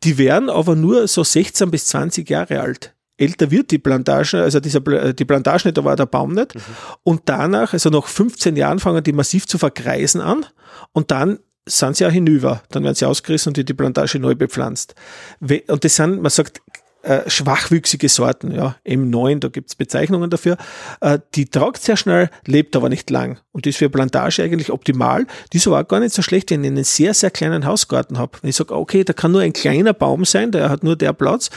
Die werden aber nur so 16 bis 20 Jahre alt. Älter wird die Plantage, also dieser, die Plantage nicht, da war der Baum nicht. Mhm. Und danach, also nach 15 Jahren fangen die massiv zu verkreisen an und dann sind sie auch hinüber. Dann werden sie ausgerissen und die Plantage neu bepflanzt. Und das sind, man sagt, äh, schwachwüchsige Sorten, ja, M9, da gibt's Bezeichnungen dafür. Äh, die tragt sehr schnell, lebt aber nicht lang. Und das ist für Plantage eigentlich optimal. Die ist aber auch gar nicht so schlecht, wenn ich einen sehr, sehr kleinen Hausgarten habe. Wenn ich sage, okay, da kann nur ein kleiner Baum sein, der hat nur der Platz,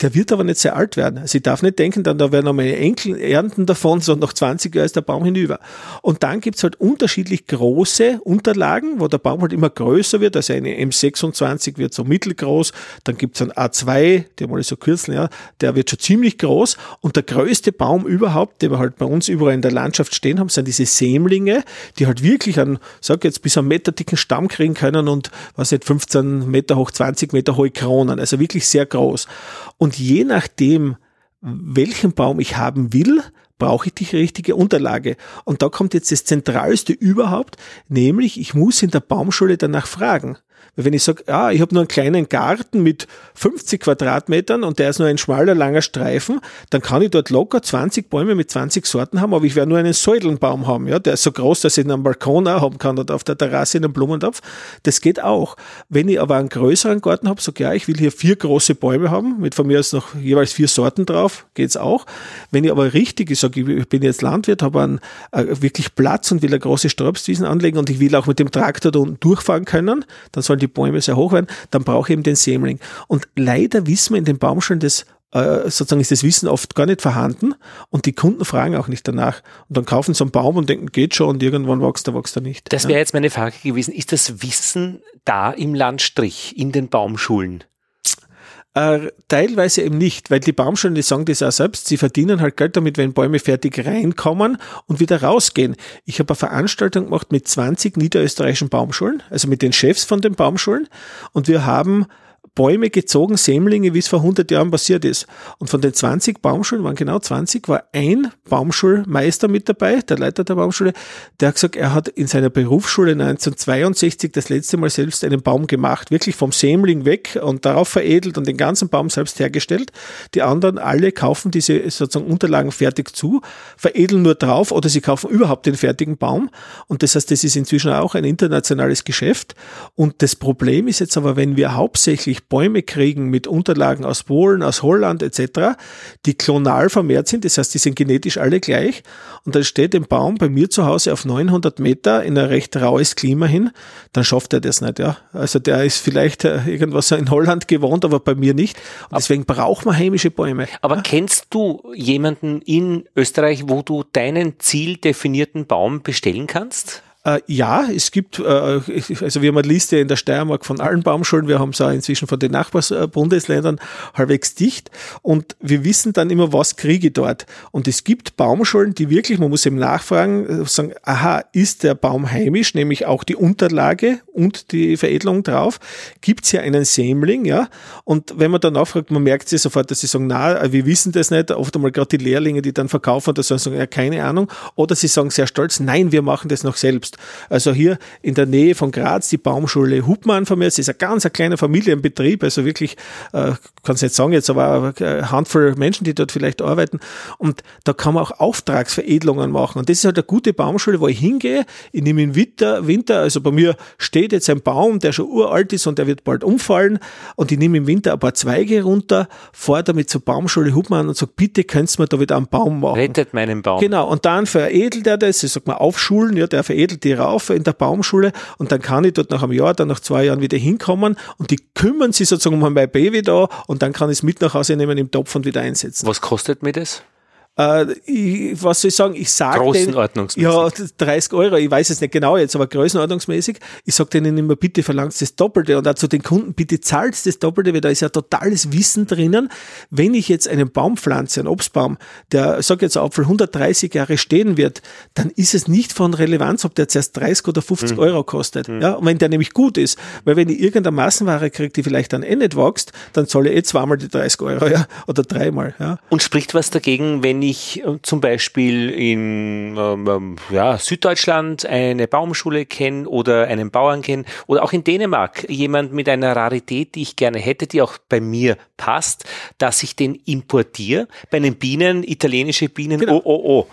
der wird aber nicht sehr alt werden. Also ich darf nicht denken, dann da werden noch meine Enkel ernten davon, sondern nach 20 Jahren ist der Baum hinüber. Und dann gibt's halt unterschiedlich große Unterlagen, wo der Baum halt immer größer wird. Also eine M26 wird so mittelgroß, dann gibt's einen A2, der mal so kürzeln, ja, der wird schon ziemlich groß. Und der größte Baum überhaupt, den wir halt bei uns überall in der Landschaft stehen haben, sind diese Sämlinge, die halt wirklich einen, sag jetzt, bis einen Meter dicken Stamm kriegen können und was nicht, 15 Meter hoch, 20 Meter hohe Kronen. Also wirklich sehr groß. Und je nachdem, welchen Baum ich haben will, brauche ich die richtige Unterlage. Und da kommt jetzt das Zentralste überhaupt, nämlich ich muss in der Baumschule danach fragen. Wenn ich sage, ah, ich habe nur einen kleinen Garten mit 50 Quadratmetern und der ist nur ein schmaler, langer Streifen, dann kann ich dort locker 20 Bäume mit 20 Sorten haben, aber ich werde nur einen Säudelnbaum haben. Ja? Der ist so groß, dass ich am Balkon auch haben kann oder auf der Terrasse in einem Blumentopf. Das geht auch. Wenn ich aber einen größeren Garten habe, sage ja, ich will hier vier große Bäume haben, mit von mir aus noch jeweils vier Sorten drauf, geht's auch. Wenn ich aber richtig, ich sage, ich bin jetzt Landwirt, habe einen, äh, wirklich Platz und will eine große Sträubswiesen anlegen und ich will auch mit dem Traktor da unten durchfahren können, dann sollen die Bäume sehr hoch werden, dann brauche ich eben den Sämling. Und leider wissen wir in den Baumschulen das äh, sozusagen ist das Wissen oft gar nicht vorhanden und die Kunden fragen auch nicht danach. Und dann kaufen sie einen Baum und denken, geht schon und irgendwann wächst er, wächst er nicht. Das wäre jetzt meine Frage gewesen. Ist das Wissen da im Landstrich, in den Baumschulen? Äh, teilweise eben nicht, weil die Baumschulen, die sagen das auch selbst, sie verdienen halt Geld damit, wenn Bäume fertig reinkommen und wieder rausgehen. Ich habe eine Veranstaltung gemacht mit 20 niederösterreichischen Baumschulen, also mit den Chefs von den Baumschulen und wir haben Bäume gezogen, Sämlinge, wie es vor 100 Jahren passiert ist. Und von den 20 Baumschulen, waren genau 20, war ein Baumschulmeister mit dabei, der Leiter der Baumschule, der hat gesagt, er hat in seiner Berufsschule 1962 das letzte Mal selbst einen Baum gemacht, wirklich vom Sämling weg und darauf veredelt und den ganzen Baum selbst hergestellt. Die anderen alle kaufen diese sozusagen Unterlagen fertig zu, veredeln nur drauf oder sie kaufen überhaupt den fertigen Baum. Und das heißt, das ist inzwischen auch ein internationales Geschäft. Und das Problem ist jetzt aber, wenn wir hauptsächlich Bäume kriegen mit Unterlagen aus Polen, aus Holland etc., die klonal vermehrt sind, das heißt, die sind genetisch alle gleich. Und dann steht ein Baum bei mir zu Hause auf 900 Meter in ein recht raues Klima hin, dann schafft er das nicht. Ja. Also der ist vielleicht äh, irgendwas in Holland gewohnt, aber bei mir nicht. Und deswegen braucht man heimische Bäume. Aber ja. kennst du jemanden in Österreich, wo du deinen zieldefinierten Baum bestellen kannst? Äh, ja, es gibt, äh, also wir haben eine Liste in der Steiermark von allen Baumschulen, wir haben es auch inzwischen von den Nachbarsbundesländern halbwegs dicht. Und wir wissen dann immer, was kriege ich dort. Und es gibt Baumschulen, die wirklich, man muss eben nachfragen, äh, sagen, aha, ist der Baum heimisch, nämlich auch die Unterlage und die Veredelung drauf, gibt es hier einen Sämling, ja, und wenn man dann nachfragt, man merkt sie sofort, dass sie sagen, na, wir wissen das nicht, oft einmal gerade die Lehrlinge, die dann verkaufen, da sagen, ja, keine Ahnung, oder sie sagen sehr stolz, nein, wir machen das noch selbst selbst. Also hier in der Nähe von Graz die Baumschule Hubmann von mir. Es ist ein ganz ein kleiner Familienbetrieb, also wirklich, äh, kann es nicht sagen jetzt, aber eine Handvoll Menschen, die dort vielleicht arbeiten. Und da kann man auch Auftragsveredelungen machen. Und das ist halt eine gute Baumschule, wo ich hingehe. Ich nehme im Winter, Winter, also bei mir steht jetzt ein Baum, der schon uralt ist und der wird bald umfallen. Und ich nehme im Winter ein paar Zweige runter, fahre damit zur Baumschule Hubmann und sage, bitte könntest du mir da wieder einen Baum machen. Rettet meinen Baum. Genau. Und dann veredelt er das, ich sag mal aufschulen, ja, der veredelt die rauf in der Baumschule und dann kann ich dort nach einem Jahr, dann nach zwei Jahren wieder hinkommen und die kümmern sich sozusagen um mein Baby da und dann kann ich es mit nach Hause nehmen im Topf und wieder einsetzen. Was kostet mir das? Äh, ich, was soll ich sagen, ich sage Größenordnungsmäßig. Ja, 30 Euro, ich weiß es nicht genau jetzt, aber größenordnungsmäßig. Ich sage denen immer, bitte verlangt das Doppelte und auch zu den Kunden, bitte zahlt das Doppelte, weil da ist ja totales Wissen drinnen. Wenn ich jetzt einen Baum pflanze, einen Obstbaum, der, sag jetzt Apfel 130 Jahre stehen wird, dann ist es nicht von Relevanz, ob der zuerst 30 oder 50 mhm. Euro kostet. Mhm. Ja, und wenn der nämlich gut ist, weil wenn ich irgendeine Massenware kriege, die vielleicht dann eh nicht wächst, dann zahle ich eh zweimal die 30 Euro, ja, oder dreimal, ja. Und spricht was dagegen, wenn ich ich äh, zum Beispiel in ähm, ähm, ja, Süddeutschland eine Baumschule kenne oder einen Bauern kenne oder auch in Dänemark jemand mit einer Rarität, die ich gerne hätte, die auch bei mir passt, dass ich den importiere. Bei den Bienen, italienische Bienen, genau. oh, oh, oh.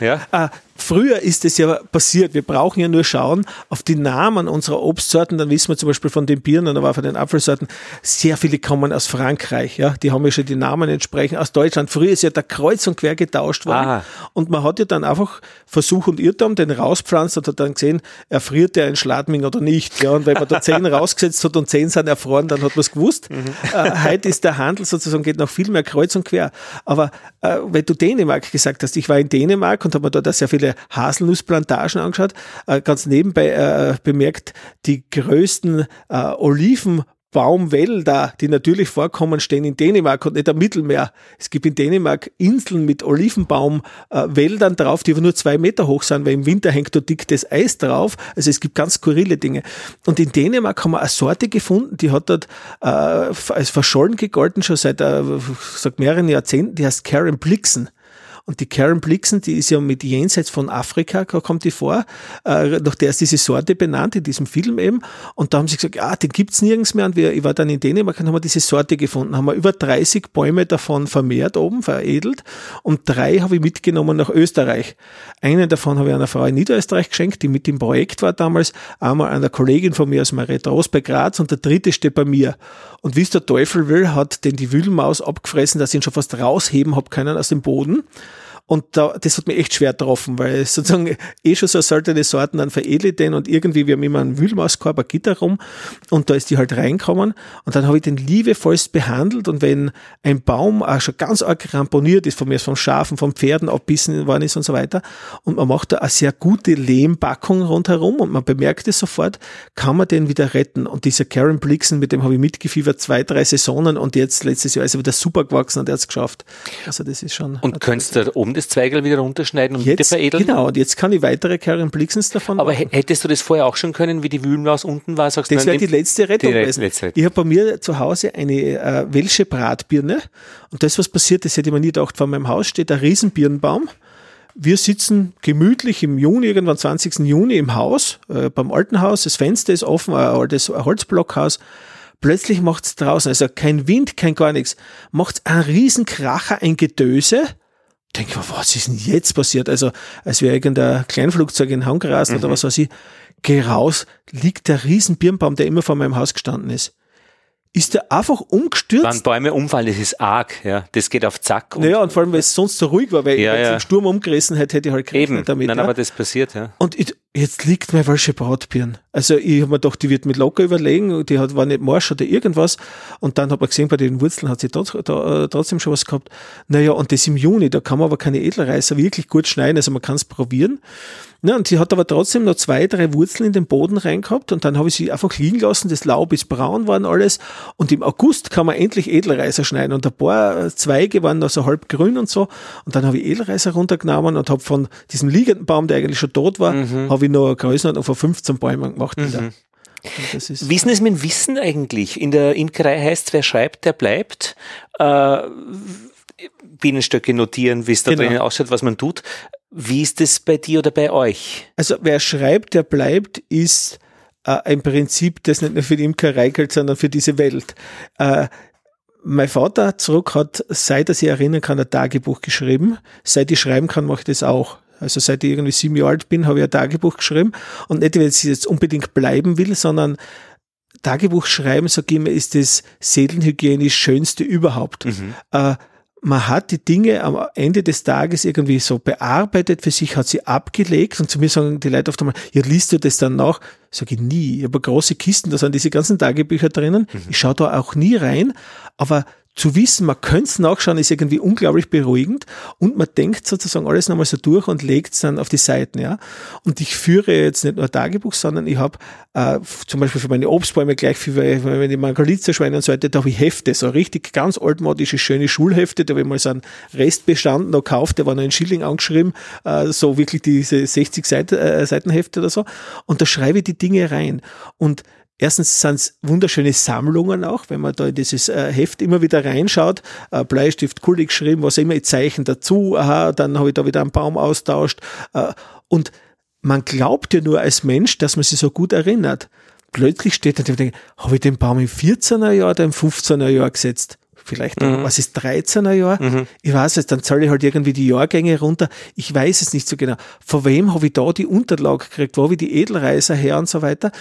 Ja. Ah, Früher ist es ja passiert. Wir brauchen ja nur schauen auf die Namen unserer Obstsorten. Dann wissen wir zum Beispiel von den Birnen, aber von den Apfelsorten, sehr viele kommen aus Frankreich. Ja, die haben ja schon die Namen entsprechend aus Deutschland. Früher ist ja der Kreuz und quer getauscht worden. Aha. Und man hat ja dann einfach Versuch und Irrtum den rauspflanzt und hat dann gesehen, erfriert der ein Schladming oder nicht. Ja, und wenn man da zehn rausgesetzt hat und zehn sind erfroren, dann hat man es gewusst. Mhm. Äh, heute ist der Handel sozusagen geht noch viel mehr kreuz und quer. Aber äh, wenn du Dänemark gesagt hast, ich war in Dänemark und habe mir da sehr viele Haselnussplantagen angeschaut, äh, ganz nebenbei äh, bemerkt, die größten äh, Oliven Baumwälder, die natürlich vorkommen, stehen in Dänemark und nicht am Mittelmeer. Es gibt in Dänemark Inseln mit Olivenbaumwäldern drauf, die aber nur zwei Meter hoch sind, weil im Winter hängt dort dickes Eis drauf. Also es gibt ganz skurrile Dinge. Und in Dänemark haben wir eine Sorte gefunden, die hat dort äh, als verschollen gegolten, schon seit äh, seit mehreren Jahrzehnten, die heißt Karen Blixen. Und die Karen Blixen, die ist ja mit jenseits von Afrika, kommt die vor. Äh, nach der ist diese Sorte benannt, in diesem Film eben. Und da haben sie gesagt, ja, den gibt's nirgends mehr. Und wir, ich war dann in Dänemark und haben wir diese Sorte gefunden. Haben wir über 30 Bäume davon vermehrt oben, veredelt. Und drei habe ich mitgenommen nach Österreich. Einen davon habe ich einer Frau in Niederösterreich geschenkt, die mit im Projekt war damals. Einmal einer Kollegin von mir aus Marietta Ross bei Graz und der dritte steht bei mir. Und wie es der Teufel will, hat den die Wühlmaus abgefressen, dass ich ihn schon fast rausheben habe können aus dem Boden. Und da, das hat mich echt schwer getroffen, weil sozusagen eh schon so seltene Sorten, dann veredle ich den und irgendwie, wir haben immer einen Wühlmauskorb, ein Gitter rum und da ist die halt reinkommen und dann habe ich den liebevollst behandelt und wenn ein Baum auch schon ganz arg ramponiert ist, von mir vom Schafen, von Pferden abbissen worden ist und so weiter und man macht da eine sehr gute Lehmbackung rundherum und man bemerkt es sofort, kann man den wieder retten. Und dieser Karen Blixen, mit dem habe ich mitgefiebert, zwei, drei Saisonen und jetzt letztes Jahr ist er wieder super gewachsen und er hat es geschafft. Also das ist schon... Und könntest du oben das Zweigel wieder runterschneiden und jetzt, wieder veredeln? Genau, und jetzt kann ich weitere Karen Blixens davon Aber machen. hättest du das vorher auch schon können, wie die Wühlmaus unten war? Sagst das wäre die letzte Rettung die gewesen. Letzte. Ich habe bei mir zu Hause eine äh, welsche Bratbirne und das, was passiert ist, hätte ich mir nie gedacht, vor meinem Haus steht ein Riesenbirnenbaum. Wir sitzen gemütlich im Juni, irgendwann 20. Juni im Haus, äh, beim alten Haus, das Fenster ist offen, ein altes Holzblockhaus plötzlich macht's draußen, also kein Wind, kein gar nichts, macht's ein Riesenkracher, ein Gedöse denke mir, was ist denn jetzt passiert? Also, als wäre irgendein Kleinflugzeug in Hang gerast mhm. oder was weiß ich. Geh raus, liegt der riesen Birnbaum, der immer vor meinem Haus gestanden ist. ist der einfach umgestürzt. Wenn Bäume umfallen, das ist arg, ja. Das geht auf Zack. Und naja, und vor allem, weil es sonst so ruhig war, weil ja, wenn ja. im Sturm umgerissen hätte, hätte ich halt Eben. damit. Nein, ja. aber das passiert, ja. Und ich, jetzt liegt meine falsche Brautbirn. Also ich habe mir gedacht, die wird mit locker überlegen, die hat, war nicht morsch oder irgendwas. Und dann habe ich gesehen, bei den Wurzeln hat sie trotz, da, äh, trotzdem schon was gehabt. Naja, und das im Juni, da kann man aber keine Edelreißer wirklich gut schneiden, also man kann es probieren. Ja, und sie hat aber trotzdem noch zwei, drei Wurzeln in den Boden reingehabt und dann habe ich sie einfach liegen lassen. Das Laub ist braun worden alles. Und im August kann man endlich Edelreiser schneiden und ein paar Zweige waren noch so halb grün und so. Und dann habe ich Edelreiser runtergenommen und habe von diesem liegenden Baum, der eigentlich schon tot war, mhm. Habe ich noch eine Größenordnung von 15 Bäumen gemacht. Mhm. Wie ist es mit Wissen eigentlich? In der Imkerei heißt, wer schreibt, der bleibt. Äh, Bienenstöcke notieren, wie es da genau. drinnen ausschaut, was man tut. Wie ist es bei dir oder bei euch? Also wer schreibt, der bleibt, ist äh, ein Prinzip, das nicht nur für die Imkerei gilt, sondern für diese Welt. Äh, mein Vater zurück hat, seit er sich erinnern kann, ein Tagebuch geschrieben. Seit ich schreiben kann, mache ich das auch. Also seit ich irgendwie sieben Jahre alt bin, habe ich ein Tagebuch geschrieben. Und nicht, weil ich jetzt unbedingt bleiben will, sondern Tagebuch schreiben, sage ich immer, ist das seelenhygienisch Schönste überhaupt. Mhm. Äh, man hat die Dinge am Ende des Tages irgendwie so bearbeitet für sich, hat sie abgelegt und zu mir sagen die Leute oft einmal, ja, liest du das dann nach? Sage ich nie. Ich habe große Kisten, da sind diese ganzen Tagebücher drinnen. Mhm. Ich schaue da auch nie rein, aber zu wissen, man könnte es nachschauen, ist irgendwie unglaublich beruhigend und man denkt sozusagen alles nochmal so durch und legt es dann auf die Seiten, ja. Und ich führe jetzt nicht nur Tagebuch, sondern ich habe äh, zum Beispiel für meine Obstbäume gleich für meine Margaritze-Schweine und so weiter, da habe ich Hefte, so richtig ganz altmodische, schöne Schulhefte, da habe ich mal so einen Restbestand noch gekauft, der war noch in Schilling angeschrieben, äh, so wirklich diese 60 Seiten, äh, Seitenhefte oder so. Und da schreibe ich die Dinge rein. Und Erstens sind es wunderschöne Sammlungen auch, wenn man da in dieses äh, Heft immer wieder reinschaut. Äh, Bleistift, Kullig geschrieben, was immer, ich Zeichen dazu, aha, dann habe ich da wieder einen Baum austauscht. Äh, und man glaubt ja nur als Mensch, dass man sich so gut erinnert. Plötzlich steht da und denkt, habe ich den Baum im 14er Jahr oder im 15er Jahr gesetzt? vielleicht, mhm. was ist 13er Jahr? Mhm. Ich weiß es, dann zahle ich halt irgendwie die Jahrgänge runter. Ich weiß es nicht so genau. Von wem habe ich da die Unterlage gekriegt? Wo habe ich die Edelreiser her und so weiter?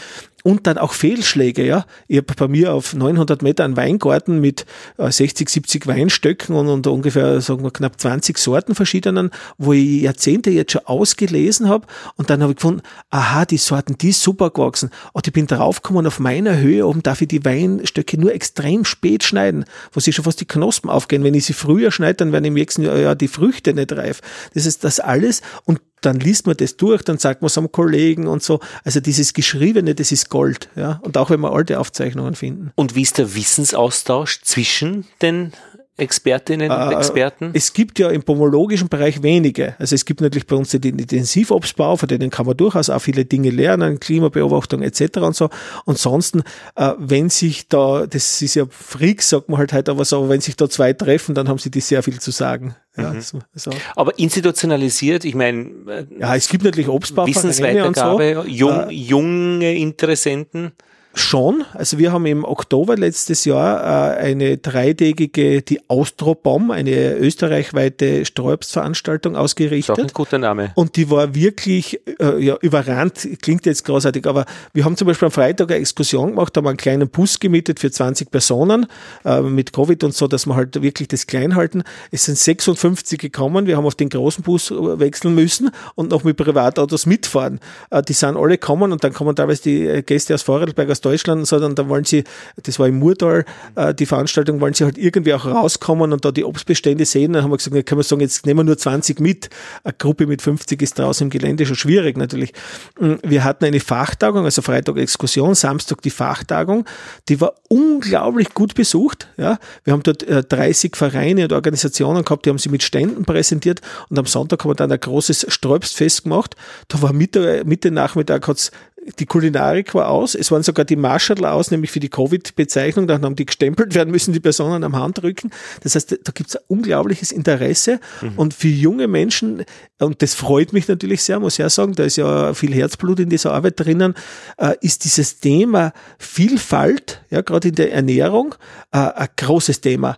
Und dann auch Fehlschläge, ja. Ich habe bei mir auf 900 Meter einen Weingarten mit 60, äh, 70 Weinstöcken und, und ungefähr, sagen wir, knapp 20 Sorten verschiedenen, wo ich Jahrzehnte jetzt schon ausgelesen habe. Und dann habe ich gefunden, aha, die Sorten, die ist super gewachsen. Und ich bin draufgekommen, auf meiner Höhe oben darf ich die Weinstöcke nur extrem spät schneiden, wo sie schon fast die Knospen aufgehen. Wenn ich sie früher schneide, dann werden im nächsten Jahr ja die Früchte nicht reif. Das ist das alles. Und dann liest man das durch, dann sagt man es am Kollegen und so. Also dieses Geschriebene, das ist Gold. Ja? Und auch wenn wir alte Aufzeichnungen finden. Und wie ist der Wissensaustausch zwischen den Expertinnen und äh, Experten? Es gibt ja im pomologischen Bereich wenige. Also es gibt natürlich bei uns den Intensivobstbau, von denen kann man durchaus auch viele Dinge lernen, Klimabeobachtung etc. und so. Ansonsten, äh, wenn sich da, das ist ja Freak, sagt man halt heute aber so, wenn sich da zwei treffen, dann haben sie die sehr viel zu sagen. Ja, mhm. so, so. Aber institutionalisiert, ich meine, äh, ja, es gibt natürlich Obstbau, Wissensweitergabe, so. jung, junge Interessenten. Schon. Also wir haben im Oktober letztes Jahr äh, eine dreitägige, die Austrobom, eine österreichweite Sträubsveranstaltung ausgerichtet. Das ist auch ein guter Name. Und die war wirklich äh, ja, überrannt, klingt jetzt großartig, aber wir haben zum Beispiel am Freitag eine Exkursion gemacht, haben einen kleinen Bus gemietet für 20 Personen äh, mit Covid und so, dass wir halt wirklich das klein halten. Es sind 56 gekommen, wir haben auf den großen Bus wechseln müssen und noch mit Privatautos mitfahren. Äh, die sind alle gekommen und dann kommen teilweise die Gäste aus Vorarlberg, aus Deutschland, sondern da wollen sie, das war im Murtal, äh, die Veranstaltung, wollen sie halt irgendwie auch rauskommen und da die Obstbestände sehen. Dann haben wir gesagt, dann können wir sagen, jetzt nehmen wir nur 20 mit. Eine Gruppe mit 50 ist draußen im Gelände schon schwierig natürlich. Mm, wir hatten eine Fachtagung, also Freitag Exkursion, Samstag die Fachtagung. Die war unglaublich gut besucht. Ja. Wir haben dort 30 äh, Vereine und Organisationen gehabt, die haben sie mit Ständen präsentiert und am Sonntag haben wir dann ein großes Sträubstfest gemacht. Da war Mitte, Mitte Nachmittag hat's die Kulinarik war aus, es waren sogar die Marschall aus, nämlich für die Covid-Bezeichnung, dann haben die gestempelt werden müssen, die Personen am Handrücken. Das heißt, da gibt es ein unglaubliches Interesse mhm. und für junge Menschen, und das freut mich natürlich sehr, muss ich ja sagen, da ist ja viel Herzblut in dieser Arbeit drinnen, äh, ist dieses Thema Vielfalt, ja, gerade in der Ernährung, äh, ein großes Thema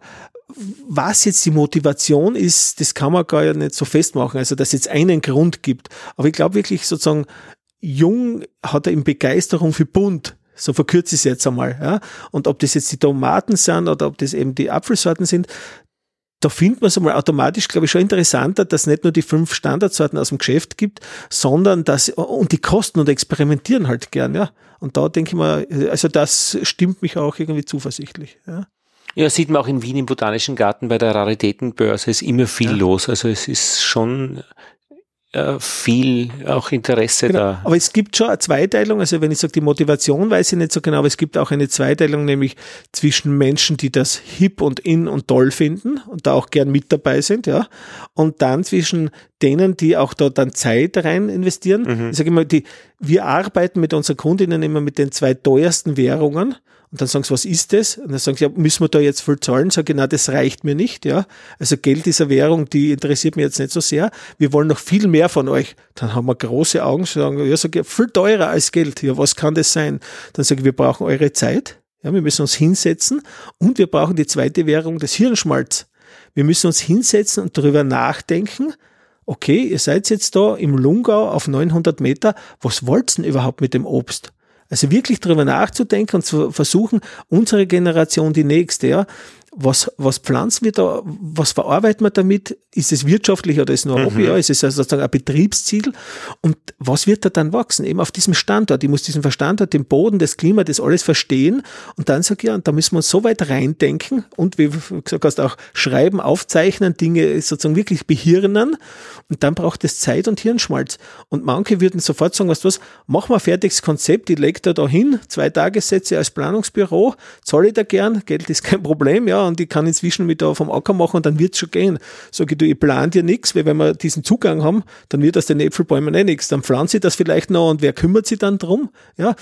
was jetzt die Motivation ist, das kann man gar nicht so festmachen. Also, dass es jetzt einen Grund gibt. Aber ich glaube wirklich sozusagen, jung hat er in Begeisterung für bunt. So verkürze ich es jetzt einmal. Ja? Und ob das jetzt die Tomaten sind oder ob das eben die Apfelsorten sind, da findet man es einmal automatisch, glaube ich, schon interessanter, dass es nicht nur die fünf Standardsorten aus dem Geschäft gibt, sondern dass, und die kosten und experimentieren halt gern, ja. Und da denke ich mal, also das stimmt mich auch irgendwie zuversichtlich, ja. Ja, sieht man auch in Wien im Botanischen Garten bei der Raritätenbörse ist immer viel ja. los. Also es ist schon viel auch Interesse genau. da. Aber es gibt schon eine Zweiteilung, also wenn ich sage, die Motivation weiß ich nicht so genau, aber es gibt auch eine Zweiteilung, nämlich zwischen Menschen, die das hip und in und toll finden und da auch gern mit dabei sind, ja, und dann zwischen denen, die auch da dann Zeit rein investieren. Mhm. Ich sage immer, die, wir arbeiten mit unseren Kundinnen immer mit den zwei teuersten Währungen und dann sagen sie, was ist das? Und dann sagen sie, ja, müssen wir da jetzt viel zahlen? Sag ich, na, das reicht mir nicht, ja. Also Geld dieser Währung, die interessiert mich jetzt nicht so sehr. Wir wollen noch viel mehr von euch. Dann haben wir große Augen, sagen, ja, sag ich, viel teurer als Geld. Ja, was kann das sein? Dann sage ich, wir brauchen eure Zeit. Ja, wir müssen uns hinsetzen und wir brauchen die zweite Währung des Hirnschmalz. Wir müssen uns hinsetzen und darüber nachdenken, okay, ihr seid jetzt da im Lungau auf 900 Meter, was wollt ihr denn überhaupt mit dem Obst? Also wirklich darüber nachzudenken und zu versuchen, unsere Generation, die nächste, ja, was, was pflanzen wir da, was verarbeiten wir damit? Ist es wirtschaftlich oder ist es nur ein Hobby? Mhm. Ja, ist es also sozusagen ein Betriebsziel? Und was wird da dann wachsen? Eben auf diesem Standort. Ich muss diesen Standort, den Boden, das Klima, das alles verstehen. Und dann sage ich, ja, und da müssen wir uns so weit reindenken und wie du gesagt hast, auch schreiben, aufzeichnen, Dinge sozusagen wirklich behirnen. Und dann braucht es Zeit und Hirnschmalz. Und manche würden sofort sagen, was was, mach mal ein fertiges Konzept, ich leg da da hin, zwei Tagessätze als Planungsbüro, zahle ich da gern, Geld ist kein Problem, ja, und ich kann inzwischen mit da vom Acker machen und dann wird's schon gehen. Sag ich, du, ich plan dir nichts, weil wenn wir diesen Zugang haben, dann wird aus den Äpfelbäumen eh nichts. Dann pflanze ich das vielleicht noch und wer kümmert sich dann drum? Ja,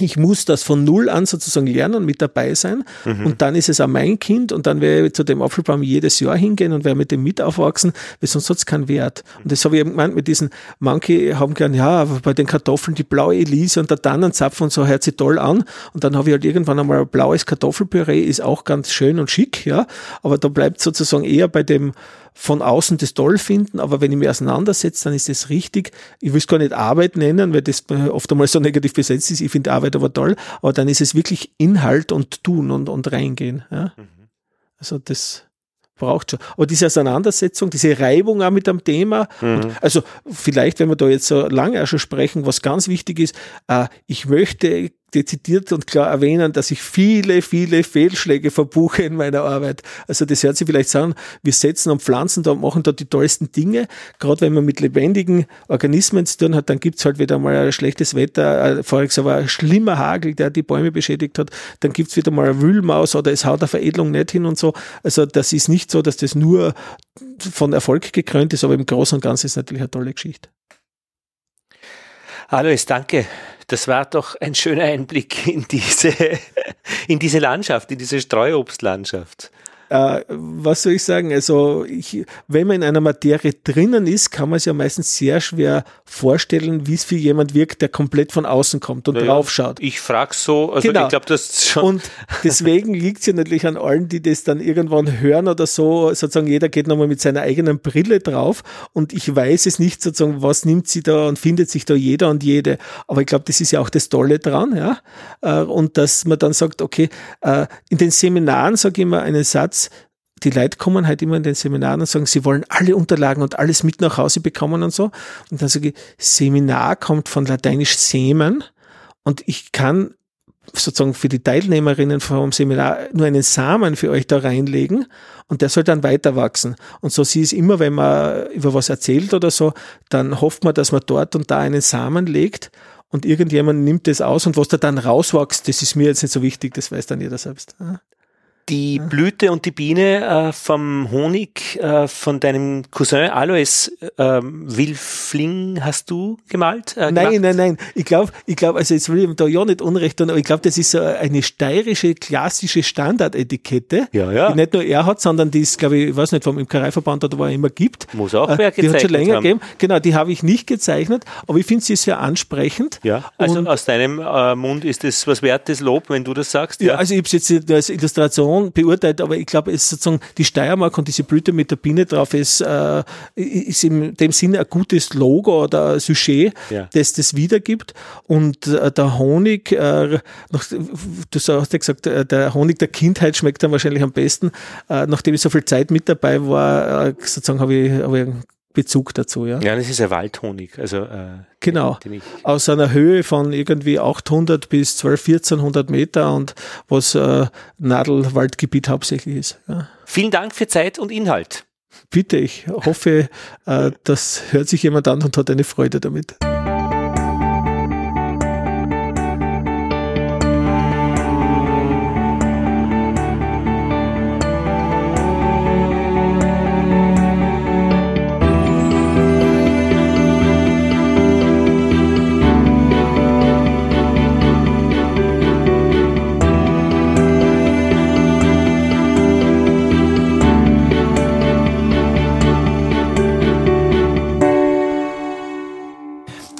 ich muss das von Null an sozusagen lernen, mit dabei sein. Mhm. Und dann ist es auch mein Kind und dann werde ich zu dem Apfelbaum jedes Jahr hingehen und werde mit dem mit aufwachsen, weil sonst hat es keinen Wert. Und das habe ich eben gemeint mit diesen, manche haben gern, ja, bei den Kartoffeln die blaue Elise und der Tannenzapfen und so hört sich toll an. Und dann habe ich halt irgendwann einmal ein blaues Kartoffelpüree, ist auch ganz schön und schick, ja. Aber da bleibt sozusagen eher bei dem, von außen das toll finden, aber wenn ich mich auseinandersetze, dann ist das richtig. Ich will es gar nicht Arbeit nennen, weil das oft einmal so negativ besetzt ist. Ich finde Arbeit aber toll, aber dann ist es wirklich Inhalt und tun und, und reingehen. Ja? Mhm. Also das braucht schon. Aber diese Auseinandersetzung, diese Reibung auch mit dem Thema, mhm. also vielleicht, wenn wir da jetzt so lange auch schon sprechen, was ganz wichtig ist, äh, ich möchte dezidiert und klar erwähnen, dass ich viele, viele Fehlschläge verbuche in meiner Arbeit. Also das hört sich vielleicht sagen, wir setzen und pflanzen da und machen da die tollsten Dinge. Gerade wenn man mit lebendigen Organismen zu tun hat, dann gibt's halt wieder mal ein schlechtes Wetter, Jahr war ein schlimmer Hagel, der die Bäume beschädigt hat, dann gibt's wieder mal eine Wühlmaus oder es haut eine Veredelung nicht hin und so. Also das ist nicht so, dass das nur von Erfolg gekrönt ist, aber im Großen und Ganzen ist es natürlich eine tolle Geschichte. Alois, danke das war doch ein schöner Einblick in diese, in diese Landschaft, in diese Streuobstlandschaft äh, was soll ich sagen? Also, ich, wenn man in einer Materie drinnen ist, kann man es ja meistens sehr schwer vorstellen, wie es für jemand wirkt, der komplett von außen kommt und naja, draufschaut. Ich frage so, also genau. ich glaube, das schon. Und deswegen liegt es ja natürlich an allen, die das dann irgendwann hören oder so, sozusagen jeder geht nochmal mit seiner eigenen Brille drauf und ich weiß es nicht sozusagen, was nimmt sie da und findet sich da jeder und jede. Aber ich glaube, das ist ja auch das Tolle dran, ja. Äh, und dass man dann sagt, okay, äh, in den Seminaren sage ich immer einen Satz, Satz, die Leute kommen halt immer in den Seminaren und sagen, sie wollen alle Unterlagen und alles mit nach Hause bekommen und so. Und dann sage ich, Seminar kommt von lateinisch Semen. Und ich kann sozusagen für die Teilnehmerinnen vom Seminar nur einen Samen für euch da reinlegen. Und der soll dann weiter wachsen. Und so sie es immer, wenn man über was erzählt oder so, dann hofft man, dass man dort und da einen Samen legt. Und irgendjemand nimmt das aus. Und was da dann rauswächst, das ist mir jetzt nicht so wichtig, das weiß dann jeder selbst die Blüte und die Biene äh, vom Honig äh, von deinem Cousin Alois äh, Wilfling hast du gemalt? Äh, nein, nein, nein. Ich glaube, ich glaube, also jetzt will ich da ja nicht Unrecht tun, aber ich glaube, das ist so eine steirische, klassische Standardetikette, ja, ja. die nicht nur er hat, sondern die ist, glaube ich, ich weiß nicht, vom Imkereiverband oder wo er immer gibt. Muss auch wer gezeichnet Die hat schon länger haben. gegeben. Genau, die habe ich nicht gezeichnet, aber ich finde sie sehr ansprechend. Ja, also und aus deinem äh, Mund ist das was wertes Lob, wenn du das sagst. Ja, ja also ich habe es jetzt als Illustration schon beurteilt, aber ich glaube, es sozusagen die Steiermark und diese Blüte mit der Biene drauf ist, äh, ist in dem Sinne ein gutes Logo oder ein Sujet, ja. das das wiedergibt. Und äh, der Honig, äh, noch, du hast ja gesagt, äh, der Honig der Kindheit schmeckt dann wahrscheinlich am besten. Äh, nachdem ich so viel Zeit mit dabei war, äh, sozusagen habe ich, hab ich Bezug dazu. Ja, ja das ist ja Waldhonig. Also, äh, genau. Aus einer Höhe von irgendwie 800 bis 12, 1400 Meter und was äh, Nadelwaldgebiet hauptsächlich ist. Ja. Vielen Dank für Zeit und Inhalt. Bitte, ich hoffe, äh, das hört sich jemand an und hat eine Freude damit.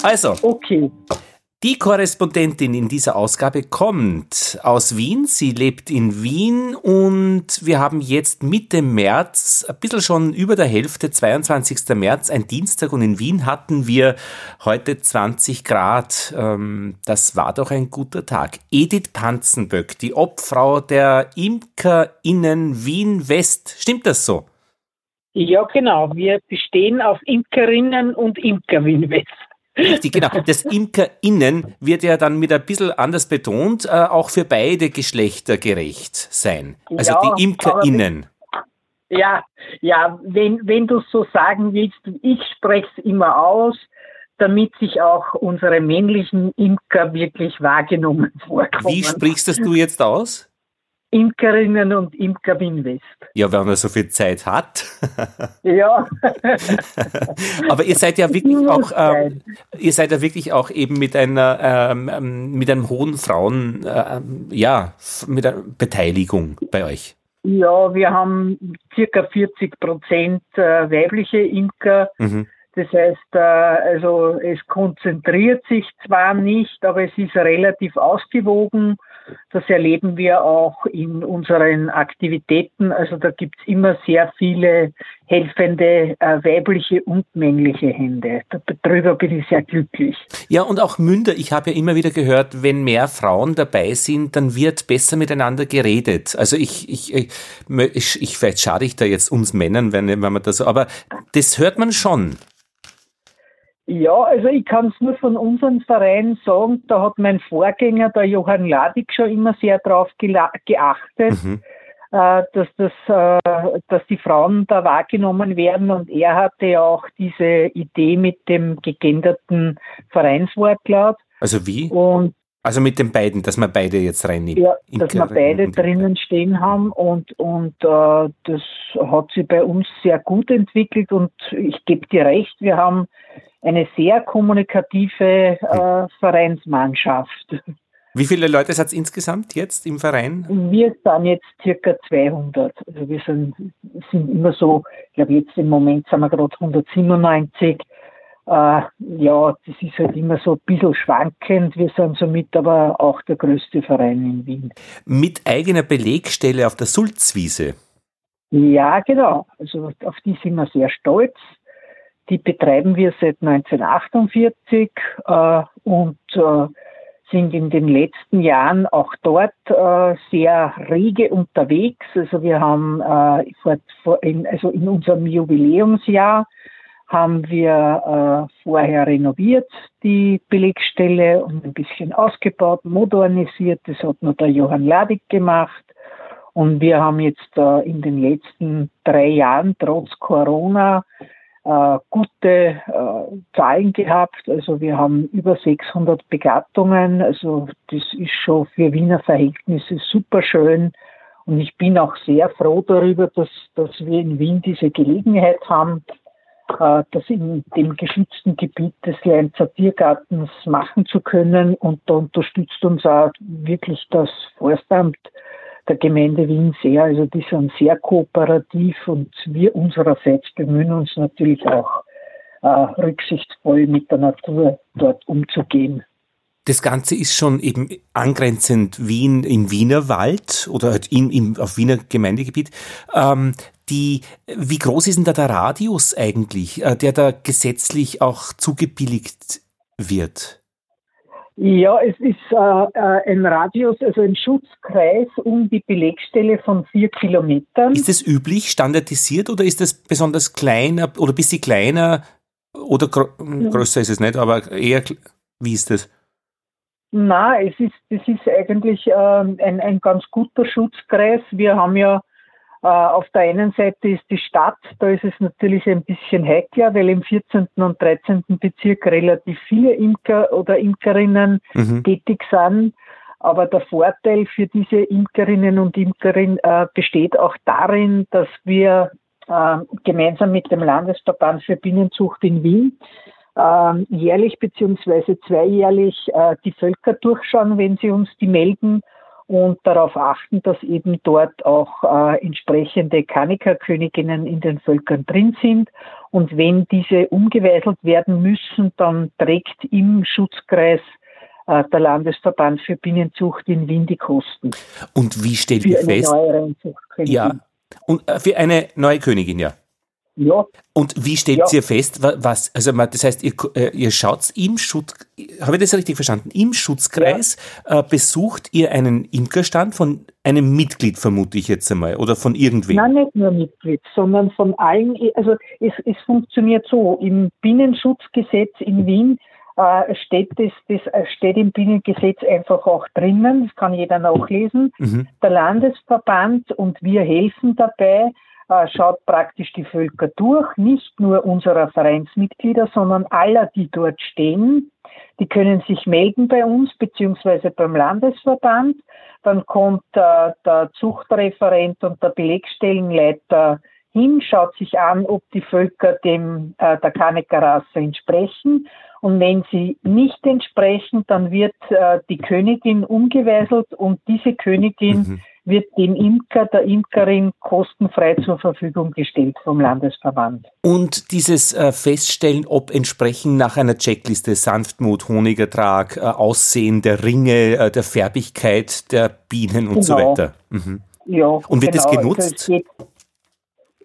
Also, okay. Die Korrespondentin in dieser Ausgabe kommt aus Wien. Sie lebt in Wien und wir haben jetzt Mitte März, ein bisschen schon über der Hälfte, 22. März, ein Dienstag und in Wien hatten wir heute 20 Grad. Ähm, das war doch ein guter Tag. Edith Panzenböck, die Obfrau der ImkerInnen Wien West. Stimmt das so? Ja, genau. Wir bestehen auf Imkerinnen und Imker Wien West. Richtig, genau. Das ImkerInnen wird ja dann mit ein bisschen anders betont, äh, auch für beide Geschlechter gerecht sein. Also ja, die ImkerInnen. Ja, ja, wenn, wenn du so sagen willst, ich spreche es immer aus, damit sich auch unsere männlichen Imker wirklich wahrgenommen vorkommen. Wie sprichst das du jetzt aus? Imkerinnen und Imker Winwest. Ja, wenn man so viel Zeit hat. ja. Aber ihr seid ja wirklich auch, ähm, ihr seid ja wirklich auch eben mit einer, ähm, ähm, mit einem hohen Frauen, äh, ja, mit einer Beteiligung bei euch. Ja, wir haben circa 40 Prozent äh, weibliche Imker. Mhm. Das heißt, äh, also es konzentriert sich zwar nicht, aber es ist relativ ausgewogen das erleben wir auch in unseren Aktivitäten. Also da gibt es immer sehr viele helfende äh, weibliche und männliche Hände. Darüber bin ich sehr glücklich. Ja, und auch Münder. Ich habe ja immer wieder gehört, wenn mehr Frauen dabei sind, dann wird besser miteinander geredet. Also ich, ich, ich, ich vielleicht schade ich da jetzt uns Männern, wenn, wenn man das so, aber das hört man schon. Ja, also ich kann es nur von unserem Verein sagen, da hat mein Vorgänger, der Johann Ladig, schon immer sehr darauf geachtet, mhm. äh, dass, das, äh, dass die Frauen da wahrgenommen werden. Und er hatte ja auch diese Idee mit dem gegenderten Vereinswortlaut. Also wie? Und also mit den beiden, dass man beide jetzt reinnimmt. Ja, dass wir beide drinnen stehen haben und, und äh, das hat sich bei uns sehr gut entwickelt und ich gebe dir recht, wir haben eine sehr kommunikative äh, Vereinsmannschaft. Wie viele Leute seid ihr insgesamt jetzt im Verein? Wir sind jetzt circa 200. Also wir sind, sind immer so, ich glaube jetzt im Moment sind wir gerade 197. Äh, ja, das ist halt immer so ein bisschen schwankend. Wir sind somit aber auch der größte Verein in Wien. Mit eigener Belegstelle auf der Sulzwiese? Ja, genau. Also auf die sind wir sehr stolz. Die betreiben wir seit 1948 äh, und äh, sind in den letzten Jahren auch dort äh, sehr rege unterwegs. Also wir haben äh, vor, vor in, also in unserem Jubiläumsjahr haben wir äh, vorher renoviert die Belegstelle und ein bisschen ausgebaut, modernisiert. Das hat nur der Johann Ladig gemacht. Und wir haben jetzt äh, in den letzten drei Jahren trotz Corona äh, gute äh, Zahlen gehabt. Also wir haben über 600 Begattungen. Also das ist schon für Wiener Verhältnisse super schön. Und ich bin auch sehr froh darüber, dass, dass wir in Wien diese Gelegenheit haben, äh, das in dem geschützten Gebiet des Leinzer Tiergartens machen zu können. Und da unterstützt uns auch wirklich das Forstamt der Gemeinde Wien sehr. Also die sind sehr kooperativ und wir unsererseits bemühen uns natürlich auch äh, rücksichtsvoll mit der Natur dort umzugehen. das Ganze ist schon eben angrenzend Wien im Wienerwald oder halt in, in, auf Wiener Gemeindegebiet. Ähm, die, wie groß ist denn da der Radius eigentlich, äh, der da gesetzlich auch zugebilligt wird? Ja, es ist äh, äh, ein Radius, also ein Schutzkreis um die Belegstelle von vier Kilometern. Ist das üblich, standardisiert oder ist das besonders kleiner oder ein bisschen kleiner oder grö ja. größer ist es nicht, aber eher, wie ist das? Na, es ist, das ist eigentlich äh, ein, ein ganz guter Schutzkreis. Wir haben ja auf der einen Seite ist die Stadt, da ist es natürlich ein bisschen heikler, weil im 14. und 13. Bezirk relativ viele Imker oder Imkerinnen mhm. tätig sind. Aber der Vorteil für diese Imkerinnen und Imkerin äh, besteht auch darin, dass wir äh, gemeinsam mit dem Landesverband für Bienenzucht in Wien äh, jährlich beziehungsweise zweijährlich äh, die Völker durchschauen, wenn sie uns die melden und darauf achten, dass eben dort auch äh, entsprechende Kanikerköniginnen in den Völkern drin sind. Und wenn diese umgeweiselt werden müssen, dann trägt im Schutzkreis äh, der Landesverband für Bienenzucht in Wien die Kosten. Und wie stellt ihr fest? Ja, und äh, für eine neue Königin, ja. Ja. Und wie stellt ja. ihr fest, was, also das heißt, ihr, äh, ihr schaut im Schutz, habe ich das richtig verstanden? Im Schutzkreis ja. äh, besucht ihr einen Imkerstand von einem Mitglied, vermute ich jetzt einmal, oder von irgendwem? Nein, nicht nur Mitglied, sondern von allen, also es, es funktioniert so, im Bienenschutzgesetz in Wien äh, steht, das, das äh, steht im Bienengesetz einfach auch drinnen, das kann jeder nachlesen. Mhm. Der Landesverband und wir helfen dabei, schaut praktisch die Völker durch, nicht nur unserer Vereinsmitglieder, sondern aller, die dort stehen. Die können sich melden bei uns beziehungsweise beim Landesverband. Dann kommt äh, der Zuchtreferent und der Belegstellenleiter hin, schaut sich an, ob die Völker dem äh, der Kaneker-Rasse entsprechen. Und wenn sie nicht entsprechen, dann wird äh, die Königin umgeweiselt und diese Königin mhm wird dem Imker, der Imkerin kostenfrei zur Verfügung gestellt vom Landesverband. Und dieses äh, Feststellen, ob entsprechend nach einer Checkliste Sanftmut, Honigertrag, äh, Aussehen der Ringe, äh, der Färbigkeit der Bienen und genau. so weiter. Mhm. Ja, und wird genau. das genutzt? Also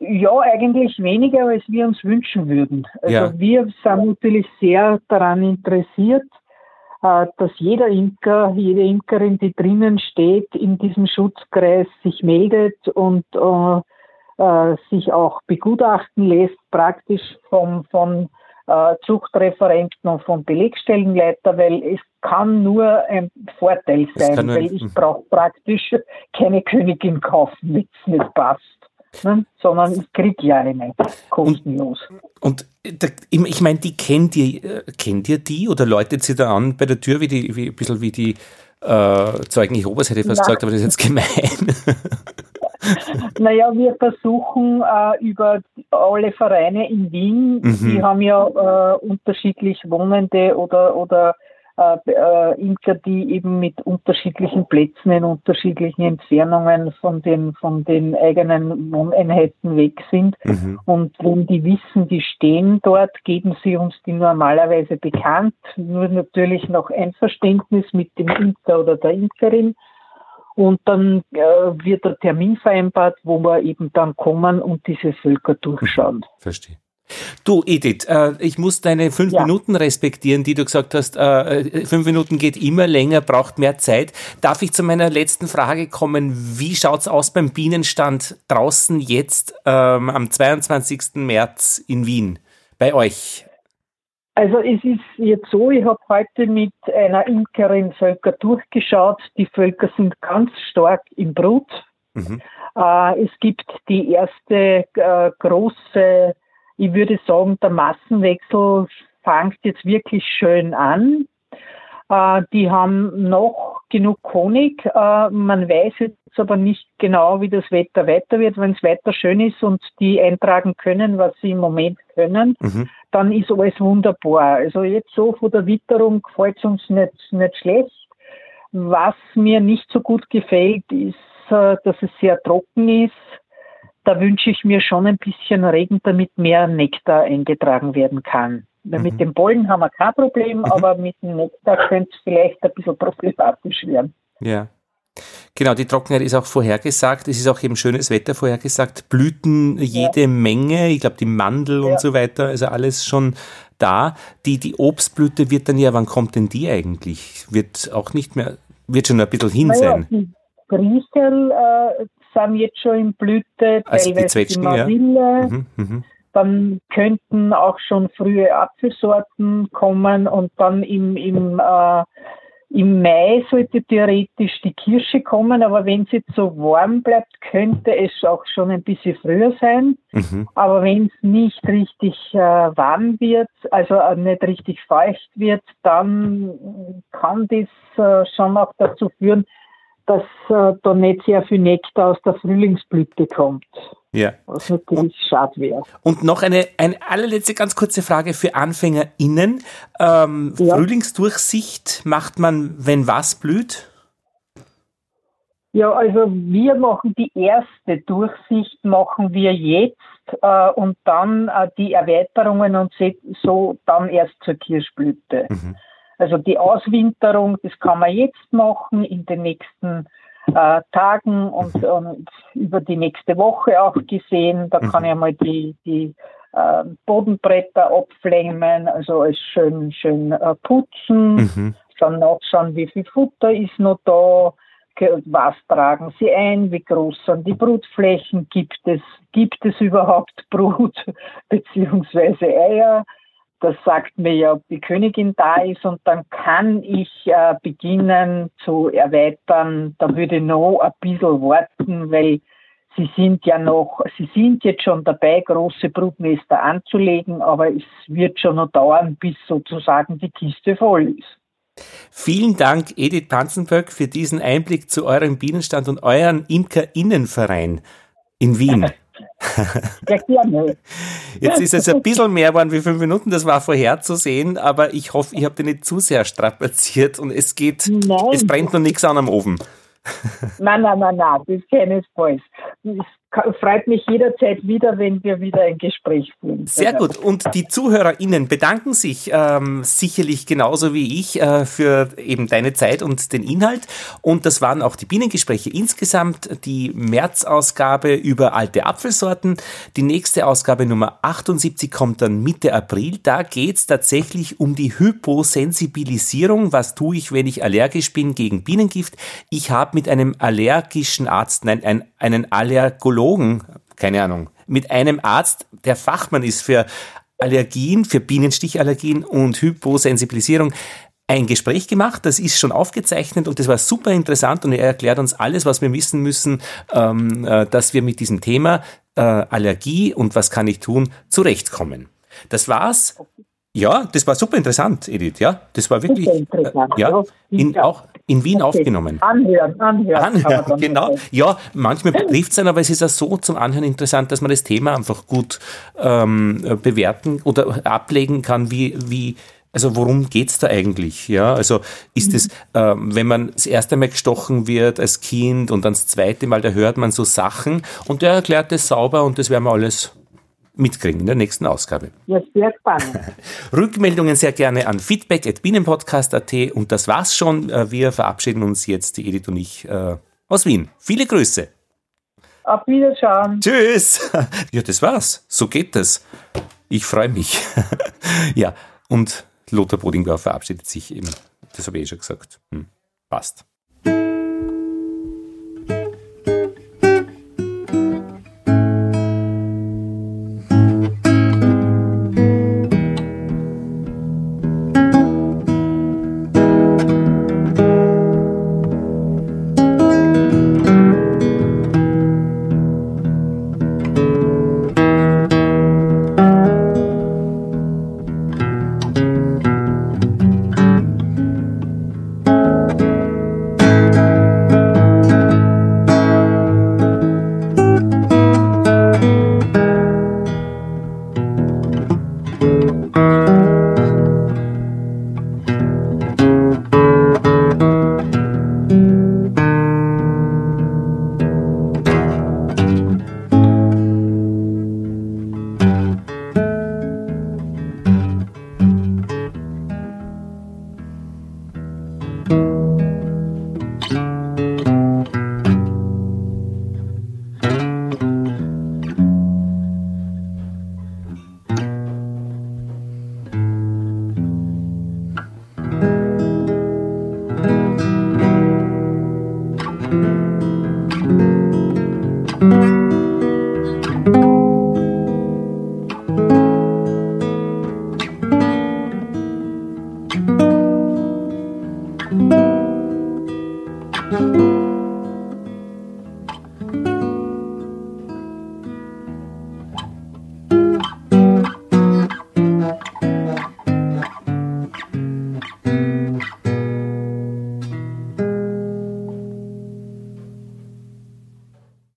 ja, eigentlich weniger, als wir uns wünschen würden. Also ja. wir sind natürlich sehr daran interessiert, dass jeder Imker, jede Imkerin, die drinnen steht, in diesem Schutzkreis sich meldet und äh, äh, sich auch begutachten lässt, praktisch vom, von äh, Zuchtreferenten und vom Belegstellenleiter, weil es kann nur ein Vorteil sein, weil ich brauche praktisch keine Königin kaufen, wenn es nicht passt ne? sondern ich kriege ja eine kostenlos. Und, und ich meine, die kennt ihr, äh, kennt ihr die oder läutet sie da an bei der Tür wie die, wie, ein bisschen wie die äh, Zeugen Jehovas, hätte ich fast gesagt, aber das ist jetzt gemein. Naja, wir versuchen äh, über alle Vereine in Wien, mhm. die haben ja äh, unterschiedlich Wohnende oder, oder äh, äh, Imker, die eben mit unterschiedlichen Plätzen in unterschiedlichen Entfernungen von den, von den eigenen Wohneinheiten weg sind. Mhm. Und wenn die wissen, die stehen dort, geben sie uns die normalerweise bekannt. Nur natürlich noch Einverständnis mit dem Imker oder der Imkerin. Und dann äh, wird der Termin vereinbart, wo wir eben dann kommen und diese Völker durchschauen. Verstehe. Du, Edith, äh, ich muss deine fünf ja. Minuten respektieren, die du gesagt hast. Äh, fünf Minuten geht immer länger, braucht mehr Zeit. Darf ich zu meiner letzten Frage kommen? Wie schaut's aus beim Bienenstand draußen jetzt ähm, am 22. März in Wien bei euch? Also es ist jetzt so, ich habe heute mit einer Imkerin Völker durchgeschaut. Die Völker sind ganz stark im Brut. Mhm. Äh, es gibt die erste äh, große ich würde sagen, der Massenwechsel fängt jetzt wirklich schön an. Äh, die haben noch genug Honig. Äh, man weiß jetzt aber nicht genau, wie das Wetter weiter wird. Wenn es weiter schön ist und die eintragen können, was sie im Moment können, mhm. dann ist alles wunderbar. Also jetzt so von der Witterung gefällt es uns nicht, nicht schlecht. Was mir nicht so gut gefällt, ist, äh, dass es sehr trocken ist da wünsche ich mir schon ein bisschen Regen, damit mehr Nektar eingetragen werden kann. Weil mit dem Pollen haben wir kein Problem, mhm. aber mit dem Nektar könnte es vielleicht ein bisschen problematisch werden. Ja. Genau, die Trockenheit ist auch vorhergesagt. Es ist auch eben schönes Wetter vorhergesagt. Blüten jede ja. Menge. Ich glaube, die Mandel ja. und so weiter. Also alles schon da. Die, die Obstblüte wird dann ja, wann kommt denn die eigentlich? Wird auch nicht mehr, wird schon ein bisschen hin sein. Die Griesel äh, sind jetzt schon in Blüte, also die Zwetschgen, die Marille. Ja. Mhm, mh. Dann könnten auch schon frühe Apfelsorten kommen und dann im, im äh, im Mai sollte theoretisch die Kirsche kommen, aber wenn es jetzt so warm bleibt, könnte es auch schon ein bisschen früher sein. Mhm. Aber wenn es nicht richtig äh, warm wird, also äh, nicht richtig feucht wird, dann kann das äh, schon auch dazu führen, dass äh, da nicht sehr viel Nektar aus der Frühlingsblüte kommt. Ja. Was natürlich schade wäre. Und noch eine, eine allerletzte ganz kurze Frage für AnfängerInnen. Ähm, ja. Frühlingsdurchsicht macht man, wenn was blüht? Ja, also wir machen die erste Durchsicht machen wir jetzt äh, und dann äh, die Erweiterungen und so dann erst zur Kirschblüte. Mhm. Also die Auswinterung, das kann man jetzt machen in den nächsten äh, Tagen und, und, über die nächste Woche auch gesehen. Da kann mhm. ich mal die, die äh, Bodenbretter abflämen, also es schön, schön äh, putzen, mhm. dann nachschauen, wie viel Futter ist noch da, was tragen sie ein, wie groß sind die Brutflächen, gibt es, gibt es überhaupt Brut beziehungsweise Eier das sagt mir ja, ob die Königin da ist und dann kann ich äh, beginnen zu erweitern. Da würde ich noch ein bisschen warten, weil sie sind ja noch, sie sind jetzt schon dabei, große Brutnester anzulegen, aber es wird schon noch dauern, bis sozusagen die Kiste voll ist. Vielen Dank, Edith Panzenberg, für diesen Einblick zu eurem Bienenstand und euren Imkerinnenverein in Wien. Ja, gerne. Jetzt ist es ein bisschen mehr geworden wie fünf Minuten, das war vorherzusehen, aber ich hoffe, ich habe dich nicht zu sehr strapaziert und es geht, nein. es brennt noch nichts an am Ofen. Nein, nein, nein, nein, das keinesfalls. Freut mich jederzeit wieder, wenn wir wieder ein Gespräch führen. Sehr gut. Und die ZuhörerInnen bedanken sich ähm, sicherlich genauso wie ich äh, für eben deine Zeit und den Inhalt. Und das waren auch die Bienengespräche insgesamt. Die März-Ausgabe über alte Apfelsorten. Die nächste Ausgabe Nummer 78 kommt dann Mitte April. Da geht es tatsächlich um die Hyposensibilisierung. Was tue ich, wenn ich allergisch bin gegen Bienengift? Ich habe mit einem allergischen Arzt, nein, ein, einen Allergologen Psychologen, keine Ahnung, mit einem Arzt, der Fachmann ist für Allergien, für Bienenstichallergien und Hyposensibilisierung, ein Gespräch gemacht, das ist schon aufgezeichnet und das war super interessant und er erklärt uns alles, was wir wissen müssen, ähm, äh, dass wir mit diesem Thema äh, Allergie und was kann ich tun zurechtkommen. Das war's. Ja, das war super interessant, Edith. Ja, das war wirklich. Äh, ja, in, auch in Wien okay. aufgenommen. Anhören, anhören. Anhören, genau. Ja, manchmal betrifft es einen, aber es ist auch so zum Anhören interessant, dass man das Thema einfach gut ähm, bewerten oder ablegen kann, wie, wie, also worum geht's da eigentlich? Ja, also ist es, ähm, wenn man das erste Mal gestochen wird als Kind und dann das zweite Mal, da hört man so Sachen und der erklärt das sauber und das werden wir alles mitkriegen in der nächsten Ausgabe. Ja, sehr spannend. Rückmeldungen sehr gerne an feedback.bienenpodcast.at und das war's schon. Äh, wir verabschieden uns jetzt, die Edith und ich, äh, aus Wien. Viele Grüße. Auf Wiederschauen. Tschüss. Ja, das war's. So geht das. Ich freue mich. ja, und Lothar Bodingbauer verabschiedet sich eben. Das habe ich eh schon gesagt. Hm, passt.